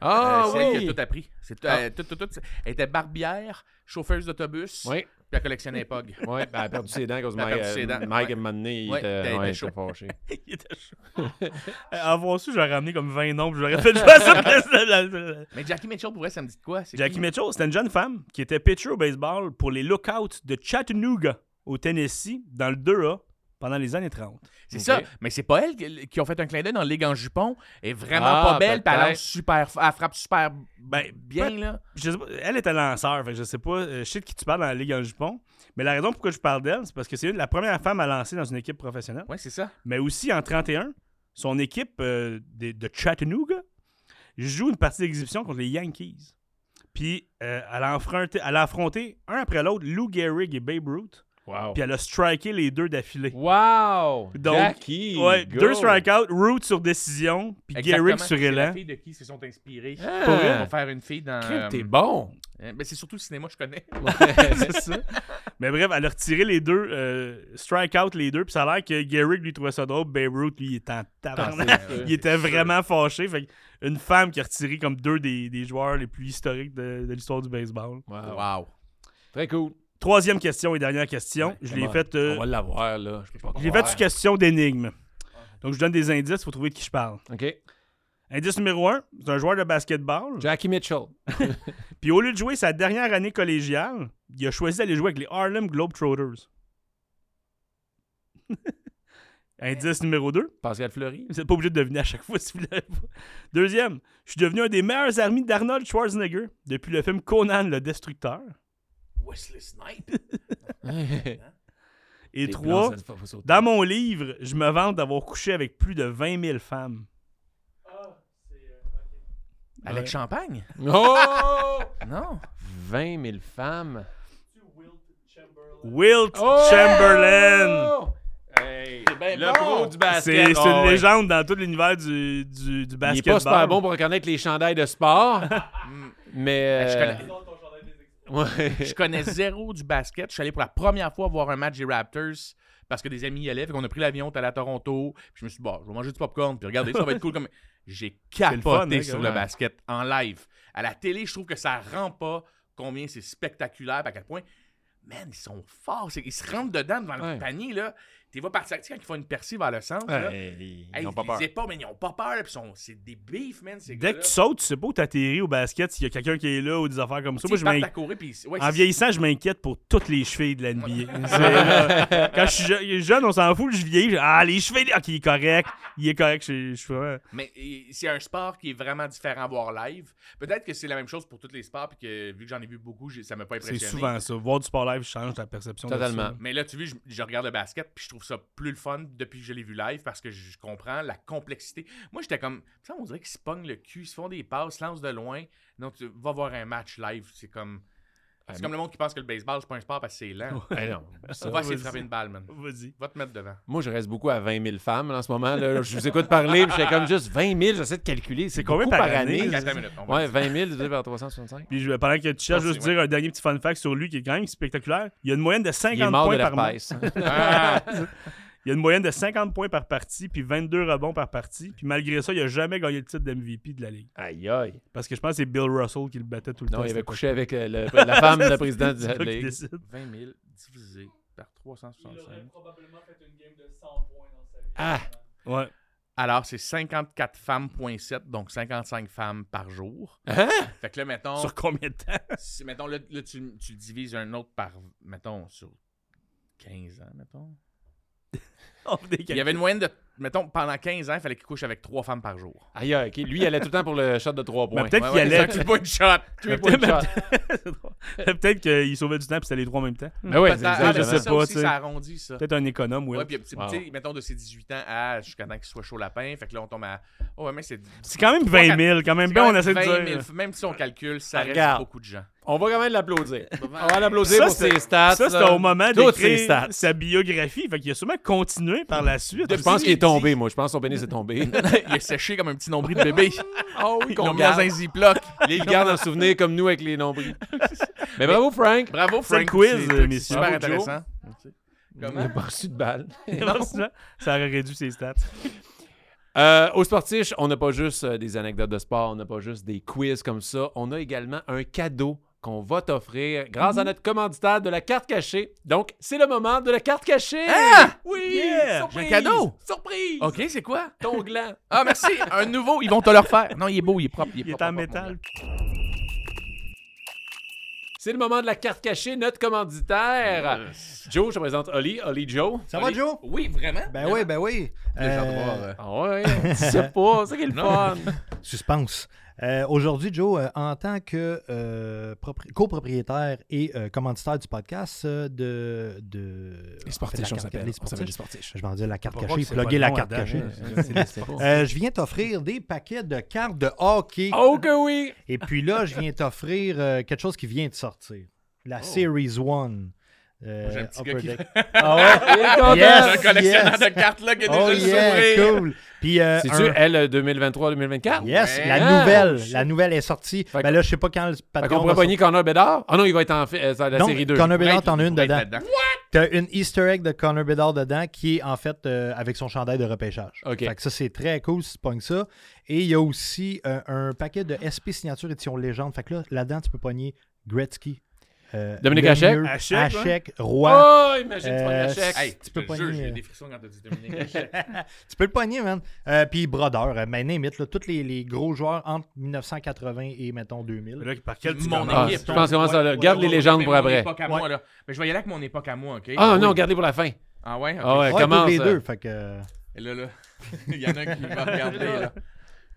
Ah Euh, c'est elle qui oui! a tout appris. C'est tout- Ah. euh, tout- tout- tout- Elle était barbière, chauffeuse d'autobus, Oui, puis elle collectionnait pogs. oui, ben, elle a perdu ses dents à cause Mike. perdu ses euh, dents, Mike, ouais. à un moment donné, il Ouais, était, ouais, était il était fâché. Il était chaud. Avoir su, j'aurais ramené comme 20 noms, puis j'aurais fait jouer à ça. Mais Jackie Mitchell, pour vrai, ça me dit de quoi? C'est Jackie qui? Mitchell, c'était une jeune femme qui était pitcher au baseball pour les Lookouts de Chattanooga, au Tennessee, dans le 2A. Pendant les années 30. C'est ça. Mais c'est pas elle qui qui ont fait un clin d'œil dans Ligue en jupon. Elle est vraiment Ah, pas belle, puis elle, super, elle frappe super Ben, bien, là. Je sais pas, elle était lanceur, fait que je sais pas, euh, je sais de qui tu parles dans la Ligue en jupon. Mais la raison pourquoi je parle d'elle, c'est parce que c'est une- la première femme à lancer dans une équipe professionnelle. Ouais, c'est ça. Mais aussi en 31, son équipe euh, de, de Chattanooga joue une partie d'exhibition contre les Yankees. Puis euh, elle, a affronté, elle a affronté un après l'autre Lou Gehrig et Babe Ruth. Wow. Puis elle a striké les deux d'affilée. Wow! Donc, Jackie! Ouais, go. deux strikeouts, Ruth sur décision, puis. Gehrig sur C'est la élan. fille de qui ils se sont inspirés Ah. pour, pour faire une fille dans. Crime, T'es euh, bon! euh, ben, c'est surtout le cinéma, je connais. c'est ça. Mais bref, elle a retiré les deux, euh, strike out les deux, puis ça a l'air que Gehrig lui trouvait ça drôle, Babe Ruth lui il était en tabarnak. Ah, sûr. il était vraiment fâché. Fait que une femme qui a retiré comme deux des, des joueurs les plus historiques de, de l'histoire du baseball. Wow. Wow. Très cool. Troisième question et dernière question. je l'ai faite euh, On va l'avoir, là. Je peux pas je l'ai croire. faite sur question d'énigme. Donc je donne des indices, il faut trouver de qui je parle. OK. Indice numéro un, c'est un joueur de basketball. Jackie Mitchell. Puis au lieu de jouer sa dernière année collégiale, il a choisi d'aller jouer avec les Harlem Globetrotters. Indice numéro 2. Pascal Fleury. Vous n'êtes pas obligé de deviner à chaque fois si vous l'avez pas. Deuxième, je suis devenu un des meilleurs amis d'Arnold Schwarzenegger depuis le film Conan le Destructeur. Wesley Snipe. Et Les trois, plans, dans mon livre, je me vante d'avoir couché avec plus de 20 000 femmes. Avec Ouais. Champagne? Oh! Non. 20 000 femmes. Wilt Oh! Chamberlain! Hey, ben le bon! pro du C'est basket. c'est Oh, une ouais. légende dans tout l'univers du, du, du Il est basketball. pas super bon pour reconnaître les chandails de sport, mais... Je euh, connais- ouais. Je connais zéro du basket. Je suis allé pour la première fois voir un match des Raptors parce que des amis y allaient. Fait qu'on a pris l'avion, on est allé à Toronto. Puis je me suis dit, bon, je vais manger du popcorn. Puis regardez, ça va être cool. Comme... J'ai fun, capoté hein, sur le basket en live. À la télé, je trouve que ça rend pas combien c'est spectaculaire, à quel point, man, ils sont forts. Ils se rentrent dedans devant Ouais. le panier, là. Tu vois partir, tu sais, quand ils font une percée vers le centre, là. Hey, Hey, ils ont pas peur. épaules, mais ils ont pas peur. Puis sont- c'est des beefs, man. Ces Dès que tu sautes, tu sais pas où t'atterris au basket s'il y a quelqu'un qui est là ou des affaires comme ça. Moi, je à courir, puis ouais, En c'est- vieillissant, je m'inquiète pour toutes les chevilles de la NBA. C'est, quand je suis je- jeune, on s'en fout, je vieillis. Ah, les chevilles, ok, il est correct. Il est correct, je, je Mais c'est un sport qui est vraiment différent à voir live. Peut-être que c'est la même chose pour tous les sports, puis que vu que j'en ai vu beaucoup, ça m'a pas C'est impressionné. souvent ça. Voir du sport live change ta perception. Totalement. Mais là, tu vois, je, je regarde le basket, puis je trouve ça plus le fun depuis que je l'ai vu live parce que je comprends la complexité. Moi, j'étais comme, ça, on dirait qu'ils se pognent le cul, ils se font des passes, se lancent de loin. Donc, tu vas voir un match live, c'est comme. C'est comme le monde qui pense que le baseball, c'est pas un sport parce que c'est lent. Non, ça, On va essayer de vas-y. frapper une balle, man. Vas-y. Va te mettre devant. Moi, je reste beaucoup à 20 000 femmes là, en ce moment. Là. Je vous écoute parler, puis j'étais comme juste 20 000, j'essaie de calculer. C'est combien par par année? année? Attends une minute, on va Ouais, dire. 20 000 divisé par 365. Puis je, pendant que tu cherches, juste c'est- dire un dernier petit fun fact sur lui qui est quand même spectaculaire. Il y a une moyenne de Il est 50 mort points de par match. Ah! Il y a une moyenne de 50 points par partie, puis 22 rebonds par partie. Puis malgré ça, il a jamais gagné le titre d'MVP de la Ligue. Aïe, aïe. Parce que je pense que c'est Bill Russell qui le battait tout le temps. Non, il avait couché avec euh, le- la femme de la présidente de la Ligue. décide. 20 000 divisé par 365. probablement fait une game de 100 points dans sa vie. Ah! Ouais. Alors, c'est 54 femmes.7, donc 55 femmes par jour. Hein? Fait que là, mettons, Sur combien de temps? si, mettons là, là, tu, tu le divises un autre par, mettons, sur 15 ans, mettons. Il y avait une moyenne de, mettons, pendant 15 ans, il fallait qu'il couche avec 3 femmes par jour. Aïe, aïe, ok. Lui, il allait tout le temps pour le shot de 3 points. Peut-être Ouais, qu'il ouais, allait. three-point shot. Mais peut-être- pas de shot. peut-être qu'il sauvait du temps puis c'était les trois en même temps. Mais ouais, c'est ah, je sais ça pas, aussi, tu ça arrondit, ça. Peut-être un économe, oui. Ouais, puis tu Wow. mettons de ses 18 ans à jusqu'à temps qu'il soit chaud lapin. Fait que là, on tombe à. Oh, ouais, mais c'est. C'est quand même 20 000, quand même bien, quand on essaie de 20 dire. 000, Même si on calcule, ça reste Regarde. beaucoup de gens. On va quand même l'applaudir. On va l'applaudir pour ses stats. Ça, c'était au moment d'écrire stats. sa biographie. Fait qu'il a sûrement continué par la suite. Je pense qu'il est tombé, moi. Je pense que son pénis est tombé. il est séché comme un petit nombril de bébé. oh oui, qu'on dans garde. un ziploc. Il garde en souvenir comme nous avec les nombrils. Mais bravo, Frank. Bravo, Frank. quiz, C'est- euh, messieurs. super intéressant. Il Comment? n'a pas reçu de balle. Ça aurait réduit ses stats. Euh, au Sportiche, on n'a pas juste euh, des anecdotes de sport, on n'a pas juste des quiz comme ça. On a également un cadeau qu'on va t'offrir grâce à notre commanditaire de la carte cachée. Donc, c'est le moment de la carte cachée. Ah! Oui! Yeah! Surprise! J'ai un cadeau! Surprise! OK, c'est quoi? Ton gland. Ah, merci. Un nouveau, ils vont te le refaire. Non, il est beau, il est propre. Il est, Il est propre, en propre, métal. C'est le moment de la carte cachée, notre commanditaire. Joe, je te présente Oli, Oli Joe. Ça va, Joe? Oui, vraiment? Ben oui, ben oui. J'ai hâte de Euh, voir, euh, Ah ouais, sais pas, c'est ça qui est le fun. Suspense. Euh, Aujourd'hui, Joe, euh, en tant que euh, propri- copropriétaire et euh, commanditaire du podcast euh, de, de. Les en sportifs, fait, carte- s'appelle. les sportifs. Je vais en dire la carte cachée, plugger la carte cachée. hein. Euh, je viens t'offrir des paquets de cartes de hockey. Oh que oui! Et puis là, je viens t'offrir euh, quelque chose qui vient de sortir. La Series 1. Euh, j'ai un petit Upper gars qui-. Ah est content. Yes! un collectionneur yes. de cartes là qui a Oh déjà yeah, sourire. cool. Puis euh, C'est-tu un- elle 2023-2024? Yes, Ouais. la Ah, nouvelle, oh, shit. la nouvelle est sortie. Fait ben là, je sais pas quand le Patreon qu'on pourrait va pogner Connor Bedard? Ah non, il va être en fait, euh, dans la Non, série 2. Connor Bedard, t'en as une dedans. là-dedans. T'as une Easter egg de Connor Bedard dedans qui est en fait euh, avec son chandail de repêchage. OK. Fait que ça, c'est très cool si tu pognes ça. Et il y a aussi euh, un paquet de SP signature édition légende. Fait que là, là-dedans, tu peux pogner Gretzky. Euh, Dominique Hachek? Hachek, Hachek, Roy. Oh, imagine, tu Euh, pognes. Hey, Tu peux j'ai euh. des frissons quand t'as dit Dominique Hachek. tu peux le pogner, man. Euh, Puis Brodeur, euh, mais name it, là, tous les, les gros joueurs entre 1980 et, mettons, 2000. Mais là, par quel tu Mon commences? Ah, équipe. je pense comment ça, là. Ouais, Garde ouais, les légendes pour après. époque à Ouais. moi, là. Mais je vais y aller avec mon époque à moi, OK? Ah Oui. non, gardez pour la fin. Ah ouais? Ah ouais, Ouais, commence. tous les deux. Fait que... Et là, là, il y en a un qui va regarder, là.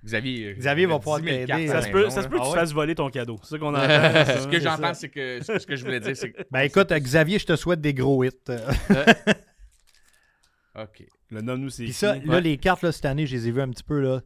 Xavier. euh, Xavier va 10 pouvoir 000 t'aider. Ça se peut, ça se peut que Ah tu ouais? fasses voler ton cadeau. C'est ça qu'on entend. Ce que j'entends, c'est que ce que je voulais dire, c'est que. Ben écoute, Xavier, je te souhaite des gros hits. Euh, OK. Le nomme-nous, c'est Puis ça, là, les cartes, là, cette année, je les ai vues un petit peu, là,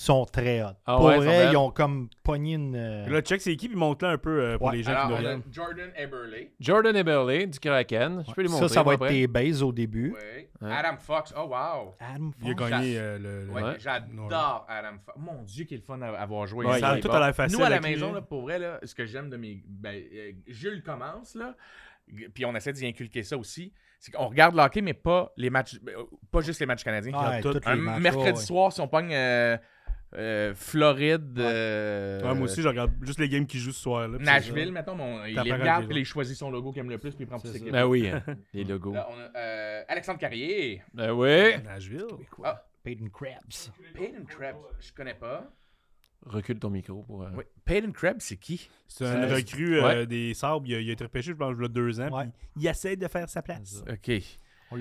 sont très hot. Ah Pour ouais, vrai, ils ont comme pogné une... euh, Là, check c'est qui, puis montre-le un peu euh, pour Ouais. les gens Alors, qui nous on a regardent. Jordan Eberle. Jordan Eberle du Kraken. Je peux les montrer. ça, ça va être tes bases au début. Adam Fox. Oh, wow. Adam Il a Fox. gagné euh, le. le- Ouais, Ouais. J'adore Adam Fox. Mon Dieu, quel fun à avoir joué. Ouais, Ça il a tout à l'air facile. Nous, à la maison, là, pour vrai, là, ce que j'aime de mes. Ben, euh, Jules commence, là. Puis on essaie d'y inculquer ça aussi. C'est qu'on regarde le hockey, mais pas les matchs. Pas juste les matchs canadiens. Ouais, tout- tous Un les matchs, mercredi ouais, ouais. soir, si on pogne euh, euh, Floride. Ouais. euh, Ouais, moi aussi, je regarde juste les games qui jouent ce soir. Là, Nashville, mettons, mais on- il les regarde, puis il choisit son logo qu'il aime le plus, puis il prend pour ses ça. Ben oui, hein, les logos. Là, on a euh, Alexandre Carrier. Ben oui. Nashville? Ah, Peyton Krebs. Peyton Krebs, je connais pas. Recule ton micro pour. euh, Oui. Peyton Krebs, c'est qui? C'est un recrue euh, Ouais. des Sabres. Il a, il a été repêché, je pense, il y a deux ans. Il essaie de faire sa place. Ok.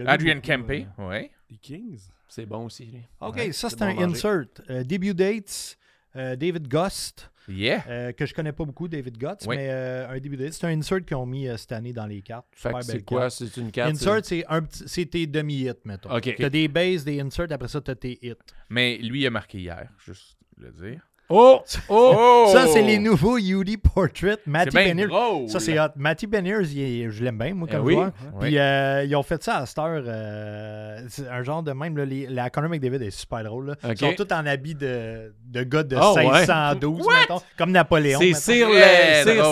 Adrian Kempe, euh. ouais. Les Kings. C'est bon aussi, lui. OK, Ouais, ça, c'est bon un insert. Euh, debut dates, euh, David Gust, Yeah. euh, que je connais pas beaucoup, David Gust, Oui. mais euh, un debut date. C'est un insert qu'ils ont mis euh, cette année dans les cartes. C'est belle quoi? C'est une carte? Insert, c'est un petit- c'est tes demi-hits, mettons. OK. T'as des bases, des inserts, après ça, t'as tes hits. Mais lui, il a marqué hier, juste le dire. Oh! Oh! Ça, c'est les nouveaux UD Portrait. Matty Beniers. Ça, c'est hot. Matty Beniers, il je l'aime bien, moi, Eh comme oui. joueur. Puis euh, ils ont fait ça à cette heure. euh, c'est un genre de même. Là, les- la Conor McDavid est super drôle. là. Ils sont tous en habit de, de gars de Oh, ouais. 1612, mettons, comme Napoléon. C'est. Sir.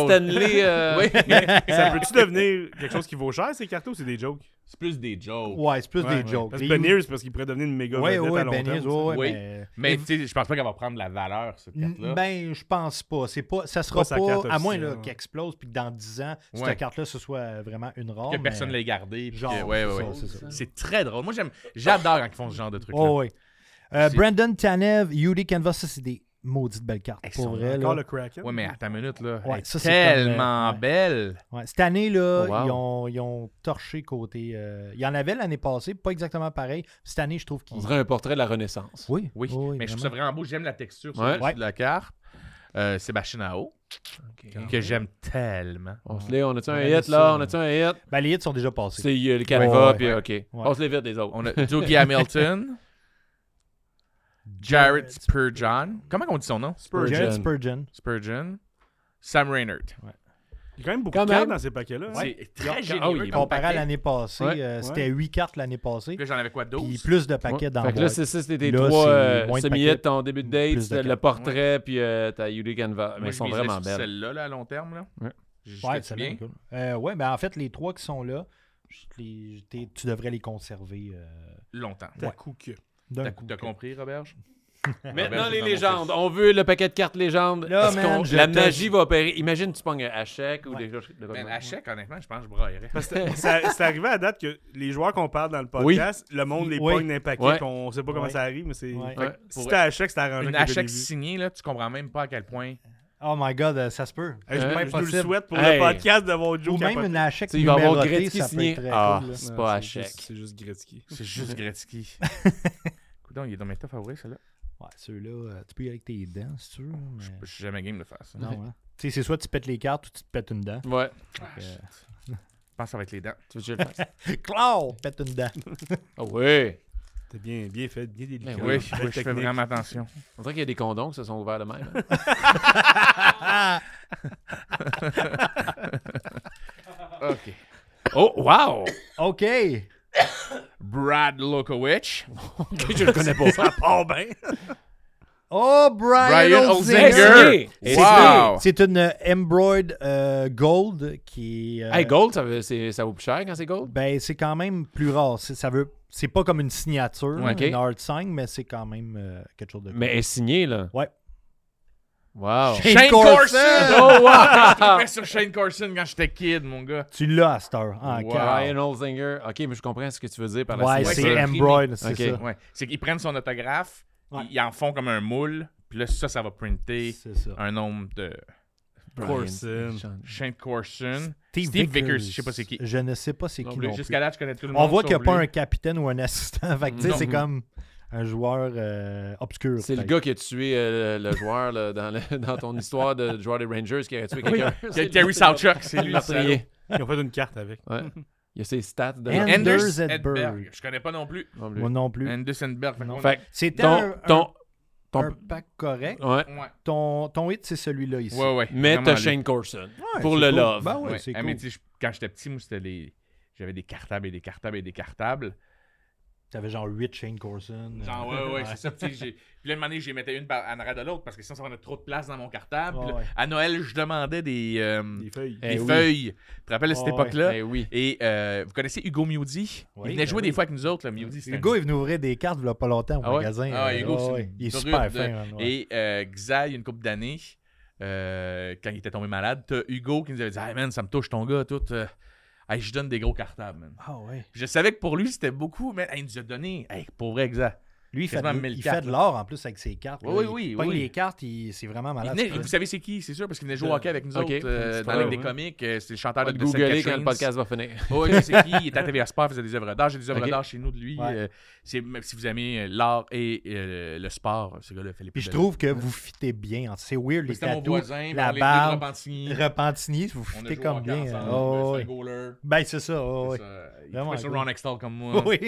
Stanley. euh, Oui. Ça peut-tu devenir quelque chose qui vaut cher, ces cartes, ou c'est des jokes? C'est plus des jokes. Ouais, c'est plus Ouais, des ouais. jokes. Parce que Beniers, c'est parce qu'il pourrait devenir une méga Ouais, vedette ouais, à long Beniers, terme, ouais, ouais, Oui. mais... Mais tu sais, je pense pas qu'elle va prendre la valeur, cette carte-là. Ben, je pense pas. C'est pas, ça sera Pas à moins qu'il explose puis que dans 10 ans, Ouais. cette carte-là, ce soit vraiment une rare. que mais- personne ne l'ait gardé. puis Genre, que- ouais, ouais, c'est très drôle. Moi, j'aime, j'adore quand ils font ce genre de trucs. Oh, oui. Euh, Brandon Tanev, UD Canvas, ça, maudites belles cartes. Elles Pour vrai, Encore là. le Kraken. Ouais, mais attends une minute, là. Ouais, ça, comme, tellement euh, belle. Ouais, cette année, là, Oh, wow. ils, ont, ils ont torché côté. euh, il y en avait l'année passée, pas exactement pareil. Cette année, je trouve qu'ils. On dirait un portrait de la Renaissance. Oui, Oui, mais je trouve ça vraiment beau. J'aime la texture de la carte. Euh, Sébastien Ao, que j'aime tellement. On se l'est, on a-tu un hit ça, là? On a-tu un hit? Ben, les hits sont déjà passés. C'est euh, le Canva, Ouais, puis ouais. OK. On se les vite des autres. On a Dougie Hamilton, Jared Spurgeon. Comment on dit son nom? Jared Spurgeon. Spurgeon. Spurgeon. Sam Reynard. Il y a quand même beaucoup Quand de cartes même. dans ces paquets-là. hein? C'est très Ah généreux oui, comme Comparé à paquet. l'année passée, Ouais. euh, Ouais. c'était 8 cartes l'année passée. Puis là, j'en avais quoi, 12? Puis plus de paquets Ouais. dans Fait que là, c'est ça, c'était tes Là, trois c'est euh, moins de semi-hits, paquets. ton début de date, Plus de c'était le cartes. portrait, puis euh, ta UD Canva. Moi, Mais ils je sont vraiment sur belles. Celle-là, là, à long terme, là. Ouais. C'est bien? Cool. Euh, ouais, ben en fait, les trois qui sont là, je te les- t'es- tu devrais les conserver euh, Longtemps. T'as coup que. T'as compris, Roberge? Maintenant, Robert, les légendes. On veut le paquet de cartes légendes. Là, man, la magie va opérer. Imagine, tu pognes un chèque ou Ouais. des choses. à chèque, honnêtement, je pense que je braillerais. C'est arrivé à date que les joueurs qu'on parle dans le podcast, le monde les Oui. pogne d'un paquet Ouais. qu'on sait pas comment Ouais. ça arrive, mais c'est. Si t'as à chèque, c'est arrangé. Une à chèque signée, là, tu comprends même pas à quel point Oh my god, euh, ça se peut. Hey, je, Euh, je nous le souhaite pour Hey. le podcast d'avoir Joe Ou même une sais, il va avoir Gretzky signé. Ah, cool, c'est pas à c'est juste- C'est juste Gretzky. C'est juste Gretzky. Coudon, il est dans mes favoris, celui-là. Ouais, ceux-là, euh, tu peux y aller avec tes dents, si tu veux. mais- Je suis jamais game de faire ça. Non, hein. Tu sais, c'est soit tu pètes les cartes ou tu te pètes une dent. Ouais. Fait que, Je pense que ça va être les dents. Tu veux que je le fasse? euh, Claude, pète une dent. Ah oui. T'es bien, bien fait, bien délicat. Ben Oui, oui, oui, je fais vraiment attention. On dirait qu'il y a des condoms qui se sont ouverts de même. hein. OK. Oh, wow! OK. Brad Lokowicz. je le connais pas. Ça part bien. Oh, Brian, Brian Wow! C'est une Embroid euh, Gold qui. euh, Hey, gold, ça, veut- ça vaut plus cher quand c'est gold? Ben, c'est quand même plus rare. C'est, ça veut, c'est pas comme une signature, une hard sign, mais c'est quand même euh, quelque chose de cool. Mais elle est signée, là. Ouais. Wow. Shane Shane Corson! Corson! Oh, wow! Je sur Shane Corson quand j'étais kid, mon gars. Tu l'as à cette heure. Wow. Ryan. Ok, mais je comprends ce que tu veux dire par la Ouais, Ouais, c'est Embroid, c'est ça. Ouais. C'est qu'ils prennent son autographe, Ouais. ils, en font comme un moule, puis là, ça, ça va printer un nombre de. Corson. Shane Corson. Steve, Steve Vickers, je sais pas c'est qui. Je ne sais pas c'est qui. Jusqu'à là, je connais tout le monde. On voit qu'il n'y a pas un capitaine ou un assistant. Fait c'est comme un joueur euh, obscur. C'est le gars qui a tué euh, le, joueur là, dans, le- dans ton histoire de joueur des Rangers qui a tué quelqu'un. Quel- Terry Salchuk, c'est lui. Ils ont fait une carte avec. Ouais. Il y a ses stats de And- Anders Anders Edberg. Edberg. Je connais pas non plus. Non plus. Moi non plus. Anders Edberg. Fait Non. qu'on- Fait que C'était ton, un, ton, un- ton- un pack correct. ouais. Ton, ton hit, c'est celui-là ici. Ouais, ouais. Mais t'as. Shane Corson. Ouais, Pour le cool. love. Ben ouais, Ouais. c'est Ah, mais quand j'étais petit, moi, c'était les. J'avais des cartables et des cartables et des cartables. T'avais genre 8 Shane Corson. Genre, ouais, ouais, c'est ça. Puis, puis là, une année, j'y mettais une par- en arrière de l'autre parce que sinon, ça prenait trop de place dans mon cartable. Là, Ouais, à Noël, je demandais des, euh, Des feuilles. Eh des oui. feuilles. Tu te rappelles de cette époque-là? Eh oui. Et euh, vous connaissez Hugo Miodi? Oui, il venait ben jouer oui. des fois avec nous autres. Là. Miodi, un- gars est venu ouvrir des cartes il y a pas longtemps au Ah magasin. Ah, euh, Hugo, une Il est super de- fin. ouais. Et euh, Xa, il y a une couple d'années, euh, quand il était tombé malade, t'as Hugo qui nous avait dit Hey man, ça me touche ton gars, tout. Hey, je donne des gros cartables, man. Ah ouais. Je savais que pour lui, c'était beaucoup, mais hey, il nous a donné, hey, pour vrai, Xa. Lui, il fait, de, 1000 il cartes, fait de là. l'or en plus avec ses cartes. Oui, là. oui, Il oui, oui. les cartes, c'est vraiment malade. venait- vous savez c'est qui, c'est sûr, parce qu'il venait jouer au hockey avec nous ok. autres euh, C'est dans la Ligue des ouais. comiques. euh, C'est le chanteur de, googler quand le podcast va finir. Oui, sais qui? Il était à TVA Sport, il faisait des œuvres d'art. J'ai des œuvres Ok. d'art chez nous de lui. Ouais. euh, c'est, même si vous aimez euh, l'art et euh, le sport, ce gars-là fait les Puis plus je trouve que vous fitez bien. C'est weird, les C'était mon tatous, voisin, la barbe, Repentigny. Repentigny, vous fitez comme bien. hein. ben, Oh, c'est. Ben, c'est ça. C'est Vraiment. Ron Extall comme moi. Oui.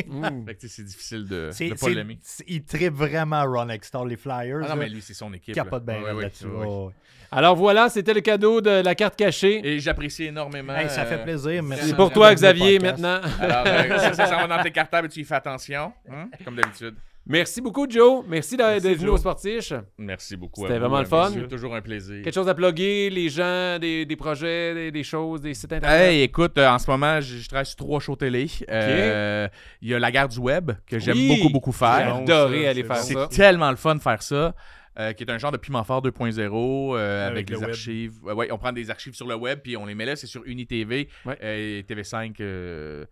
C'est difficile de C'est, il tripe vraiment Ron Extall, les Flyers. Ah non, là. mais lui, c'est son équipe. Capote bien Ouais, ouais, oh. Alors voilà, c'était le cadeau de la carte cachée. Et j'apprécie énormément. Hey, ça fait euh, plaisir. Merci C'est pour toi, Xavier, maintenant. Alors, euh, ça, ça s'en va dans tes cartables et tu y fais attention, hein, comme d'habitude. Merci beaucoup, Joe. Merci d'être venu au Sportiche. Merci beaucoup. C'était vraiment euh, le fun. messieurs. toujours un plaisir. Quelque chose à plugger, les gens, des, des projets, des, des choses, des sites internet? Hey, écoute, euh, en ce moment, je, je travaille sur trois shows télé. Euh, Il y a La guerre du web, que j'aime Oui, beaucoup, beaucoup J'ai faire. adoré ça, aller c'est faire bon. C'est ça. tellement le fun de faire ça. euh, qui est un genre de piment fort 2.0 euh, avec, Avec le des web. archives. Ouais, ouais, on prend des archives sur le web puis on les met là. C'est sur UniTV Ouais. euh, et TV5.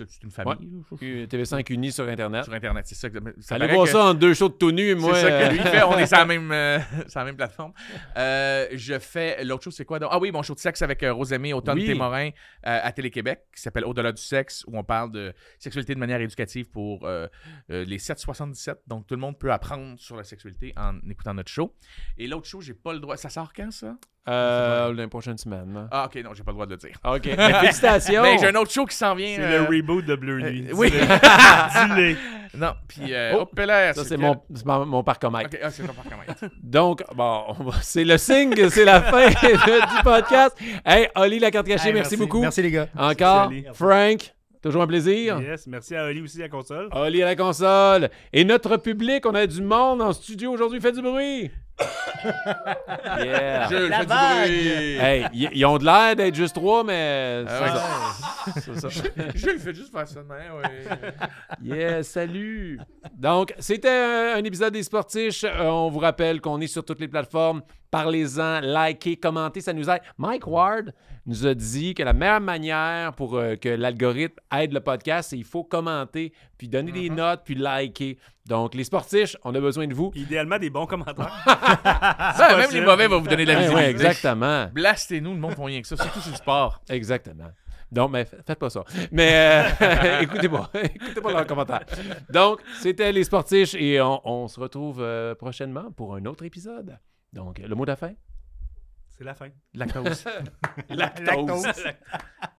Euh, c'est une famille là, ça, Euh, TV5 Uni sur Internet. sur Internet. C'est ça. que- ça Allez voir que- ça en deux shows de tout nu. Moi, c'est ça euh, que lui fait. On est sur la même, euh, sur la même plateforme. Euh, je fais. L'autre chose, c'est quoi donc? Ah oui, mon show de sexe avec euh, Rosemée Automne Oui. Témorin euh, à Télé-Québec, qui s'appelle Au-delà du sexe, où on parle de sexualité de manière éducative pour euh, euh, les 777. Donc tout le monde peut apprendre sur la sexualité en écoutant notre show. Et l'autre show, j'ai pas le droit. Ça sort quand ça? Euh, la prochaine semaine. là. Ah, ok, non, j'ai pas le droit de le dire. OK. Mais félicitations. Mais j'ai un autre show qui s'en vient. C'est euh, le reboot de Bleu Nuit. euh, oui. Dis-le. non, puis. Euh, Oh, là, Ça, c'est mon, mon, mon parcomètre. Ok, ah, c'est ton parcomètre. Donc, bon, c'est le signe que c'est la fin du podcast. Hey, Oli, la carte cachée, Hey, merci, beaucoup. Merci, les gars. Encore, Merci. Frank, toujours un plaisir. Yes, merci à Oli aussi à la console. Oli à la console. Et notre public, on a du monde en studio aujourd'hui. Faites du bruit. yeah. Jules, La fais du vague. bruit. Hey, ils ont de l'air d'être juste trois, mais Ah ouais. ça. Ça. Je le fais juste faire ça ouais. Yeah, salut! Donc, c'était un, un épisode des Sportiches. Euh, on vous rappelle qu'on est sur toutes les plateformes. Parlez-en, likez, commentez, ça nous aide. Mike Ward nous a dit que la meilleure manière pour euh, que l'algorithme aide le podcast, c'est qu'il faut commenter, puis donner des notes, puis liker. Donc, les Sportiches, on a besoin de vous. Idéalement, des bons commentaires. Ça, même les mauvais vont vous donner de la visibilité. ouais, exactement. Blastez-nous, le monde font rien que ça, surtout sur le sport. Exactement. Donc, mais fa- faites pas ça. Mais euh, écoutez pas. écoutez pas leurs commentaires. Donc, c'était les sportiches et on, on se retrouve euh, prochainement pour un autre épisode. Donc, le mot de la fin? C'est la fin. Lactose. Lactose.